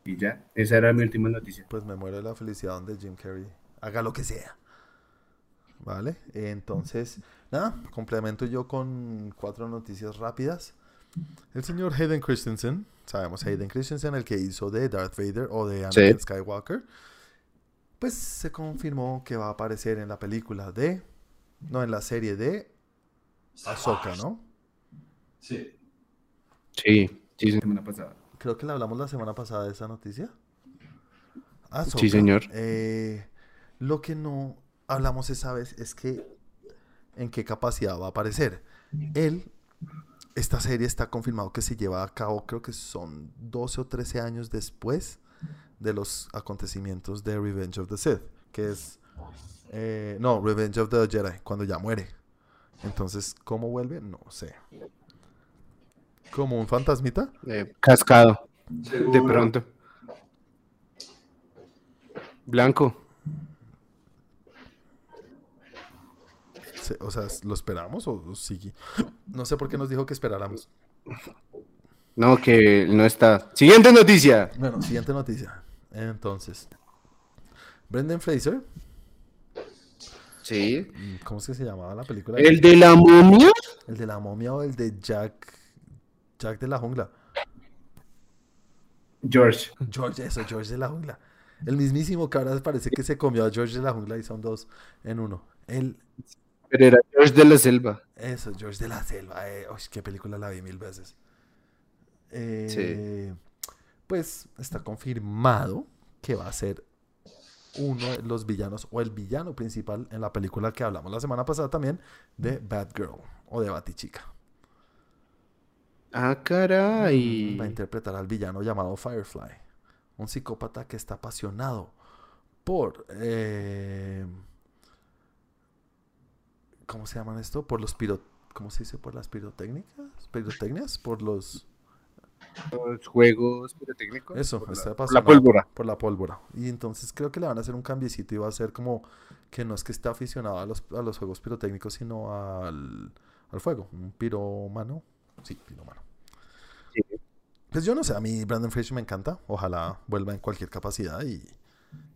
Y ya, esa era mi última noticia. Pues me muero de la felicidad donde Jim Carrey haga lo que sea. ¿Vale? Entonces, nada, complemento yo con cuatro noticias rápidas. El señor Hayden Christensen, sabemos Hayden Christensen, el que hizo de Darth Vader o de Sí. Anakin Skywalker, pues se confirmó que va a aparecer en la película de, no, en la serie de Ahsoka, ¿no? Sí. Sí, sí, sí. Semana pasada. Creo que le hablamos la semana pasada de esa noticia. Ahsoka. Sí, señor. Eh, lo que no hablamos esa vez es que en qué capacidad va a aparecer. Él, esta serie está confirmado que se lleva a cabo, creo que son 12 o 13 años después de los acontecimientos de Revenge of the Sith, que es... eh, no, Revenge of the Jedi, cuando ya muere. Entonces, ¿cómo vuelve? No sé. ¿Como un fantasmita? Eh, cascado, de pronto. Blanco. se- o sea, ¿lo esperamos o, o sigue? No sé por qué nos dijo que esperáramos. No, que no está. Siguiente noticia. Bueno, siguiente noticia. Entonces, Brendan Fraser, Sí. mm, ¿cómo es que se llamaba la película? El de la momia. ¿El de la momia o el de Jack, Jack de la jungla? George. George, eso, George de la jungla. El mismísimo que ahora parece que se comió a George de la jungla y son dos en uno. El, Pero era George de la selva. eso, George de la selva. Eh, uy, qué película la vi mil veces. Eh, Pues está confirmado que va a ser uno de los villanos o el villano principal en la película que hablamos la semana pasada también de Batgirl o de Batichica. Ah, caray. Va a interpretar al villano llamado Firefly, un psicópata que está apasionado por... eh, ¿Cómo se llaman esto? Por los piro... ¿Cómo se dice? Por las pirotécnicas. ¿Pirotecnias? Por los... Los juegos pirotécnicos. Eso, Por la- está por la pólvora. Por la pólvora. Y entonces creo que le van a hacer un cambiecito y va a ser como que no es que está aficionado a los, a los juegos pirotécnicos, sino al, al fuego. Un piromano. Sí. Sí. Pues yo no sé, a mí Brandon Fraser me encanta. Ojalá vuelva en cualquier capacidad y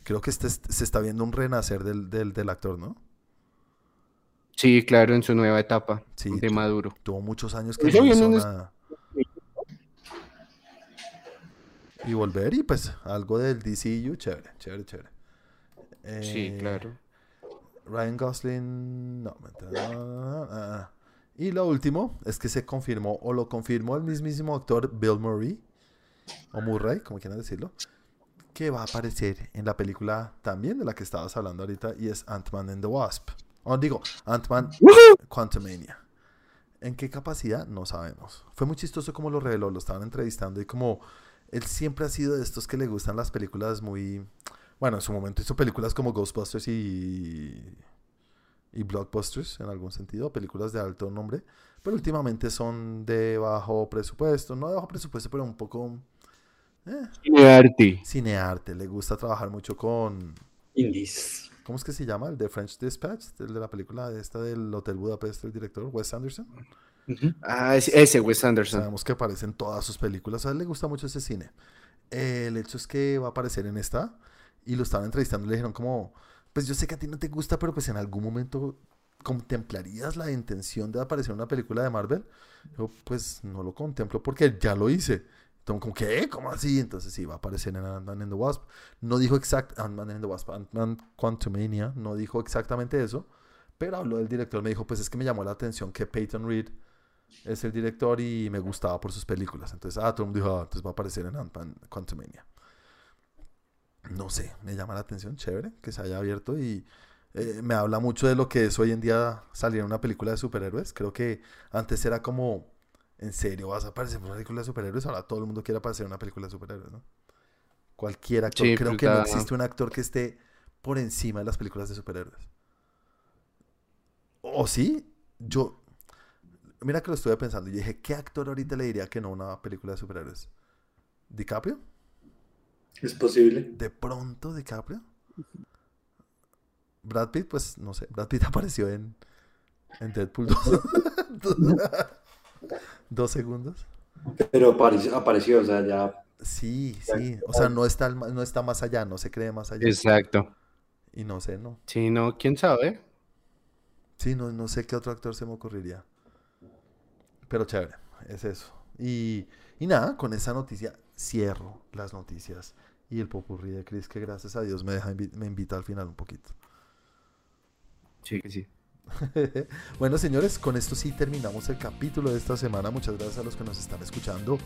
creo que este es- se está viendo un renacer del, del, del actor, ¿no? Sí, claro, en su nueva etapa Sí, de maduro. Tuvo muchos años que Eso no hizo nada. Y volver y pues algo del DCU, chévere, chévere, chévere. Sí, Eh, claro. Ryan Gosling, no, mentira, no, no, no, ah, ah. Y lo último es que se confirmó, o lo confirmó el mismísimo actor Bill Murray, o Murray, como quieran decirlo, que va a aparecer en la película también de la que estabas hablando ahorita, y es Ant-Man and the Wasp. O digo, Ant-Man Quantumania. ¿En qué capacidad? No sabemos. Fue muy chistoso como lo reveló, lo estaban entrevistando y como él siempre ha sido de estos que le gustan las películas muy... Bueno, en su momento hizo películas como Ghostbusters y... y Blockbusters en algún sentido, películas de alto nombre, pero últimamente son de bajo presupuesto, no de bajo presupuesto, pero un poco... eh, Cinearte. cinearte, le gusta trabajar mucho con... Indies. ¿Cómo es que se llama? El de French Dispatch, el de la película esta del Hotel Budapest, el director Wes Anderson. Ah, es- ese Wes Anderson. Sabemos que aparece en todas sus películas. A él le gusta mucho ese cine. Eh, el hecho es que va a aparecer en esta. Y lo estaban entrevistando y le dijeron como, pues yo sé que a ti no te gusta, pero pues en algún momento contemplarías la intención de aparecer en una película de Marvel. Yo pues no lo contemplo porque ya lo hice. Entonces, como, ¿qué? ¿Cómo así? Entonces sí, va a aparecer en Ant-Man and the Wasp. No dijo exact Ant-Man and the Wasp, Ant-Man Quantumania, no dijo exactamente eso, pero habló del director, me dijo, pues es que me llamó la atención que Peyton Reed es el director y me gustaba por sus películas. Entonces, ah, todo dijo, ah, entonces va a aparecer en Ant-Man Quantumania. No sé, me llama la atención, chévere, que se haya abierto y eh, me habla mucho de lo que es hoy en día salir en una película de superhéroes. Creo que antes era como, en serio, vas a aparecer en una película de superhéroes, ahora todo el mundo quiere aparecer en una película de superhéroes, ¿no? Cualquier actor, Sí, creo que no existe un actor que esté por encima de las películas de superhéroes. ¿O sí? Yo, mira que lo estuve pensando y dije, ¿qué actor ahorita le diría que no a una película de superhéroes? ¿DiCaprio? Es posible. ¿De pronto DiCaprio? Brad Pitt, pues no sé, Brad Pitt [laughs] apareció en, en Deadpool 2. [laughs] Dos segundos. Pero apareció, apareció, o sea, ya. Sí, sí. O sea, no está, no está más allá, no se cree más allá. Exacto. Y no sé, no. Sí, no, quién sabe. Sí, no, no sé qué otro actor se me ocurriría. Pero chévere, es eso. Y, y nada, con esa noticia cierro las noticias y el popurrí de Chris, que gracias a Dios me, deja invi- me invita al final un poquito. Sí, sí. [laughs] bueno, señores, con esto sí terminamos el capítulo de esta semana. Muchas gracias a los que nos están escuchando.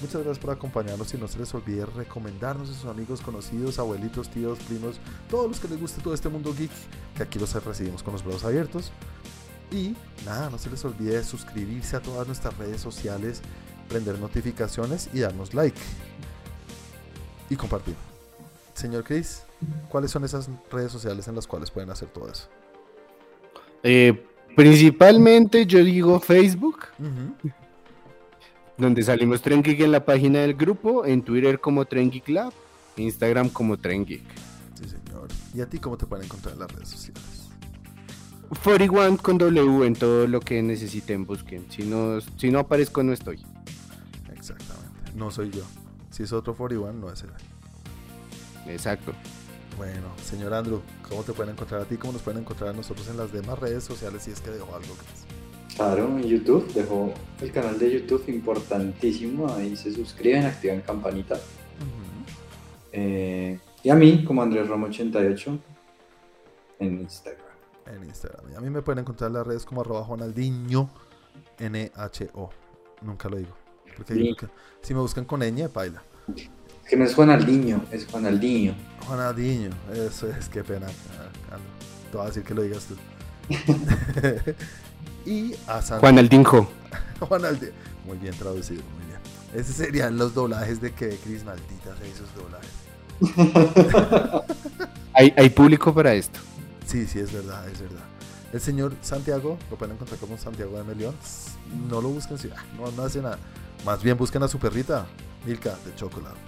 Muchas gracias por acompañarnos y no se les olvide recomendarnos a sus amigos, conocidos, abuelitos, tíos, primos, todos los que les guste todo este mundo geek, que aquí los recibimos con los brazos abiertos. Y nada, no se les olvide suscribirse a todas nuestras redes sociales, prender notificaciones y darnos like. Y compartir. Señor Chris, ¿cuáles son esas redes sociales en las cuales pueden hacer todo eso? Eh, principalmente yo digo Facebook, donde salimos Tren Geek en la página del grupo, en Twitter como Tren Geek Lab, Instagram como Tren Geek. Sí, señor. ¿Y a ti cómo te pueden encontrar en las redes sociales? 41 con W en todo lo que necesiten, busquen. Si no, si no aparezco, no estoy. No soy yo. Si es otro 41, no es él. Exacto. Bueno, señor Andrew, ¿cómo te pueden encontrar a ti? ¿Cómo nos pueden encontrar a nosotros en las demás redes sociales si es que dejó algo? Chris? Claro, en YouTube, dejó el canal de YouTube importantísimo, ahí se suscriben, activan campanita. Eh, y a mí, como Andrés Romo 88, en Instagram. En Instagram. Y a mí me pueden encontrar en las redes como arroba Juanaldiño, N-H-O. Nunca lo digo. Porque Sí. si me buscan con ñ, baila. Que no es Juanaldiño, es Juanaldiño. Juanaldiño, eso es, qué pena. Ah. Te voy a decir que lo digas tú. [laughs] y a San Juan Aldinjo. [laughs] Juanaldi- Muy bien traducido, muy bien. Esos serían los doblajes de que Chris maldita sea esos doblajes. [laughs] Hay, hay público para esto. Sí, sí, es verdad, es verdad. El señor Santiago, lo pueden encontrar como Santiago de Melión. No lo busquen, sí, ah, no, no hace nada. Más bien busquen a su perrita, Milka, de chocolate.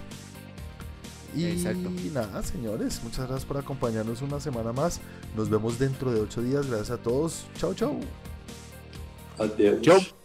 Y Exacto. nada, señores, muchas gracias por acompañarnos una semana más. Nos vemos dentro de ocho días. Gracias a todos. Chao, chao. Adiós. Chau.